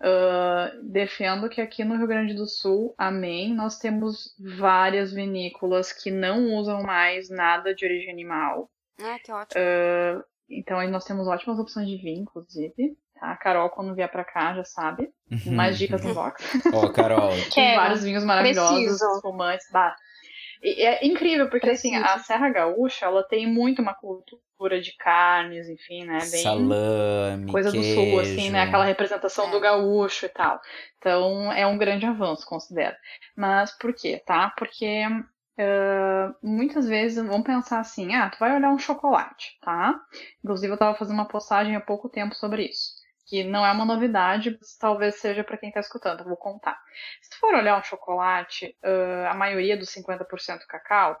G: Uh, defendo que aqui no Rio Grande do Sul, amém, nós temos várias vinícolas que não usam mais nada de origem animal.
E: Ah, que ótimo. Uh,
G: então aí nós temos ótimas opções de vinho, inclusive. A Carol, quando vier pra cá, já sabe. Uhum. Mais dicas no box.
D: Ó, oh, Carol.
G: Tem vários vinhos maravilhosos, fumantes. Bah. E é incrível, porque Preciso. assim, a Serra Gaúcha, ela tem muito uma cultura de carnes, enfim, né? Bem
D: Salame,
G: coisa
D: queijo.
G: do sul, assim, né? Aquela representação é. do gaúcho e tal. Então, é um grande avanço, considero. Mas por quê, tá? Porque Uh, muitas vezes vão pensar assim, ah, tu vai olhar um chocolate, tá? Inclusive eu tava fazendo uma postagem há pouco tempo sobre isso. Que não é uma novidade, talvez seja para quem está escutando, vou contar. Se tu for olhar um chocolate, uh, a maioria dos 50% cacau,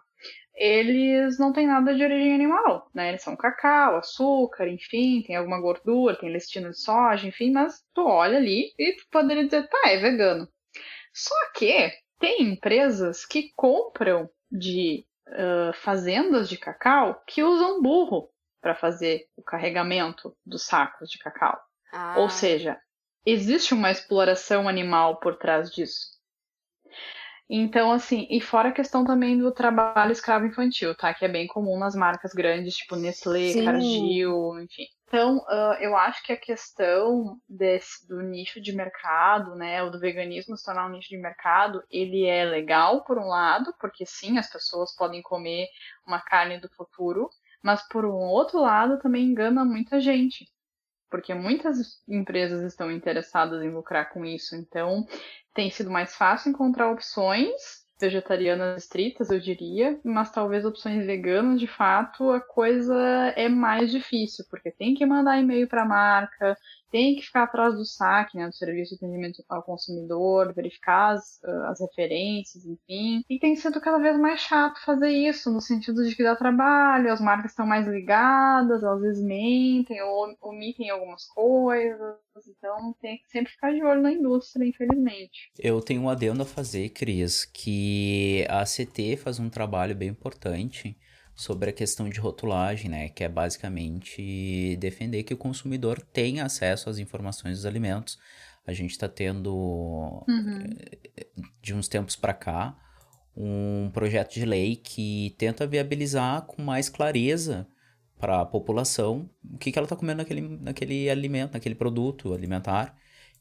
G: eles não têm nada de origem animal, né? Eles são cacau, açúcar, enfim, tem alguma gordura, tem lecitina de soja, enfim, mas tu olha ali e poderia dizer, tá, é vegano. Só que tem empresas que compram de uh, fazendas de cacau que usam burro para fazer o carregamento dos sacos de cacau. Ah. Ou seja, existe uma exploração animal por trás disso. Então, assim, e fora a questão também do trabalho escravo infantil, tá? Que é bem comum nas marcas grandes, tipo Nestlé, Sim. Cargill, enfim. Então, uh, eu acho que a questão desse, do nicho de mercado, né, ou do veganismo se tornar um nicho de mercado, ele é legal, por um lado, porque sim, as pessoas podem comer uma carne do futuro, mas por um outro lado também engana muita gente porque muitas empresas estão interessadas em lucrar com isso. Então, tem sido mais fácil encontrar opções vegetarianas estritas, eu diria, mas talvez opções veganas, de fato, a coisa é mais difícil, porque tem que mandar e-mail para a marca, tem que ficar atrás do saque, né, do serviço de atendimento ao consumidor, verificar as, ah, as referências, enfim. E tem sido cada vez mais chato fazer isso, no sentido de que dá trabalho, as marcas estão mais ligadas, às vezes mentem ou omitem algumas coisas. Então tem que sempre ficar de olho na indústria, infelizmente.
D: Eu tenho um adendo a fazer, Cris, que a ACT faz um trabalho bem importante sobre a questão de rotulagem, né, que é basicamente defender que o consumidor tenha acesso às informações dos alimentos. A gente está tendo, uhum. de uns tempos para cá, um projeto de lei que tenta viabilizar com mais clareza para a população o que, que ela está comendo naquele, naquele alimento, naquele produto alimentar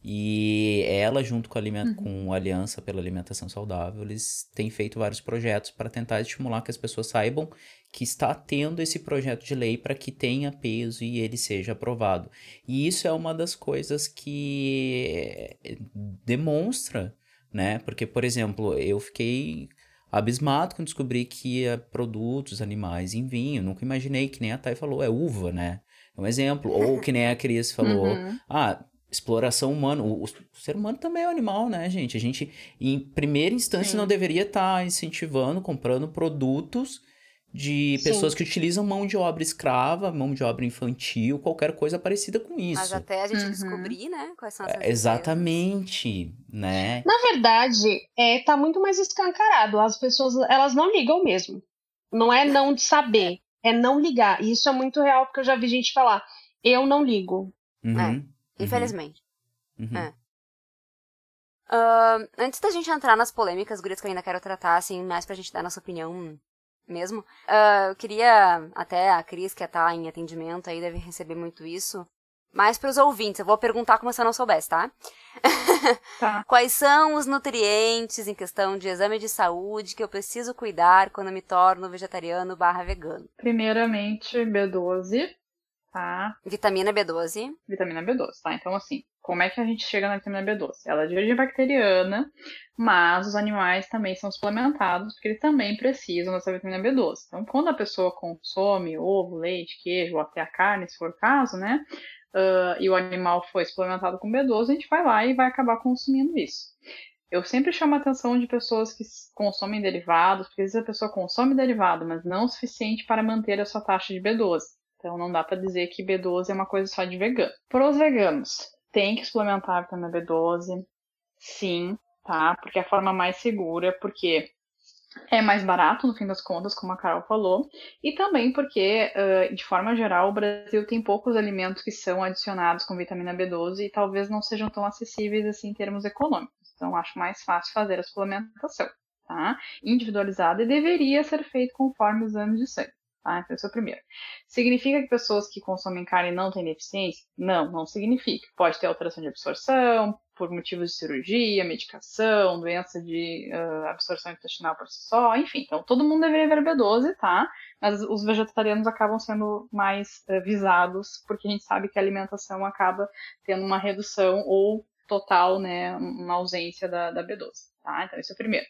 D: e ela, junto com a, uhum. com a Aliança pela Alimentação Saudável, eles têm feito vários projetos para tentar estimular que as pessoas saibam que está tendo esse projeto de lei para que tenha peso e ele seja aprovado. E isso é uma das coisas que demonstra, né? Porque, por exemplo, eu fiquei abismado quando descobri que ia produtos animais em vinho. Nunca imaginei que nem a Thay falou, é uva, né? É um exemplo. Ou que nem a Cris falou, uhum. ah, exploração humana. O, o, ser humano também é um animal, né, gente? A gente, em primeira instância, Sim. não deveria estar tá incentivando, comprando produtos de pessoas Sim. que utilizam mão de obra escrava, mão de obra infantil, qualquer coisa parecida com isso. Mas
E: até a gente uhum. descobrir, né, quais são essas
D: é, Exatamente, né?
F: Na verdade, é, tá muito mais escancarado. As pessoas, elas não ligam mesmo. Não é não de saber, é não ligar. E isso é muito real, porque eu já vi gente falar, eu não ligo.
E: Uhum. É. Uhum. Infelizmente. Uhum. É. Uh, antes da gente entrar nas polêmicas, gurias, que eu ainda quero tratar, assim, mais pra gente dar nossa opinião mesmo, uh, eu queria, até a Cris, que tá em atendimento aí, deve receber muito isso, mas para os ouvintes, eu vou perguntar como se eu não soubesse, tá? tá? Quais são os nutrientes em questão de exame de saúde que eu preciso cuidar quando me torno vegetariano barra vegano?
G: Primeiramente, B12, tá?
E: Vitamina B12.
G: Vitamina B12, tá? Então, assim, como é que a gente chega na vitamina B12? Ela é de origem bacteriana, mas os animais também são suplementados, porque eles também precisam dessa vitamina B12. Então, quando a pessoa consome ovo, leite, queijo, ou até a carne, se for o caso, né? Uh, e o animal foi suplementado com B12, a gente vai lá e vai acabar consumindo isso. Eu sempre chamo a atenção de pessoas que consomem derivados, porque às vezes a pessoa consome derivado, mas não o suficiente para manter a sua taxa de B12. Então não dá para dizer que B12 é uma coisa só de vegano. Para os veganos, tem que suplementar a vitamina B12, sim, tá? Porque é a forma mais segura, porque é mais barato no fim das contas, como a Carol falou, e também porque, de forma geral, o Brasil tem poucos alimentos que são adicionados com vitamina B12 e talvez não sejam tão acessíveis assim em termos econômicos. Então, acho mais fácil fazer a suplementação, tá? Individualizada e deveria ser feito conforme os exames de sangue. Tá? Então, esse é o primeiro. Significa que pessoas que consomem carne não têm deficiência? Não, não significa. Pode ter alteração de absorção, por motivos de cirurgia, medicação, doença de uh, absorção intestinal por si só, enfim. Então, todo mundo deveria ver B12, tá? Mas os vegetarianos acabam sendo mais uh, visados, porque a gente sabe que a alimentação acaba tendo uma redução ou total, né, uma ausência da, da B12, tá? Então, esse é o primeiro.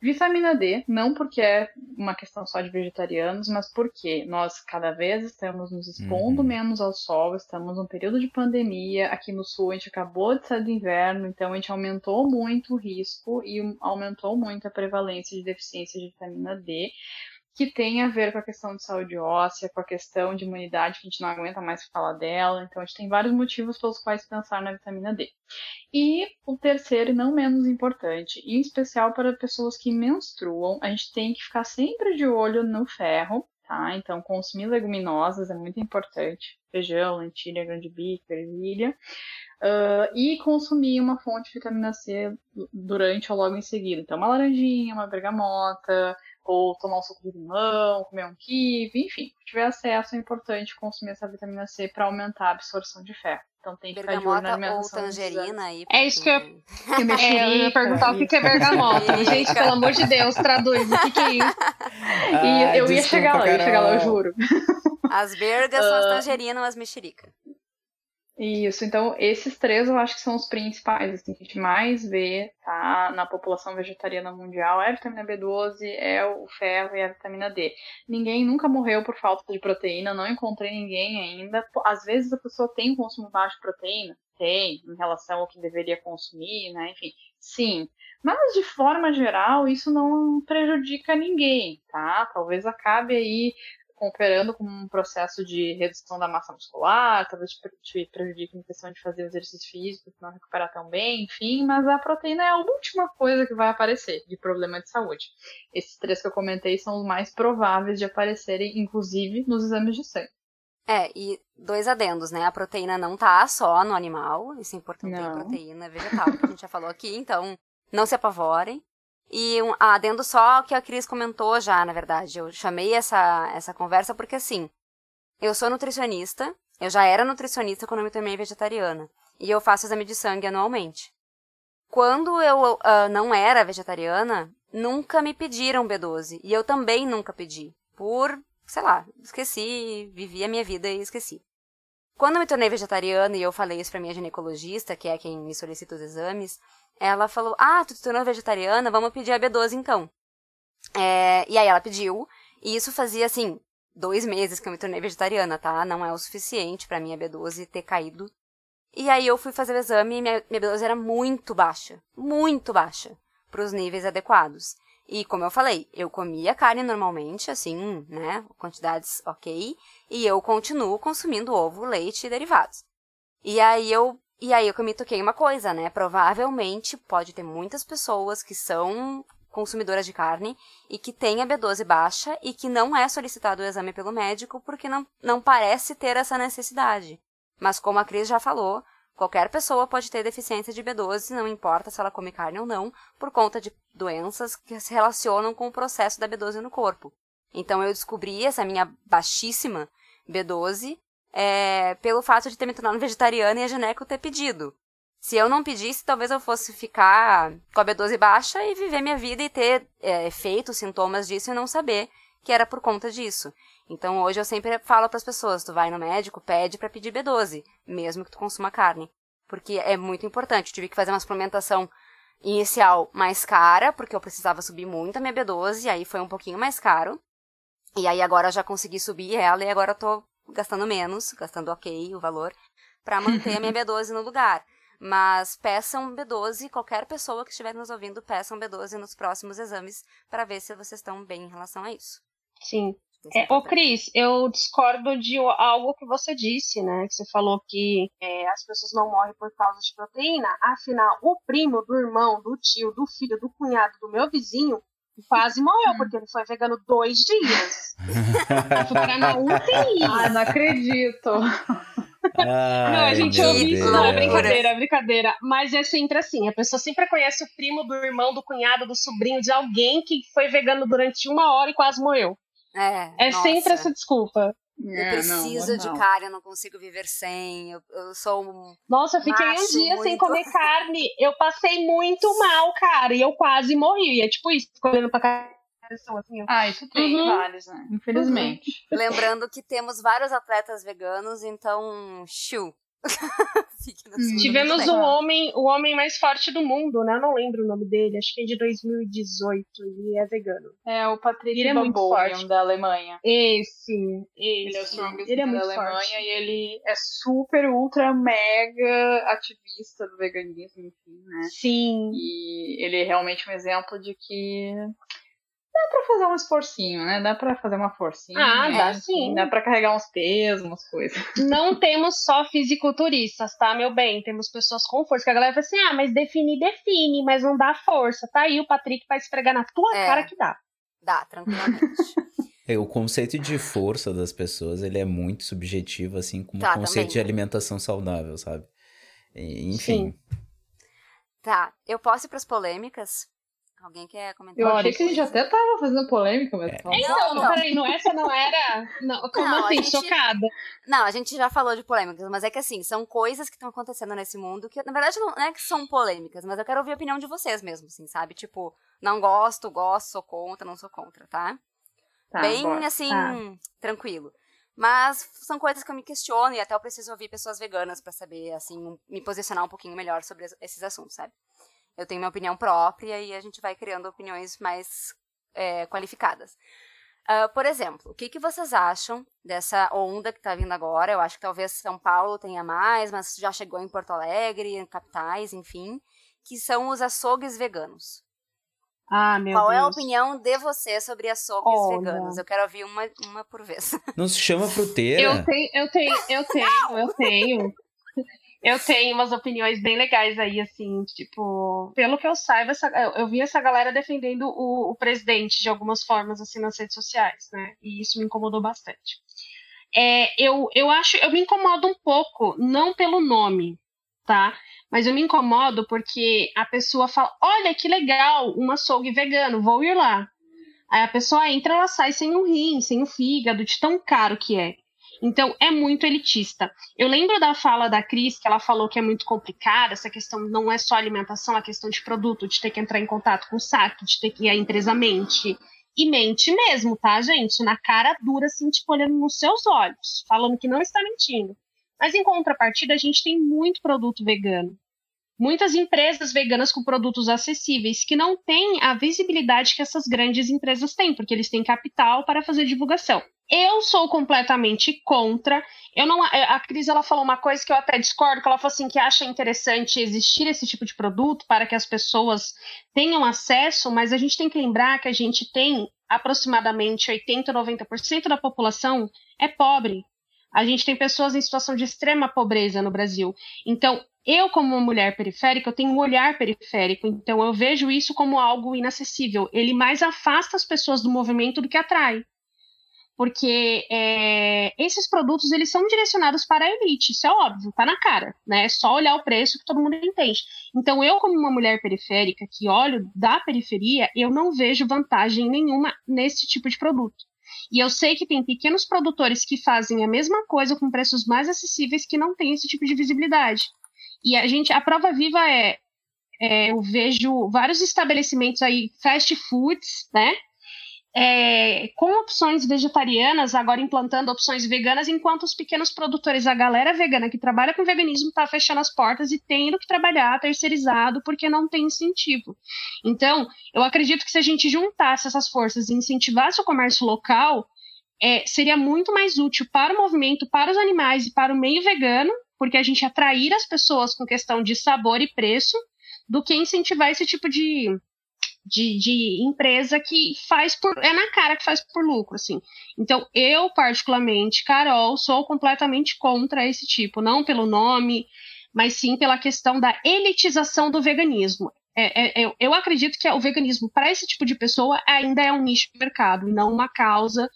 G: Vitamina D, não porque é uma questão só de vegetarianos, mas porque nós cada vez estamos nos expondo uhum. menos ao sol, estamos num período de pandemia. Aqui no sul a gente acabou de sair do inverno, então a gente aumentou muito o risco e aumentou muito a prevalência de deficiência de vitamina D que tem a ver com a questão de saúde óssea, com a questão de imunidade, que a gente não aguenta mais falar dela. Então, a gente tem vários motivos pelos quais pensar na vitamina D. E o terceiro, e não menos importante, em especial para pessoas que menstruam, a gente tem que ficar sempre de olho no ferro, tá? Então, consumir leguminosas é muito importante. Feijão, lentilha, grande bico, ervilha. Uh, e consumir uma fonte de vitamina C durante ou logo em seguida. Então, uma laranjinha, uma bergamota, ou tomar um suco de limão, comer um kiwi, enfim, se tiver acesso é importante consumir essa vitamina C para aumentar a absorção de ferro. Então tem que ficar de olho na alimentação.
E: ou tangerina aí.
F: É isso que eu, é, eu ia perguntar o que é bergamota. Gente, pelo amor de Deus, traduz o que, que é isso.
G: Ah, e eu ia chegar lá, eu ia chegar lá, eu juro.
E: As bergas uh, são as ah. tangerinas, as mexerica.
G: Isso, então esses três eu acho que são os principais, assim, que a gente mais vê, tá, na população vegetariana mundial, é a vitamina B12, é o ferro e a vitamina D. Ninguém nunca morreu por falta de proteína, não encontrei ninguém ainda. Às vezes a pessoa tem um consumo baixo de proteína, tem, em relação ao que deveria consumir, né, enfim, sim. Mas de forma geral, isso não prejudica ninguém, tá? Talvez acabe aí cooperando com um processo de redução da massa muscular, talvez te prejudique em questão de fazer exercício físico, não recuperar tão bem, enfim, mas a proteína é a última coisa que vai aparecer de problema de saúde. Esses três que eu comentei são os mais prováveis de aparecerem, inclusive, nos exames de sangue.
E: É, e dois adendos, né? A proteína não tá só no animal, isso é importante, não. tem proteína vegetal, que a gente já falou aqui, então não se apavorem. E um adendo só que a Cris comentou já, na verdade. Eu chamei essa, essa conversa porque, assim, eu sou nutricionista, eu já era nutricionista quando eu me tornei vegetariana. E eu faço exame de sangue anualmente. Quando eu uh, não era vegetariana, nunca me pediram B12. E eu também nunca pedi. Por, sei lá, esqueci, vivi a minha vida e esqueci. Quando eu me tornei vegetariana e eu falei isso pra minha ginecologista, que é quem me solicita os exames, ela falou: Ah, tu te tornou vegetariana, vamos pedir a B12 então. É, e aí ela pediu, e isso fazia assim, dois meses que eu me tornei vegetariana, tá? Não é o suficiente para minha B12 ter caído. E aí eu fui fazer o exame e minha, minha B12 era muito baixa, muito baixa, para os níveis adequados. E como eu falei, eu comia carne normalmente, assim, né, quantidades ok, e eu continuo consumindo ovo, leite e derivados. E aí eu e aí eu me toquei uma coisa, né? Provavelmente pode ter muitas pessoas que são consumidoras de carne e que têm a B12 baixa e que não é solicitado o exame pelo médico porque não, não parece ter essa necessidade. Mas como a Cris já falou, qualquer pessoa pode ter deficiência de B12, não importa se ela come carne ou não, por conta de doenças que se relacionam com o processo da B12 no corpo. Então eu descobri essa minha baixíssima B12 é, pelo fato de ter me tornado vegetariana e a Gineco ter pedido. Se eu não pedisse, talvez eu fosse ficar com a B12 baixa e viver minha vida e ter é, efeitos, sintomas disso e não saber que era por conta disso. Então hoje eu sempre falo para as pessoas, tu vai no médico, pede para pedir B12, mesmo que tu consuma carne, porque é muito importante. Eu tive que fazer uma suplementação inicial mais cara, porque eu precisava subir muito a minha B12, e aí foi um pouquinho mais caro. E aí agora eu já consegui subir ela e agora eu tô gastando menos, gastando ok o valor, para manter a minha B12 no lugar. Mas peçam B12, qualquer pessoa que estiver nos ouvindo, peçam B12 nos próximos exames para ver se vocês estão bem em relação a isso.
F: Sim. É, ô, Cris, eu discordo de algo que você disse, né? Que você falou que é, as pessoas não morrem por causa de proteína. Afinal, o primo do irmão, do tio, do filho, do cunhado do meu vizinho quase morreu, hum. porque ele foi vegano dois dias. foi parar na UTI.
G: Ah, não acredito.
F: Ai, não, a gente ouve isso, não é brincadeira, é brincadeira. Mas é sempre assim: a pessoa sempre conhece o primo do irmão, do cunhado, do sobrinho, de alguém que foi vegano durante uma hora e quase morreu.
E: É.
F: É nossa. sempre essa desculpa.
E: Eu é, preciso não, de carne, eu não consigo viver sem. Eu, eu sou um.
F: Nossa, eu fiquei um dia muito... sem comer carne. Eu passei muito mal, cara. E eu quase morri. E é tipo isso, olhando pra cara.
G: Assim, ah, isso tem uhum. vários, né? Infelizmente.
E: Uhum. Lembrando que temos vários atletas veganos, então, chu.
F: Tivemos o homem, o homem mais forte do mundo, né? Eu não lembro o nome dele, acho que é de 2018, ele é vegano.
G: É o Patrick ele é muito forte da Alemanha.
F: Esse, esse.
G: Ele é o strongest ele é muito da Alemanha forte. e ele é super, ultra, mega ativista do veganismo, enfim, né?
F: Sim.
G: E ele é realmente um exemplo de que dá pra fazer um esforcinho, né? Dá pra fazer uma forcinha.
F: Ah, dá sim.
G: Dá pra carregar uns pesos, umas coisas.
F: Não temos só fisiculturistas, tá, meu bem? Temos pessoas com força. Que a galera fala assim, ah, mas define, define, mas não dá força. Tá aí o Patrick vai esfregar na tua é, cara que dá.
E: Dá, tranquilamente.
D: É, o conceito de força das pessoas, ele é muito subjetivo, assim como tá, o conceito também. de alimentação saudável, sabe? Enfim. Sim.
E: Tá, eu posso ir para as polêmicas? Alguém quer comentar?
G: Eu achei que a gente até tava fazendo polêmica, mas. É.
F: Então, não, peraí, não, essa não era. Não, como não, assim? Gente... Chocada.
E: Não, a gente já falou de polêmicas, mas é que assim, são coisas que estão acontecendo nesse mundo que, na verdade, não é que são polêmicas, mas eu quero ouvir a opinião de vocês mesmo, assim, sabe? Tipo, não gosto, gosto, sou contra, não sou contra, tá? tá Bem, bora. assim, tá. tranquilo. Mas são coisas que eu me questiono e até eu preciso ouvir pessoas veganas para saber, assim, me posicionar um pouquinho melhor sobre esses assuntos, sabe? Eu tenho minha opinião própria e a gente vai criando opiniões mais é, qualificadas. Uh, por exemplo, o que, que vocês acham dessa onda que está vindo agora? Eu acho que talvez São Paulo tenha mais, mas já chegou em Porto Alegre, em capitais, enfim, que são os açougues veganos.
F: Ah, meu
E: Qual
F: Deus.
E: é a opinião de você sobre açougues Olha. veganos? Eu quero ouvir uma, uma por vez.
D: Não se chama fruteira.
F: Eu tenho, eu tenho, eu tenho, eu tenho. Eu tenho umas opiniões bem legais aí, assim, tipo, pelo que eu saiba, essa, eu, eu, vi essa galera defendendo o, o, presidente de algumas formas, assim, nas redes sociais, né? E isso me incomodou bastante. É, eu, eu acho, eu me incomodo um pouco, não pelo nome, tá? Mas eu me incomodo porque a pessoa fala: olha que legal, um açougue vegano, vou ir lá. Aí a pessoa entra, ela sai sem um rim, sem um fígado, de tão caro que é. Então, é muito elitista. Eu lembro da fala da Cris, que ela falou que é muito complicada, essa questão não é só alimentação, a questão de produto, de ter que entrar em contato com o saque, de ter que a empresa mente. E mente mesmo, tá, gente? Na cara dura, assim, tipo, olhando nos seus olhos, falando que não está mentindo. Mas em contrapartida, a gente tem muito produto vegano. Muitas empresas veganas com produtos acessíveis que não têm a visibilidade que essas grandes empresas têm, porque eles têm capital para fazer divulgação. Eu sou completamente contra. Eu não, é, a Cris ela falou uma coisa que eu até discordo, que ela falou assim que acha interessante existir esse tipo de produto para que as pessoas tenham acesso, mas a gente tem que lembrar que a gente tem aproximadamente 80, 90% da população é pobre. A gente tem pessoas em situação de extrema pobreza no Brasil. Então, eu, como uma mulher periférica, eu tenho um olhar periférico, então eu vejo isso como algo inacessível. Ele mais afasta as pessoas do movimento do que atrai porque é, esses produtos eles são direcionados para a elite, isso é óbvio, tá na cara, né? É só olhar o preço que todo mundo entende. Então, eu, como uma mulher periférica que olho da periferia, eu não vejo vantagem nenhuma nesse tipo de produto. E eu sei que tem pequenos produtores que fazem a mesma coisa com preços mais acessíveis que não têm esse tipo de visibilidade. E a gente, a prova viva é, é eu vejo vários estabelecimentos aí, fast foods, né? É, com opções vegetarianas, agora implantando opções veganas, enquanto os pequenos produtores, a galera vegana que trabalha com veganismo, está fechando as portas e tendo que trabalhar terceirizado porque não tem incentivo. Então, eu acredito que se a gente juntasse essas forças e incentivasse o comércio local, é, seria muito mais útil para o movimento, para os animais e para o meio vegano, porque a gente atrair as pessoas com questão de sabor e preço, do que incentivar esse tipo de, de, de empresa que faz por. É na cara que faz por lucro, assim. Então, eu, particularmente, Carol, sou completamente contra esse tipo. Não pelo nome, mas sim pela questão da elitização do veganismo. É, é, eu, eu acredito que o veganismo, para esse tipo de pessoa, ainda é um nicho de mercado, não uma causa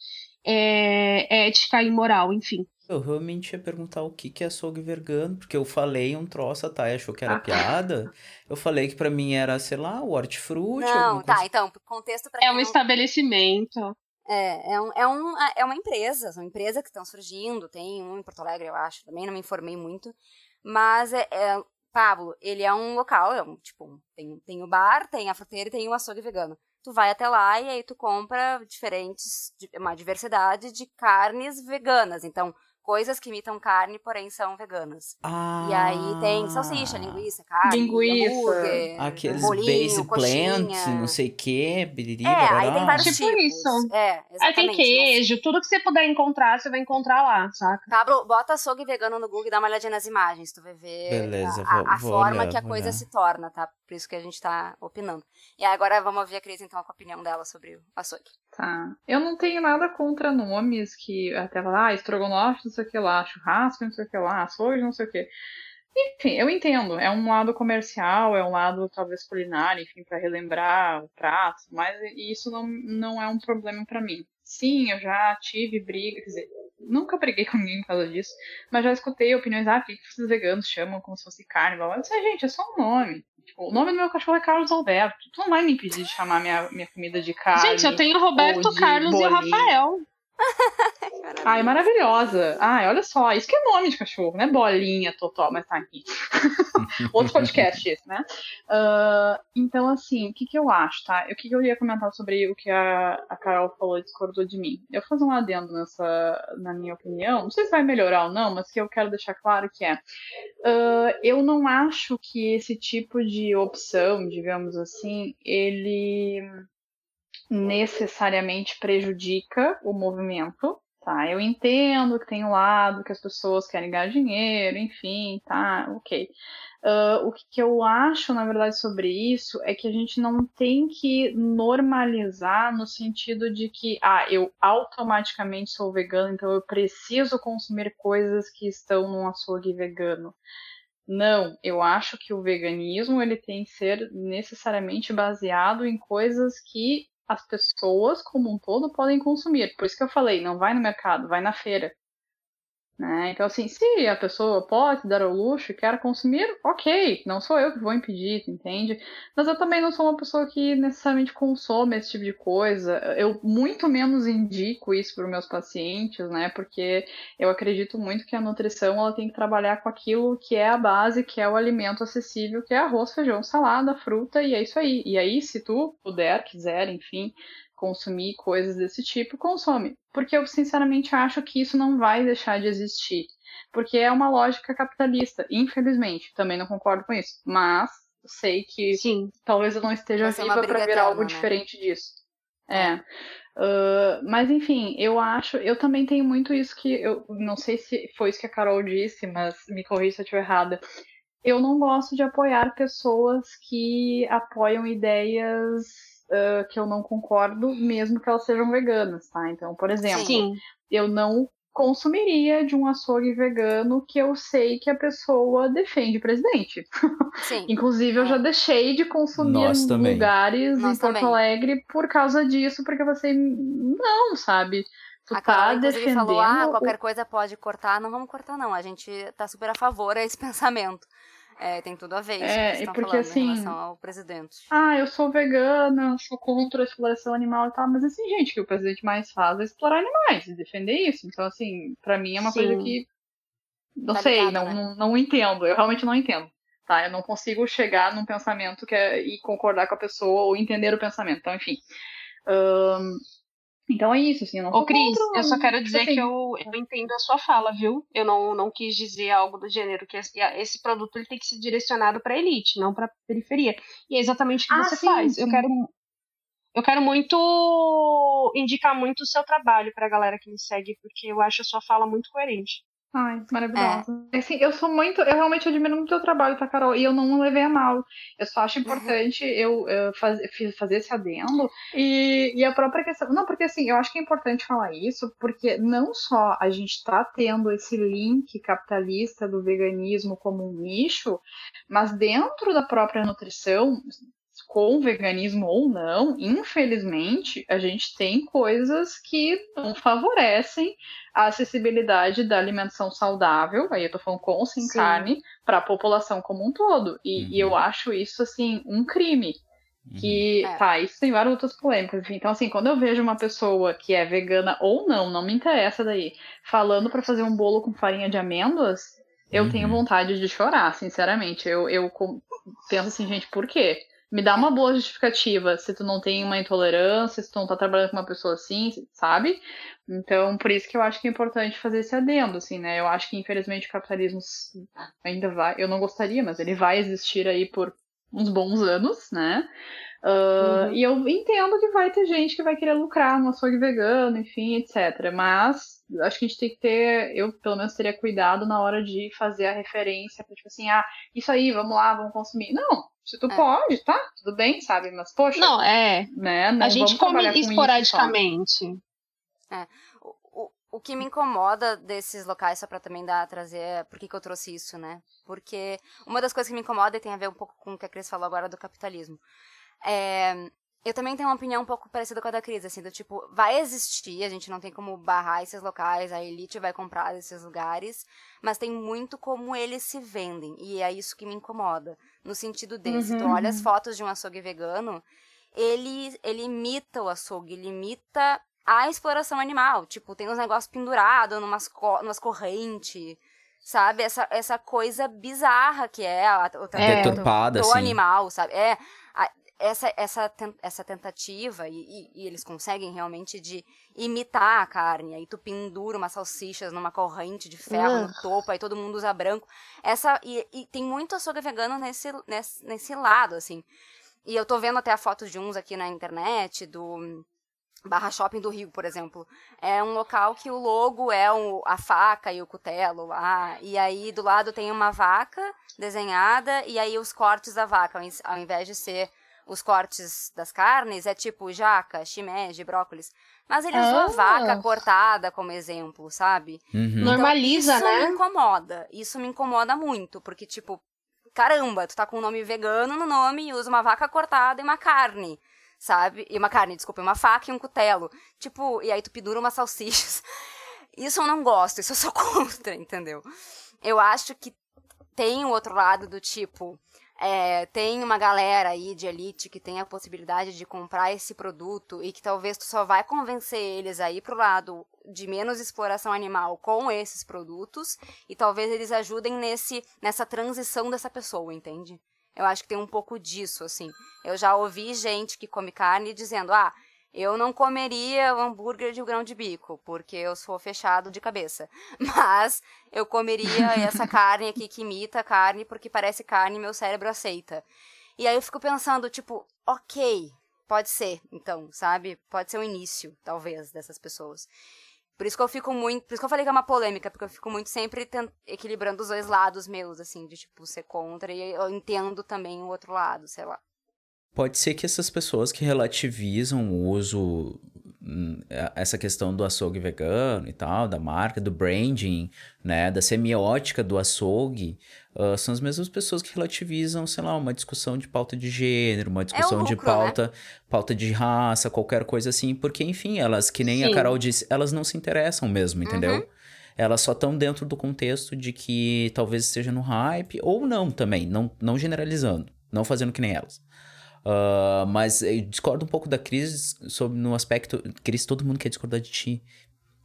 F: é, ética e moral, enfim.
D: Eu realmente ia perguntar o que, que é açougue vegano, porque eu falei um troço, a Thay achou que era ah. piada. Eu falei que para mim era, sei lá, o hortifruti.
E: Não, tá, coisa... então, contexto pra
F: É um não... estabelecimento.
E: É, é, um, é, um, é uma empresa, são empresas que estão surgindo, tem um em Porto Alegre, eu acho, também não me informei muito. Mas, é, é Pablo, ele é um local, é um, tipo, tem, tem o bar, tem a fruteira e tem o açougue vegano. Tu vai até lá e aí tu compra diferentes, uma diversidade de carnes veganas. Então, coisas que imitam carne, porém são veganas.
D: Ah.
E: E aí tem salsicha, linguiça, carne,
G: Linguiça.
E: hambúrguer,
D: Aqueles
E: bolinho,
D: base
E: coxinha.
D: plants, não sei o que, biriri,
E: É, aí tem
D: barará.
E: vários
F: Tipo
E: tipos.
F: isso.
E: É,
F: Aí tem queijo, tudo que você puder encontrar, você vai encontrar lá, saca?
E: Pablo, bota açougue vegano no Google e dá uma olhadinha nas imagens, tu vai ver
D: Beleza,
E: a,
D: vou-
E: a
D: vou
E: forma
D: olhar,
E: que a coisa
D: olhar.
E: se torna, tá? Por isso que a gente tá opinando. E agora vamos ouvir a Cris, então, com a opinião dela sobre o açougue.
G: Tá. Eu não tenho nada contra nomes que até falar, ah, estrogonofe, não sei o que lá, churrasco, não sei o que lá, açougue, não sei o que. Enfim, eu entendo. É um lado comercial, é um lado talvez culinário, enfim, para relembrar o prato, mas isso não, não é um problema para mim. Sim, eu já tive briga, quer dizer, nunca briguei com ninguém por causa disso, mas já escutei opiniões, ah, por que vocês veganos chamam como se fosse carne? Eu disse, gente, é só um nome. Tipo, o nome do meu cachorro é Carlos Alberto. Tu não vai me impedir de chamar minha, minha comida de carne.
F: Gente, eu tenho o Roberto Carlos e o. Rafael.
G: Ai, maravilhosa. Ai, olha só, isso que é nome de cachorro, né? Bolinha, totó, mas tá aqui. Outro podcast esse, né? Ah, então, assim, o que que eu acho, tá? O que que eu ia comentar sobre o que a, a Carol falou e discordou de mim? Eu vou fazer um adendo nessa, na minha opinião, não sei se vai melhorar ou não, mas que eu quero deixar claro que é, ah, eu não acho que esse tipo de opção, digamos assim, ele necessariamente prejudica o movimento, tá? Eu entendo que tem um lado que as pessoas querem ganhar dinheiro, enfim, tá, ok. Ah, o que eu acho, na verdade, sobre isso é que a gente não tem que normalizar no sentido de que, ah, eu automaticamente sou vegano, então eu preciso consumir coisas que estão num açougue vegano. Não, eu acho que o veganismo ele tem que ser necessariamente baseado em coisas que as pessoas como um todo podem consumir. Por isso que eu falei, não vai no mercado, vai na feira. Né? Então, assim, se a pessoa pode dar ao luxo e quer consumir, ok, não sou eu que vou impedir, entende? Mas eu também não sou uma pessoa que necessariamente consome esse tipo de coisa. Eu muito menos indico isso para os meus pacientes, né? Porque eu acredito muito que a nutrição ela tem que trabalhar com aquilo que é a base, que é o alimento acessível, que é arroz, feijão, salada, fruta, e é isso aí. E aí, se tu puder, quiser, enfim, consumir coisas desse tipo, consome. Porque eu sinceramente acho que isso não vai deixar de existir. Porque é uma lógica capitalista, infelizmente. Também não concordo com isso. Mas sei que
F: Sim.
G: talvez eu não esteja
E: Vai
G: viva para ver algo
E: né?
G: diferente disso. É. Ah, mas enfim, eu acho, eu também tenho muito isso que eu não sei se foi isso que a Carol disse, mas me corrija se eu estiver errada. Eu não gosto de apoiar pessoas que apoiam ideias ah, que eu não concordo, mesmo que elas sejam veganas, tá? Então, por exemplo,
F: Sim.
G: eu não consumiria de um açougue vegano que eu sei que a pessoa defende o presidente.
E: Sim.
G: Inclusive, eu
E: É.
G: já deixei de consumir
D: Nós
G: lugares
E: Nós
G: em Porto
E: também.
G: Alegre por causa disso, porque você. Não, sabe? Tu
E: a
G: tá
E: Carol, inclusive,
G: defendendo.
E: falou, ah, qualquer coisa pode cortar. Não vamos cortar, não. A gente tá super a favor a esse pensamento. É, tem tudo a ver isso
G: É,
E: que estão
G: porque,
E: falando
G: assim,
E: em relação ao presidente.
G: Ah, eu sou vegana, sou contra a exploração animal e tal, mas assim, gente, o que o presidente mais faz é explorar animais e defender isso. Então, assim, pra mim é uma
F: Sim.
G: coisa que. Não
E: Tá
G: sei,
E: ligada,
G: não,
E: né?
G: não, não entendo. Eu realmente não entendo. Tá? Eu não consigo chegar num pensamento que é, e concordar com a pessoa ou entender o pensamento. Então, enfim. Então é isso, assim, eu não
F: Ô, Cris,
G: contra,
F: eu só quero dizer
G: assim,
F: que eu, eu entendo a sua fala, viu? Eu não, não quis dizer algo do gênero, que esse, esse produto ele tem que ser direcionado para elite, não para periferia. E é exatamente o que
G: Ah,
F: você
G: sim,
F: faz. Eu
G: sim.
F: quero eu quero muito indicar muito o seu trabalho pra galera que me segue, porque eu acho a sua fala muito coerente.
G: Ai, maravilhosa. Assim, eu sou muito, eu realmente admiro muito o teu trabalho, tá, Carol? E eu não levei a mal. Eu só acho importante eu, eu faz, fazer esse adendo. E, e a própria questão. Não, porque assim, eu acho que é importante falar isso, porque não só a gente tá tendo esse link capitalista do veganismo como um nicho, mas dentro da própria nutrição, com veganismo ou não, infelizmente, a gente tem coisas que não favorecem a acessibilidade da alimentação saudável, aí eu tô falando com ou sem
F: Sim.
G: carne, para a população como um todo. E, e eu
D: Uhum.
G: acho isso, assim, um crime. Que,
E: É.
G: tá, isso tem várias outras polêmicas. enfim. Então, assim, quando eu vejo uma pessoa que é vegana ou não, não me interessa daí, falando para fazer um bolo com farinha de amêndoas, eu
D: Uhum.
G: tenho vontade de chorar, sinceramente. Eu, eu penso assim, gente, por quê? Me dá uma boa justificativa se tu não tem uma intolerância, se tu não tá trabalhando com uma pessoa assim, sabe? Então, por isso que eu acho que é importante fazer esse adendo, assim, né? Eu acho que, infelizmente, o capitalismo ainda vai. Eu não gostaria, mas ele vai existir aí por uns bons anos, né? Uh, uhum. E eu entendo que vai ter gente que vai querer lucrar no açougue vegano, enfim, etc. Mas acho que a gente tem que ter, eu pelo menos teria cuidado na hora de fazer a referência, pra, tipo assim, ah, isso aí, vamos lá, vamos consumir. Não, se tu é. pode, tá, tudo bem, sabe? Mas, poxa.
F: Não, é.
G: Né, não
F: a gente come esporadicamente.
E: É. O, o, o que me incomoda desses locais, só pra também dar, trazer, por que, que eu trouxe isso, né? Porque uma das coisas que me incomoda e tem a ver um pouco com o que a Cris falou agora do capitalismo. É, eu também tenho uma opinião um pouco parecida com a da Cris, assim, do tipo, vai existir, a gente não tem como barrar esses locais, a elite vai comprar esses lugares, mas tem muito como eles se vendem, e é isso que me incomoda, no sentido desse. Uhum. Tu olha as uhum. fotos de um açougue vegano, ele, ele imita o açougue, ele imita a exploração animal, tipo, tem uns negócios pendurados numas, co numas correntes, sabe? Essa, essa coisa bizarra que é a, o,
D: é, deturpada,
E: do, do animal, sabe? É, essa, essa, essa tentativa, e, e, eles conseguem realmente de imitar a carne, aí tu pendura umas salsichas numa corrente de ferro uh. no topo, aí todo mundo usa branco. Essa, e, e tem muito açougue vegano nesse, nesse, nesse lado, assim. E eu tô vendo até a foto de uns aqui na internet, do Barra Shopping do Rio, por exemplo. É um local que o logo é um, a faca e o cutelo lá. E aí do lado tem uma vaca desenhada e aí os cortes da vaca, ao invés de ser os cortes das carnes é tipo jaca, shimeji, brócolis. Mas ele usou a vaca cortada como exemplo, sabe?
F: Uhum. Então, Normaliza,
E: isso
F: né?
E: Isso me incomoda. Isso me incomoda muito, porque, tipo, caramba, tu tá com um nome vegano no nome e usa uma vaca cortada e uma carne, sabe? E uma carne, desculpa, uma faca e um cutelo. Tipo, e aí tu pendura umas salsichas. Isso eu não gosto, isso eu sou contra, entendeu? Eu acho que tem o outro lado do tipo é, tem uma galera aí de elite que tem a possibilidade de comprar esse produto e que talvez tu só vai convencer eles aí pro lado de menos exploração animal com esses produtos e talvez eles ajudem nesse nessa transição dessa pessoa, entende? Eu acho que tem um pouco disso, assim. Eu já ouvi gente que come carne dizendo, ah, eu não comeria hambúrguer de grão de bico, porque eu sou fechado de cabeça. Mas eu comeria essa carne aqui que imita carne, porque parece carne e meu cérebro aceita. E aí eu fico pensando, tipo, ok, pode ser, então, sabe? Pode ser o início, talvez, dessas pessoas. Por isso que eu fico muito. Por isso que eu falei que é uma polêmica, porque eu fico muito sempre tent, equilibrando os dois lados meus, assim, de tipo, ser contra, e eu entendo também o outro lado, sei lá.
D: Pode ser que essas pessoas que relativizam o uso, hum, essa questão do açougue vegano e tal, da marca, do branding, né, da semiótica do açougue, uh, são as mesmas pessoas que relativizam, sei lá, uma discussão de pauta de gênero, uma discussão é lucro, de pauta, né? pauta de raça, qualquer coisa assim, porque, enfim, elas, que nem Sim. a Carol disse, elas não se interessam mesmo, entendeu? Uhum elas só estão dentro do contexto de que talvez esteja no hype, ou não também, não, não generalizando, não fazendo que nem elas. Uh, mas eu discordo um pouco da Cris sobre no aspecto. Cris, todo mundo quer discordar de ti.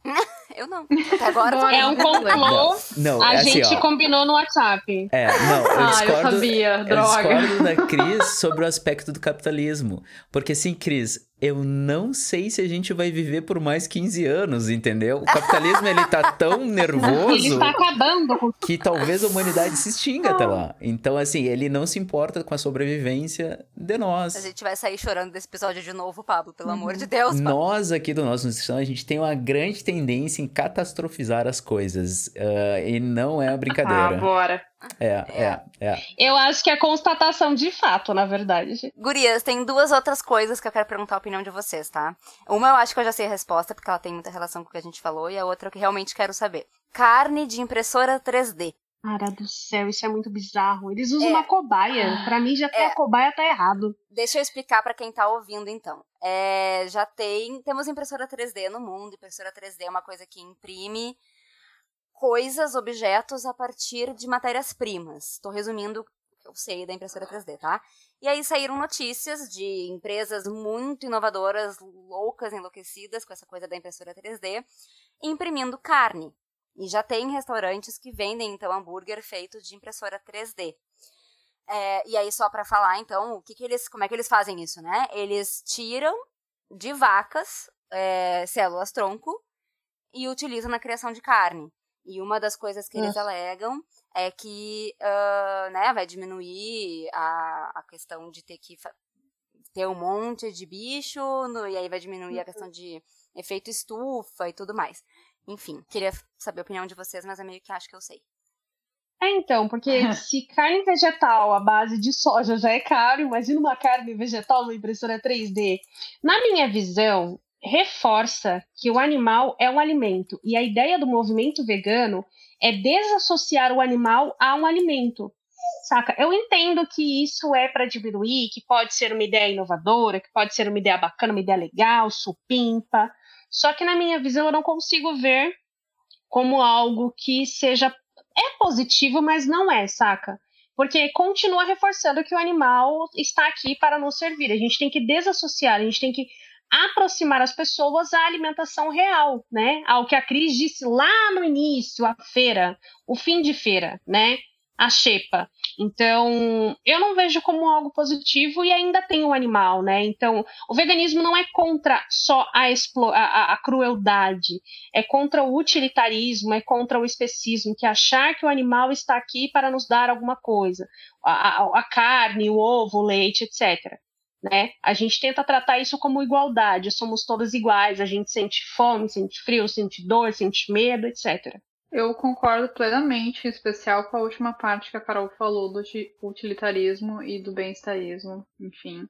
E: Eu não. Até agora
F: É um complô. Não, a é assim, gente ó, combinou no WhatsApp.
D: É, não, eu discordo,
G: ah, eu sabia, droga.
D: Eu discordo da Cris sobre o aspecto do capitalismo. Porque assim, Cris, eu não sei se a gente vai viver por mais 15 anos, entendeu? O capitalismo, ele tá tão nervoso...
F: Ele está acabando.
D: Que talvez a humanidade se extinga até lá. Então, assim, ele não se importa com a sobrevivência de nós.
E: A gente vai sair chorando desse episódio de novo, Pablo, pelo amor de Deus. Pablo.
D: Nós aqui do nosso Nutrição, a gente tem uma grande tendência em catastrofizar as coisas. Uh, e não é uma brincadeira.
F: Ah, bora.
D: É, é, é.
F: Eu acho que é constatação de fato, na verdade.
E: Gurias, tem duas outras coisas que eu quero perguntar a opinião de vocês, tá? Uma eu acho que eu já sei a resposta, porque ela tem muita relação com o que a gente falou, e a outra eu que realmente quero saber. Carne de impressora 3D.
F: Cara do céu, isso é muito bizarro. Eles usam é. uma cobaia. Para mim, já ter é. a cobaia tá errado.
E: Deixa eu explicar para quem tá ouvindo, então. É, já tem. Temos impressora 3D no mundo. Impressora 3D é uma coisa que imprime coisas, objetos a partir de matérias-primas. Estou resumindo o que eu sei da impressora 3D, tá? E aí saíram notícias de empresas muito inovadoras, loucas, enlouquecidas com essa coisa da impressora 3D, imprimindo carne. E já tem restaurantes que vendem, então, hambúrguer feito de impressora 3D. É, e aí, só para falar, então, o que, que eles. Como é que eles fazem isso, né? Eles tiram de vacas é, células tronco e utilizam na criação de carne. E uma das coisas que eles alegam é que uh, né, vai diminuir a, a questão de ter que ter um monte de bicho, no, e aí vai diminuir a uhum. questão de efeito estufa e tudo mais. Enfim, queria saber a opinião de vocês, mas é meio que acho que eu sei.
F: É, então, porque se carne vegetal à base de soja já é caro, imagina uma carne vegetal numa impressora 3D. Na minha visão, reforça que o animal é um alimento. E a ideia do movimento vegano é desassociar o animal a um alimento. Saca? Eu entendo que isso é para diminuir, que pode ser uma ideia inovadora, que pode ser uma ideia bacana, uma ideia legal, supimpa. Só que na minha visão eu não consigo ver como algo que seja é positivo, mas não é, saca? Porque continua reforçando que o animal está aqui para nos servir. A gente tem que desassociar, a gente tem que aproximar as pessoas à alimentação real, né? Ao que a Cris disse lá no início, a feira, o fim de feira, né? A xepa. Então, eu não vejo como algo positivo e ainda tem o animal, né? Então, o veganismo não é contra só a, a, a crueldade, é contra o utilitarismo, é contra o especismo, que é achar que o animal está aqui para nos dar alguma coisa, a, a carne, o ovo, o leite, etc né? A gente tenta tratar isso como igualdade, somos todos iguais, a gente sente fome, sente frio, sente dor, sente medo, etc.
G: Eu concordo plenamente, em especial com a última parte que a Carol falou do utilitarismo e do bem-estarismo, enfim.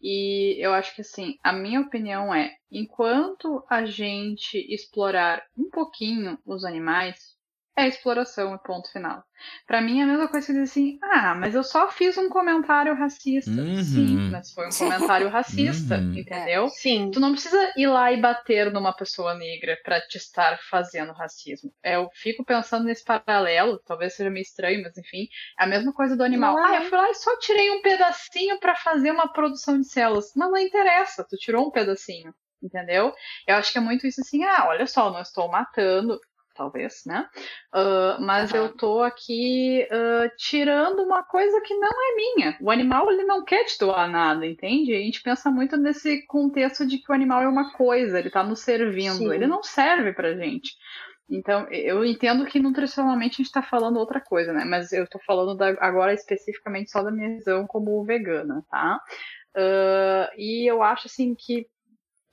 G: E eu acho que assim, a minha opinião é, enquanto a gente explorar um pouquinho os animais, é exploração, ponto final. Para mim é a mesma coisa que dizer assim: ah, mas eu só fiz um comentário racista. Uhum. Sim, mas foi um comentário racista, uhum. entendeu?
F: Sim.
G: Tu não precisa ir lá e bater numa pessoa negra para te estar fazendo racismo. Eu fico pensando nesse paralelo, talvez seja meio estranho, mas enfim, é a mesma coisa do animal. Não, ah, eu fui lá e só tirei um pedacinho para fazer uma produção de células. Mas não interessa, tu tirou um pedacinho entendeu? Eu acho que é muito isso assim, ah, olha só, não estou matando, talvez, né? Uh, mas uhum. eu tô aqui uh, tirando uma coisa que não é minha. O animal ele não quer te doar nada, entende? A gente pensa muito nesse contexto de que o animal é uma coisa, ele tá nos servindo, Sim. ele não serve pra gente. Então, eu entendo que nutricionalmente a gente está falando outra coisa, né? Mas eu estou falando da, agora especificamente só da minha visão como vegana, tá? Uh, e eu acho assim que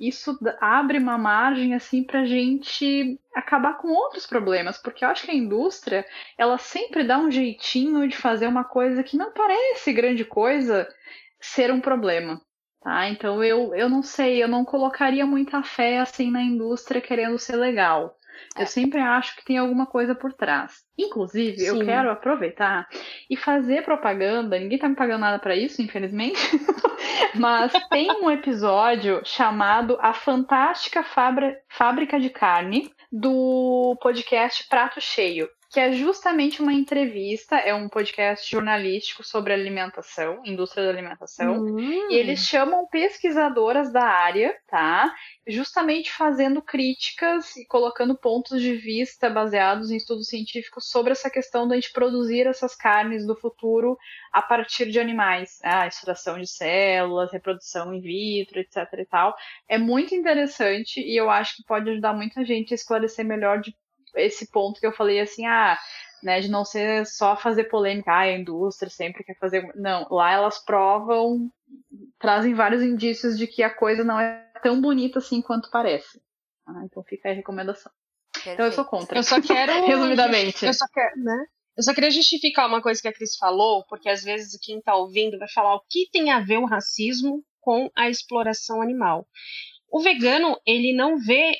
G: isso abre uma margem assim para a gente acabar com outros problemas, porque eu acho que a indústria ela sempre dá um jeitinho de fazer uma coisa que não parece grande coisa ser um problema. Tá? Então eu, eu não sei, eu não colocaria muita fé assim na indústria querendo ser legal. Eu é. sempre acho que tem alguma coisa por trás. Inclusive, Sim. eu quero aproveitar e fazer propaganda. Ninguém tá me pagando nada para isso, infelizmente. Mas tem um episódio chamado A Fantástica Fábrica de Carne do podcast Prato Cheio que é justamente uma entrevista, é um podcast jornalístico sobre alimentação, indústria da alimentação, e eles chamam pesquisadoras da área, tá? Justamente fazendo críticas e colocando pontos de vista baseados em estudos científicos sobre essa questão da gente produzir essas carnes do futuro a partir de animais, né? a extração de células, reprodução in vitro, etc e tal. É muito interessante e eu acho que pode ajudar muita gente a esclarecer melhor de esse ponto que eu falei assim, ah, né, de não ser só fazer polêmica, ah, a indústria sempre quer fazer. Não, lá elas provam, trazem vários indícios de que a coisa não é tão bonita assim quanto parece. Ah, então fica aí a recomendação. Perfeito. Então eu sou contra.
F: Eu só quero.
G: Resumidamente.
F: Eu só quero, né? Eu só queria justificar uma coisa que a Cris falou, porque às vezes quem está ouvindo vai falar o que tem a ver o racismo com a exploração animal. O vegano, ele não vê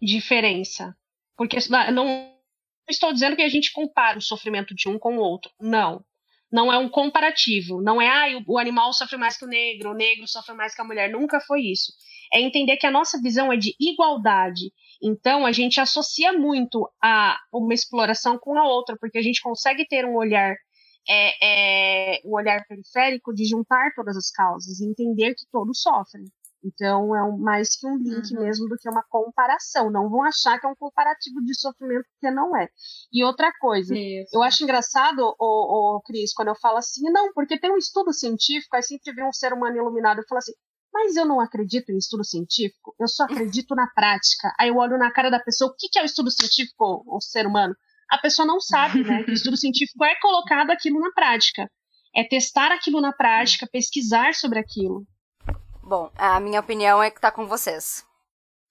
F: diferença porque não estou dizendo que a gente compara o sofrimento de um com o outro. Não. Não é um comparativo. Não é, ah, o animal sofre mais que o negro, o negro sofre mais que a mulher. Nunca foi isso. É entender que a nossa visão é de igualdade. Então, a gente associa muito a uma exploração com a outra, porque a gente consegue ter um olhar é, é, um olhar periférico de juntar todas as causas e entender que todos sofrem. Então é um, mais que um link uhum. mesmo do que uma comparação. Não vão achar que é um comparativo de sofrimento, porque não é. E outra coisa, Isso. eu acho engraçado, o, o Cris, quando eu falo assim, não, porque tem um estudo científico, aí sempre vem um ser humano iluminado e fala assim, mas eu não acredito em estudo científico, eu só acredito na prática. Aí eu olho na cara da pessoa, o que, que é o estudo científico, o ser humano? A pessoa não sabe, né? Que o estudo científico é colocado aquilo na prática. É testar aquilo na prática, pesquisar sobre aquilo.
E: Bom, a minha opinião é que tá com vocês.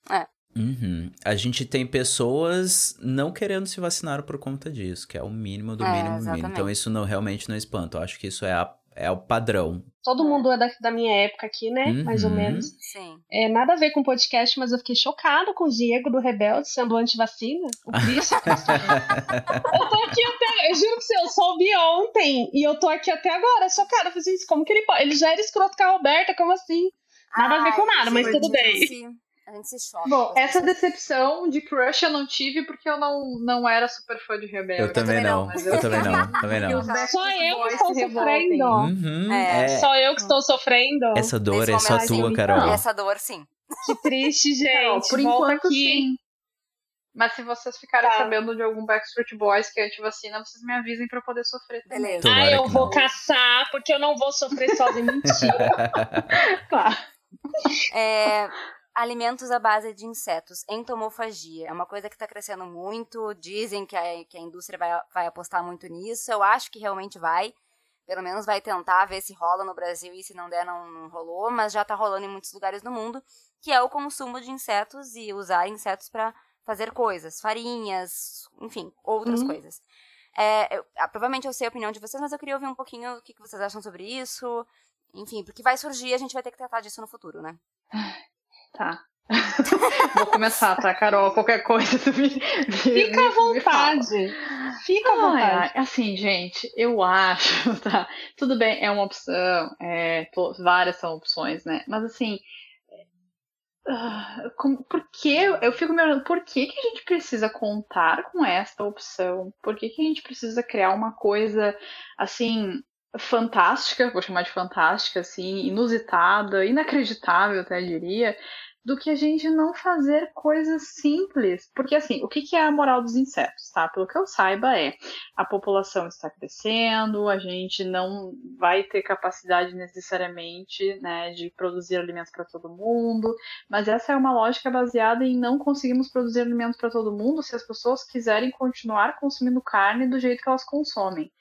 E: É.
D: Uhum. A gente tem pessoas não querendo se vacinar por conta disso, que é o mínimo do é, mínimo mínimo. Então isso não realmente não espanta. Eu acho que isso é a é o padrão.
F: Todo mundo é da, da minha época aqui, né? Uhum. Mais ou menos.
E: Sim.
F: É, nada a ver com podcast, mas eu fiquei chocado com o Diego do Rebelde sendo anti-vacina. O Cris. eu tô aqui até. Eu juro que você, eu soube ontem e eu tô aqui até agora. Chocada. Eu falei assim, como que ele pode? Ele já era escroto com a Roberta, como assim? Nada Ai, a ver com nada, mas tudo bem.
E: A gente se choca.
G: Bom, essa decepção de crush eu não tive porque eu não, não era super fã de Rebelde.
D: Eu também não. Eu, eu também não. Também não.
F: Só eu que estou sofrendo.
D: Uhum, é.
F: é. Só eu que estou sofrendo.
D: Essa dor é só tua, Carol.
E: Essa dor, sim.
F: Que triste, gente. Carol,
G: por enquanto, aqui. sim. Mas se vocês ficarem tá. sabendo de algum Backstreet Boys que é anti-vacina, vocês me avisem pra eu poder sofrer também.
F: Beleza. Ah, eu vou não. caçar, porque eu não vou sofrer sozinha. Mentira.
E: claro. É, alimentos à base de insetos, entomofagia. É uma coisa que está crescendo muito. Dizem que a, que a indústria vai, vai apostar muito nisso. Eu acho que realmente vai. Pelo menos vai tentar ver se rola no Brasil e se não der, não, não rolou. Mas já está rolando em muitos lugares do mundo. Que é o consumo de insetos e usar insetos para fazer coisas, farinhas, enfim, outras uhum. coisas. É, eu, ah, provavelmente eu sei a opinião de vocês, mas eu queria ouvir um pouquinho o que, que vocês acham sobre isso. Enfim, porque vai surgir, a gente vai ter que tratar disso no futuro, né?
G: Tá. Vou começar, tá, Carol? Qualquer coisa. Me,
F: Fica à vontade. Fica à vontade.
G: assim, gente, eu acho, tá? Tudo bem, é uma opção, é, tô, várias são opções, né? Mas assim. Uh, como, por que eu fico me olhando, por que, que a gente precisa contar com esta opção? Por que, que a gente precisa criar uma coisa assim fantástica, vou chamar de fantástica, assim, inusitada, inacreditável, até diria, do que a gente não fazer coisas simples. Porque, assim, o que, é a moral dos insetos, tá? Pelo que eu saiba, é a população está crescendo, a gente não vai ter capacidade necessariamente, né, de produzir alimentos para todo mundo, mas essa é uma lógica baseada em não conseguimos produzir alimentos para todo mundo se as pessoas quiserem continuar consumindo carne do jeito que elas consomem.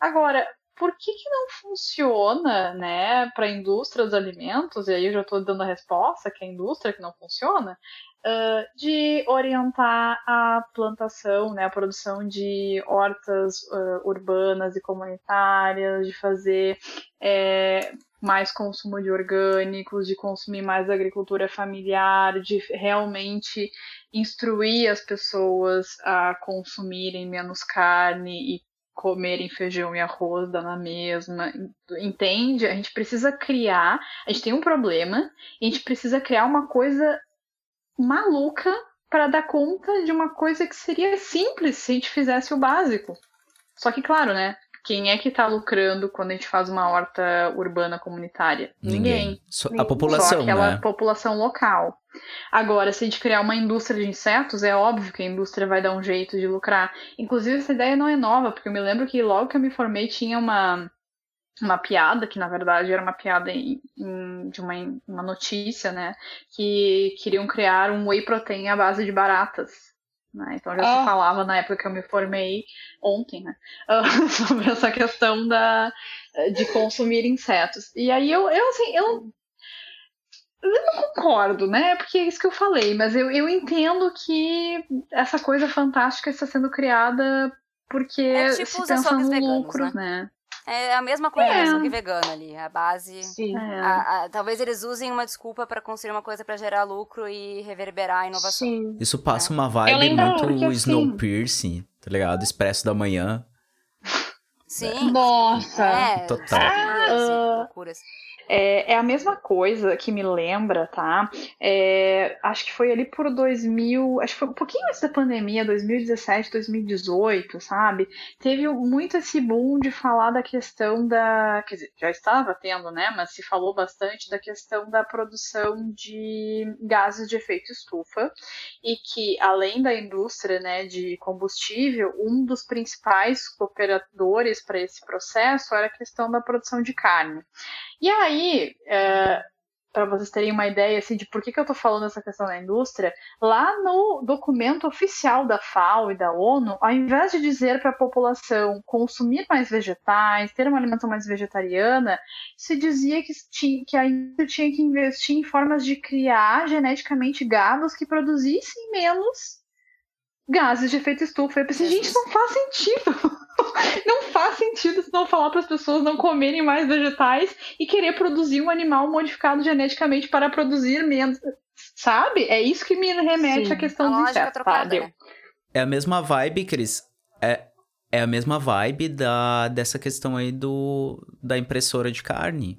G: Agora, por que, que não funciona, né, para a indústria dos alimentos, e aí eu já estou dando a resposta, que é a indústria que não funciona, uh, de orientar a plantação, né, a produção de hortas uh, urbanas e comunitárias, de fazer é, mais consumo de orgânicos, de consumir mais agricultura familiar, de realmente instruir as pessoas a consumirem menos carne e comerem feijão e arroz, dá na mesma, entende? A gente precisa criar, a gente tem um problema, e a gente precisa criar uma coisa maluca para dar conta de uma coisa que seria simples se a gente fizesse o básico. Só que, claro, né? Quem é que está lucrando quando a gente faz uma horta urbana comunitária?
D: Ninguém. Ninguém. Só a população, Só
G: aquela
D: né?
G: população local. Agora, se a gente criar uma indústria de insetos, é óbvio que a indústria vai dar um jeito de lucrar. Inclusive, essa ideia não é nova, porque eu me lembro que logo que eu me formei tinha uma, uma piada, que na verdade era uma piada em, em, de uma, uma notícia, né? Que queriam criar um whey protein à base de baratas. Né? Então já se falava na época que eu me formei ontem, né? sobre essa questão da, de consumir insetos. E aí eu, eu assim, eu, eu não concordo, né? Porque é isso que eu falei, mas eu, eu entendo que essa coisa fantástica está sendo criada porque é tipo se pensa no lucro, né? né?
E: É a mesma coisa, é. só que vegana ali. A base. Sim. É. A, a, talvez eles usem uma desculpa para construir uma coisa para gerar lucro e reverberar a inovação. Sim.
D: Isso passa é. uma vibe muito assim, Snowpiercer, tá ligado? Expresso da manhã.
E: Sim.
F: Nossa.
E: É,
D: Total.
F: Ah,
E: loucuras.
G: É, é, a mesma coisa que me lembra, tá? É, acho que foi ali por 2000, acho que foi um pouquinho antes da pandemia, 2017, 2018, sabe? Teve muito esse boom de falar da questão da, quer dizer, já estava tendo, né? Mas se falou bastante da questão da produção de gases de efeito estufa e que além da indústria, né, de combustível, um dos principais cooperadores para esse processo era a questão da produção de carne. E aí, é, para vocês terem uma ideia assim, de por que, que eu estou falando essa questão da indústria, lá no documento oficial da FAO e da ONU, ao invés de dizer para a população consumir mais vegetais, ter uma alimentação mais vegetariana, se dizia que, tinha, que a indústria tinha que investir em formas de criar geneticamente gados que produzissem menos gases de efeito estufa. Eu pensei, gente, não faz sentido. não faz sentido se não falar para as pessoas não comerem mais vegetais e querer produzir um animal modificado geneticamente para produzir menos. Sabe? É isso que me remete Sim. à questão do inseto. Tá, deu.
D: É a mesma vibe, Cris. É, é a mesma vibe da, dessa questão aí do, da impressora de carne.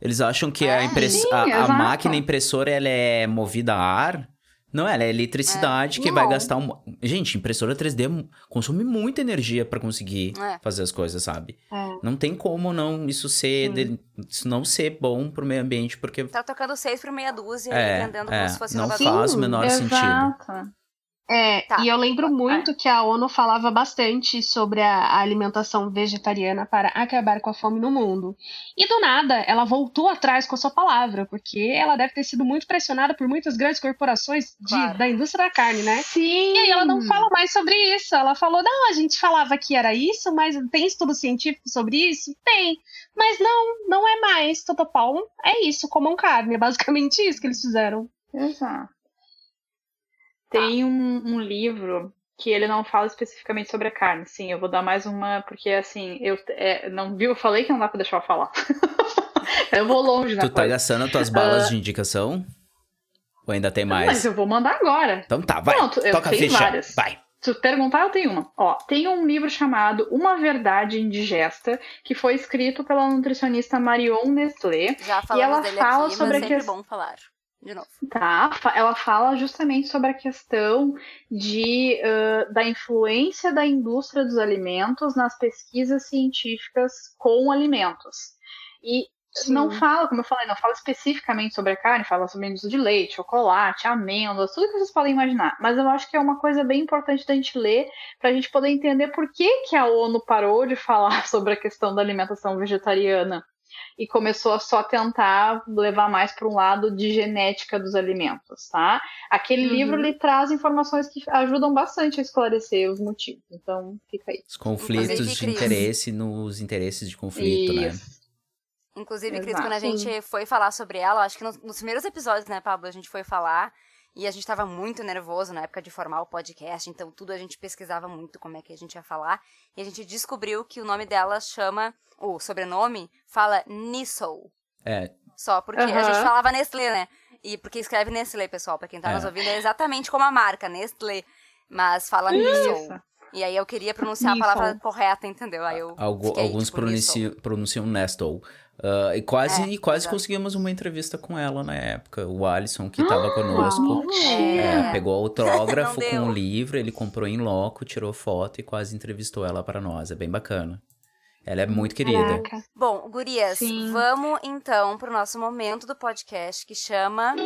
D: Eles acham que é, a, impress... sim, a, a máquina impressora ela é movida a ar não, ela é eletricidade é. que não. vai gastar um. Gente, impressora 3D consome muita energia para conseguir é. fazer as coisas, sabe? É. Não tem como não isso ser. De... Isso não ser bom pro meio ambiente, porque.
E: Tá tocando seis por meia dúzia é, e vendendo como
D: é.
E: se fosse
D: Não faz o menor Exato. sentido.
F: É, tá. e eu lembro muito que a ONU falava bastante sobre a alimentação vegetariana para acabar com a fome no mundo. E do nada, ela voltou atrás com a sua palavra, porque ela deve ter sido muito pressionada por muitas grandes corporações de, claro. da indústria da carne, né?
G: Sim.
F: E aí ela não fala mais sobre isso. Ela falou: não, a gente falava que era isso, mas tem estudo científico sobre isso? Tem. Mas não, não é mais. Todo é isso, comam carne. É basicamente isso que eles fizeram.
G: Exato. Tem tá. um, um livro que ele não fala especificamente sobre a carne. Sim, eu vou dar mais uma, porque assim, eu é, não viu, eu falei que não dá pra deixar eu falar. eu vou longe, né?
D: Tu tá gastando as tuas balas uh... de indicação? Ou ainda tem mais?
G: Mas eu vou mandar agora.
D: Então tá, vai. Pronto, eu Toca tenho ficha. várias. Vai.
G: Se tu perguntar, eu tenho uma. Ó, tem um livro chamado Uma Verdade Indigesta, que foi escrito pela nutricionista Marion Nestlé.
E: Já falamos e ela dele fala aqui, sobre mas é que... bom falar de novo.
G: Tá, ela fala justamente sobre a questão de, uh, da influência da indústria dos alimentos nas pesquisas científicas com alimentos. E Sim. não fala, como eu falei, não fala especificamente sobre a carne, fala sobre a indústria de leite, chocolate, amêndoas, tudo que vocês podem imaginar. Mas eu acho que é uma coisa bem importante da gente ler para a gente poder entender por que, que a ONU parou de falar sobre a questão da alimentação vegetariana e começou a só tentar levar mais para um lado de genética dos alimentos, tá? Aquele uhum. livro ele traz informações que ajudam bastante a esclarecer os motivos. Então, fica aí.
D: Os conflitos de interesse nos interesses de conflito, né? Isso. né?
E: Inclusive, Cris, quando a gente foi falar sobre ela, acho que nos, nos primeiros episódios, né, Pablo, a gente foi falar e a gente estava muito nervoso na época de formar o podcast, então tudo a gente pesquisava muito como é que a gente ia falar. E a gente descobriu que o nome dela chama, o sobrenome fala Nissou.
D: É.
E: Só porque uhum. a gente falava Nestlé, né? E porque escreve Nestlé, pessoal, pra quem tá é. nos ouvindo, é exatamente como a marca, Nestlé. Mas fala Nissou. E aí eu queria pronunciar a palavra correta, entendeu? Aí eu
D: Algo, alguns tipo, pronunciam, pronunciam Nestle. Uh, e quase, é, quase conseguimos uma entrevista com ela na época. O Alisson, que estava ah, conosco, é. É, pegou autógrafo com o livro, ele comprou em loco, tirou foto e quase entrevistou ela para nós. É bem bacana. Ela é muito querida. Caraca.
E: Bom, gurias, Sim. vamos então pro nosso momento do podcast que chama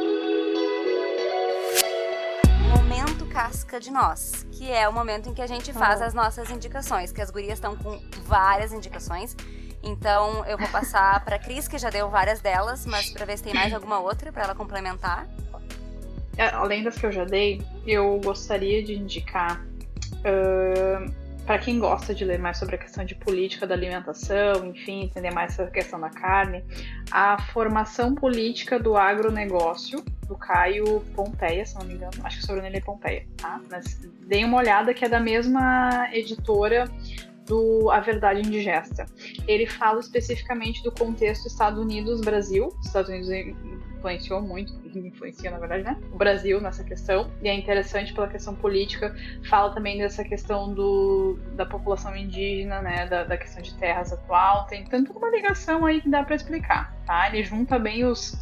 E: Momento Casca de Nós, que é o momento em que a gente faz as nossas indicações, que as gurias estão com várias indicações. Então eu vou passar para Cris, que já deu várias delas, mas para ver se tem mais alguma outra para ela complementar.
G: É, além das que eu já dei, eu gostaria de indicar uh, para quem gosta de ler mais sobre a questão de política da alimentação, enfim, entender mais sobre a questão da carne, a formação política do agronegócio, do Caio Pompeia, se não me engano, acho que o sobrenome é Pompeia, tá? Mas deem uma olhada que é da mesma editora do A Verdade Indigesta. Ele fala especificamente do contexto Estados Unidos-Brasil. Estados Unidos influenciou muito, influencia na verdade, né? O Brasil nessa questão. E é interessante pela questão política. Fala também dessa questão do, da população indígena, né? Da, da questão de terras atual. Tem tanto uma ligação aí que dá para explicar, tá? Ele junta bem os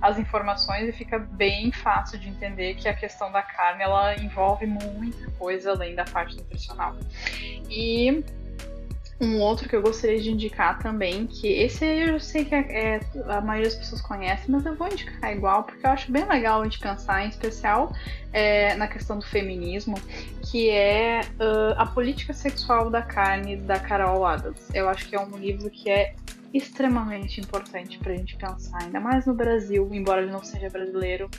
G: as informações e fica bem fácil de entender que a questão da carne ela envolve muita coisa além da parte nutricional. E um outro que eu gostaria de indicar também, que esse eu sei que é, é, a maioria das pessoas conhece, mas eu vou indicar igual, porque eu acho bem legal de pensar, em especial é, na questão do feminismo, que é uh, A Política Sexual da Carne, da Carol Adams. Eu acho que é um livro que é extremamente importante para a gente pensar, ainda mais no Brasil, embora ele não seja brasileiro.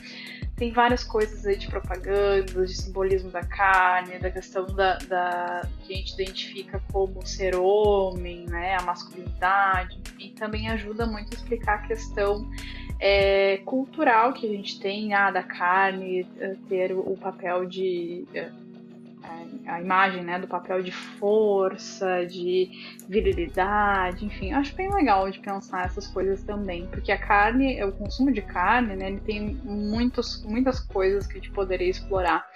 G: Tem várias coisas aí de propaganda, de simbolismo da carne, da questão da, da que a gente identifica como ser homem, né, a masculinidade, e também ajuda muito a explicar a questão é, cultural que a gente tem, ah, da carne eh, ter o papel de a imagem né, do papel de força, de virilidade, enfim, acho bem legal de pensar essas coisas também, porque a carne, o consumo de carne, né, ele tem muitos, muitas coisas que a gente poderia explorar.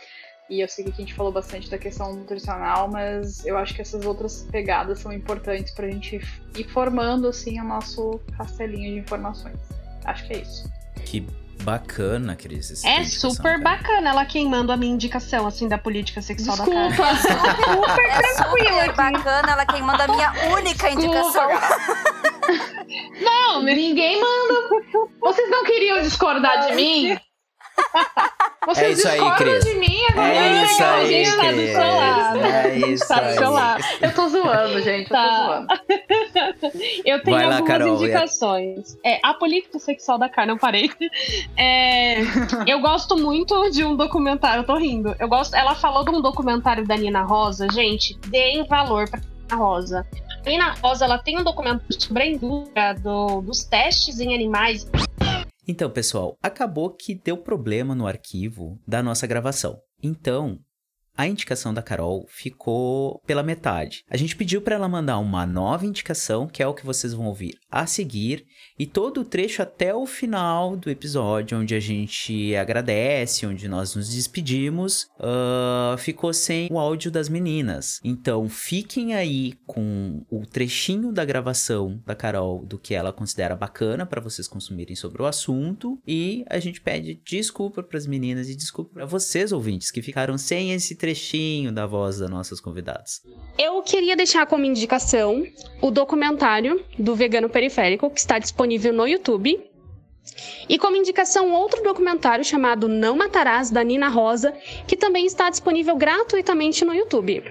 G: E eu sei que a gente falou bastante da questão nutricional, mas eu acho que essas outras pegadas são importantes para a gente ir formando assim o nosso castelinho de informações. Acho que é isso.
D: Que Bacana, Cris.
F: É super cara. bacana ela queimando a minha indicação, assim, da política sexual
G: Desculpa.
F: da cara.
G: super
E: é
G: tranquila.
E: Super bacana ela queimando a minha única indicação.
G: Não, ninguém manda. Vocês não queriam discordar de mim?
D: Vocês é isso aí, Cris.
G: de mim agora.
D: É isso aí, gente tá do seu
G: lado.
D: É isso
G: tá do seu lado. Eu tô zoando, gente. Tá. Eu tô zoando.
F: Eu tenho lá, algumas Carol, indicações. É, a política sexual da carne, eu parei. É, eu gosto muito de um documentário, eu tô rindo. Eu gosto, ela falou de um documentário da Nina Rosa. Gente, deem valor pra Nina Rosa. A Nina Rosa, ela tem um documentário sobre a indústria do, dos testes em animais
D: então, pessoal, acabou que deu problema no arquivo da nossa gravação. Então, a indicação da Carol ficou pela metade. A gente pediu para ela mandar uma nova indicação, que é o que vocês vão ouvir a seguir, e todo o trecho até o final do episódio, onde a gente agradece, onde nós nos despedimos, uh, ficou sem o áudio das meninas. Então fiquem aí com o trechinho da gravação da Carol do que ela considera bacana para vocês consumirem sobre o assunto, e a gente pede desculpa para as meninas e desculpa para vocês ouvintes que ficaram sem esse trechinho da voz das nossas convidadas.
F: Eu queria deixar como indicação o documentário do Vegano Periférico, que está disponível no YouTube. E como indicação, outro documentário chamado Não Matarás, da Nina Rosa, que também está disponível gratuitamente no YouTube.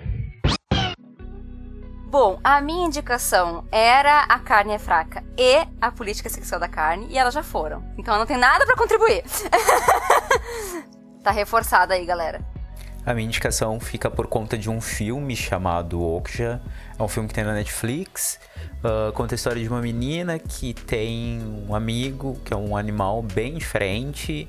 E: Bom, a minha indicação era A Carne é Fraca e A Política Sexual da Carne, e elas já foram. Então eu não tenho nada para contribuir. tá reforçada aí, galera.
D: A minha indicação fica por conta de um filme chamado Okja. É um filme que tem na Netflix. Uh, conta a história de uma menina que tem um amigo que é um animal bem diferente.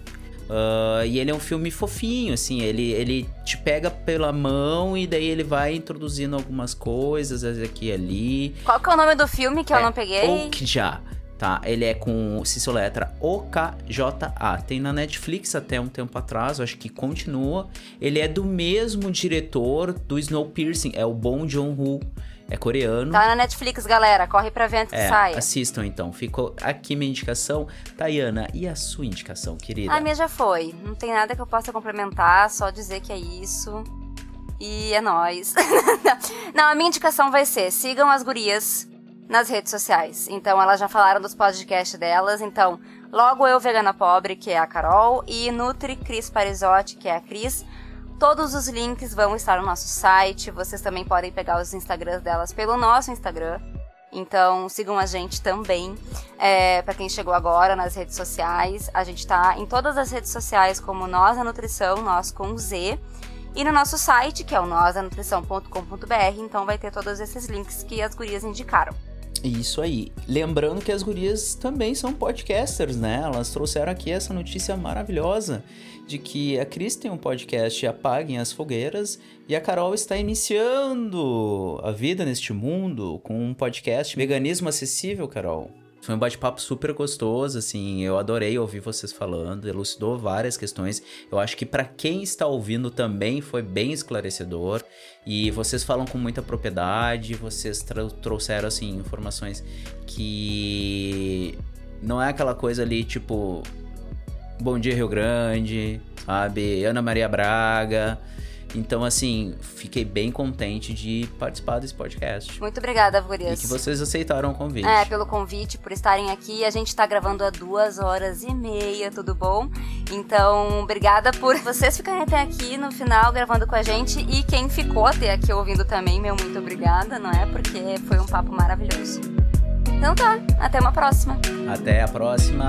D: Uh, e ele é um filme fofinho, assim, ele, ele te pega pela mão e daí ele vai introduzindo algumas coisas aqui e ali.
E: Qual que é o nome do filme que é, eu não peguei?
D: Okja tá? Ele é com, se soletra O-K-J-A. Tem na Netflix até um tempo atrás, acho que continua. Ele é do mesmo diretor do Snowpiercer, é o Bong Joon-ho. É coreano.
E: Tá na Netflix, galera. Corre pra ver antes
D: é,
E: que saia.
D: Assistam então. Ficou aqui minha indicação. Tayana, e a sua indicação, querida?
E: A minha já foi. Não tem nada que eu possa complementar, só dizer que é isso. E é nóis. Não, a minha indicação vai ser: sigam as gurias nas redes sociais. Então, elas já falaram dos podcasts delas. Então, logo eu, Vegana Pobre, que é a Carol, e Nutri Cris Parizotti, que é a Cris. Todos os links vão estar no nosso site. Vocês também podem pegar os Instagrams delas pelo nosso Instagram. Então sigam a gente também. É, para quem chegou agora nas redes sociais, a gente está em todas as redes sociais como Nós a Nutrição, nós com Z. E no nosso site, que é o nosanutrição.com.br, então vai ter todos esses links que as gurias indicaram.
D: Isso aí. Lembrando que as gurias também são podcasters, né? Elas trouxeram aqui essa notícia maravilhosa de que a Cris tem um podcast Apaguem as Fogueiras e a Carol está iniciando a vida neste mundo com um podcast Veganismo Acessível, Carol. Foi um bate-papo super gostoso, assim, eu adorei ouvir vocês falando, elucidou várias questões. Eu acho que para quem está ouvindo também foi bem esclarecedor e vocês falam com muita propriedade, vocês trouxeram assim informações que não é aquela coisa ali tipo Bom Dia Rio Grande, sabe? Ana Maria Braga. Então, assim, fiquei bem contente de participar desse podcast.
E: Muito obrigada, Gurias.
D: E que vocês aceitaram o convite.
E: É, pelo convite, por estarem aqui. A gente tá gravando há duas horas e meia, tudo bom? Então, obrigada por vocês ficarem até aqui no final gravando com a gente. E quem ficou até aqui ouvindo também, meu muito obrigada, não é? Porque foi um papo maravilhoso. Então tá, até uma próxima.
D: Até a próxima.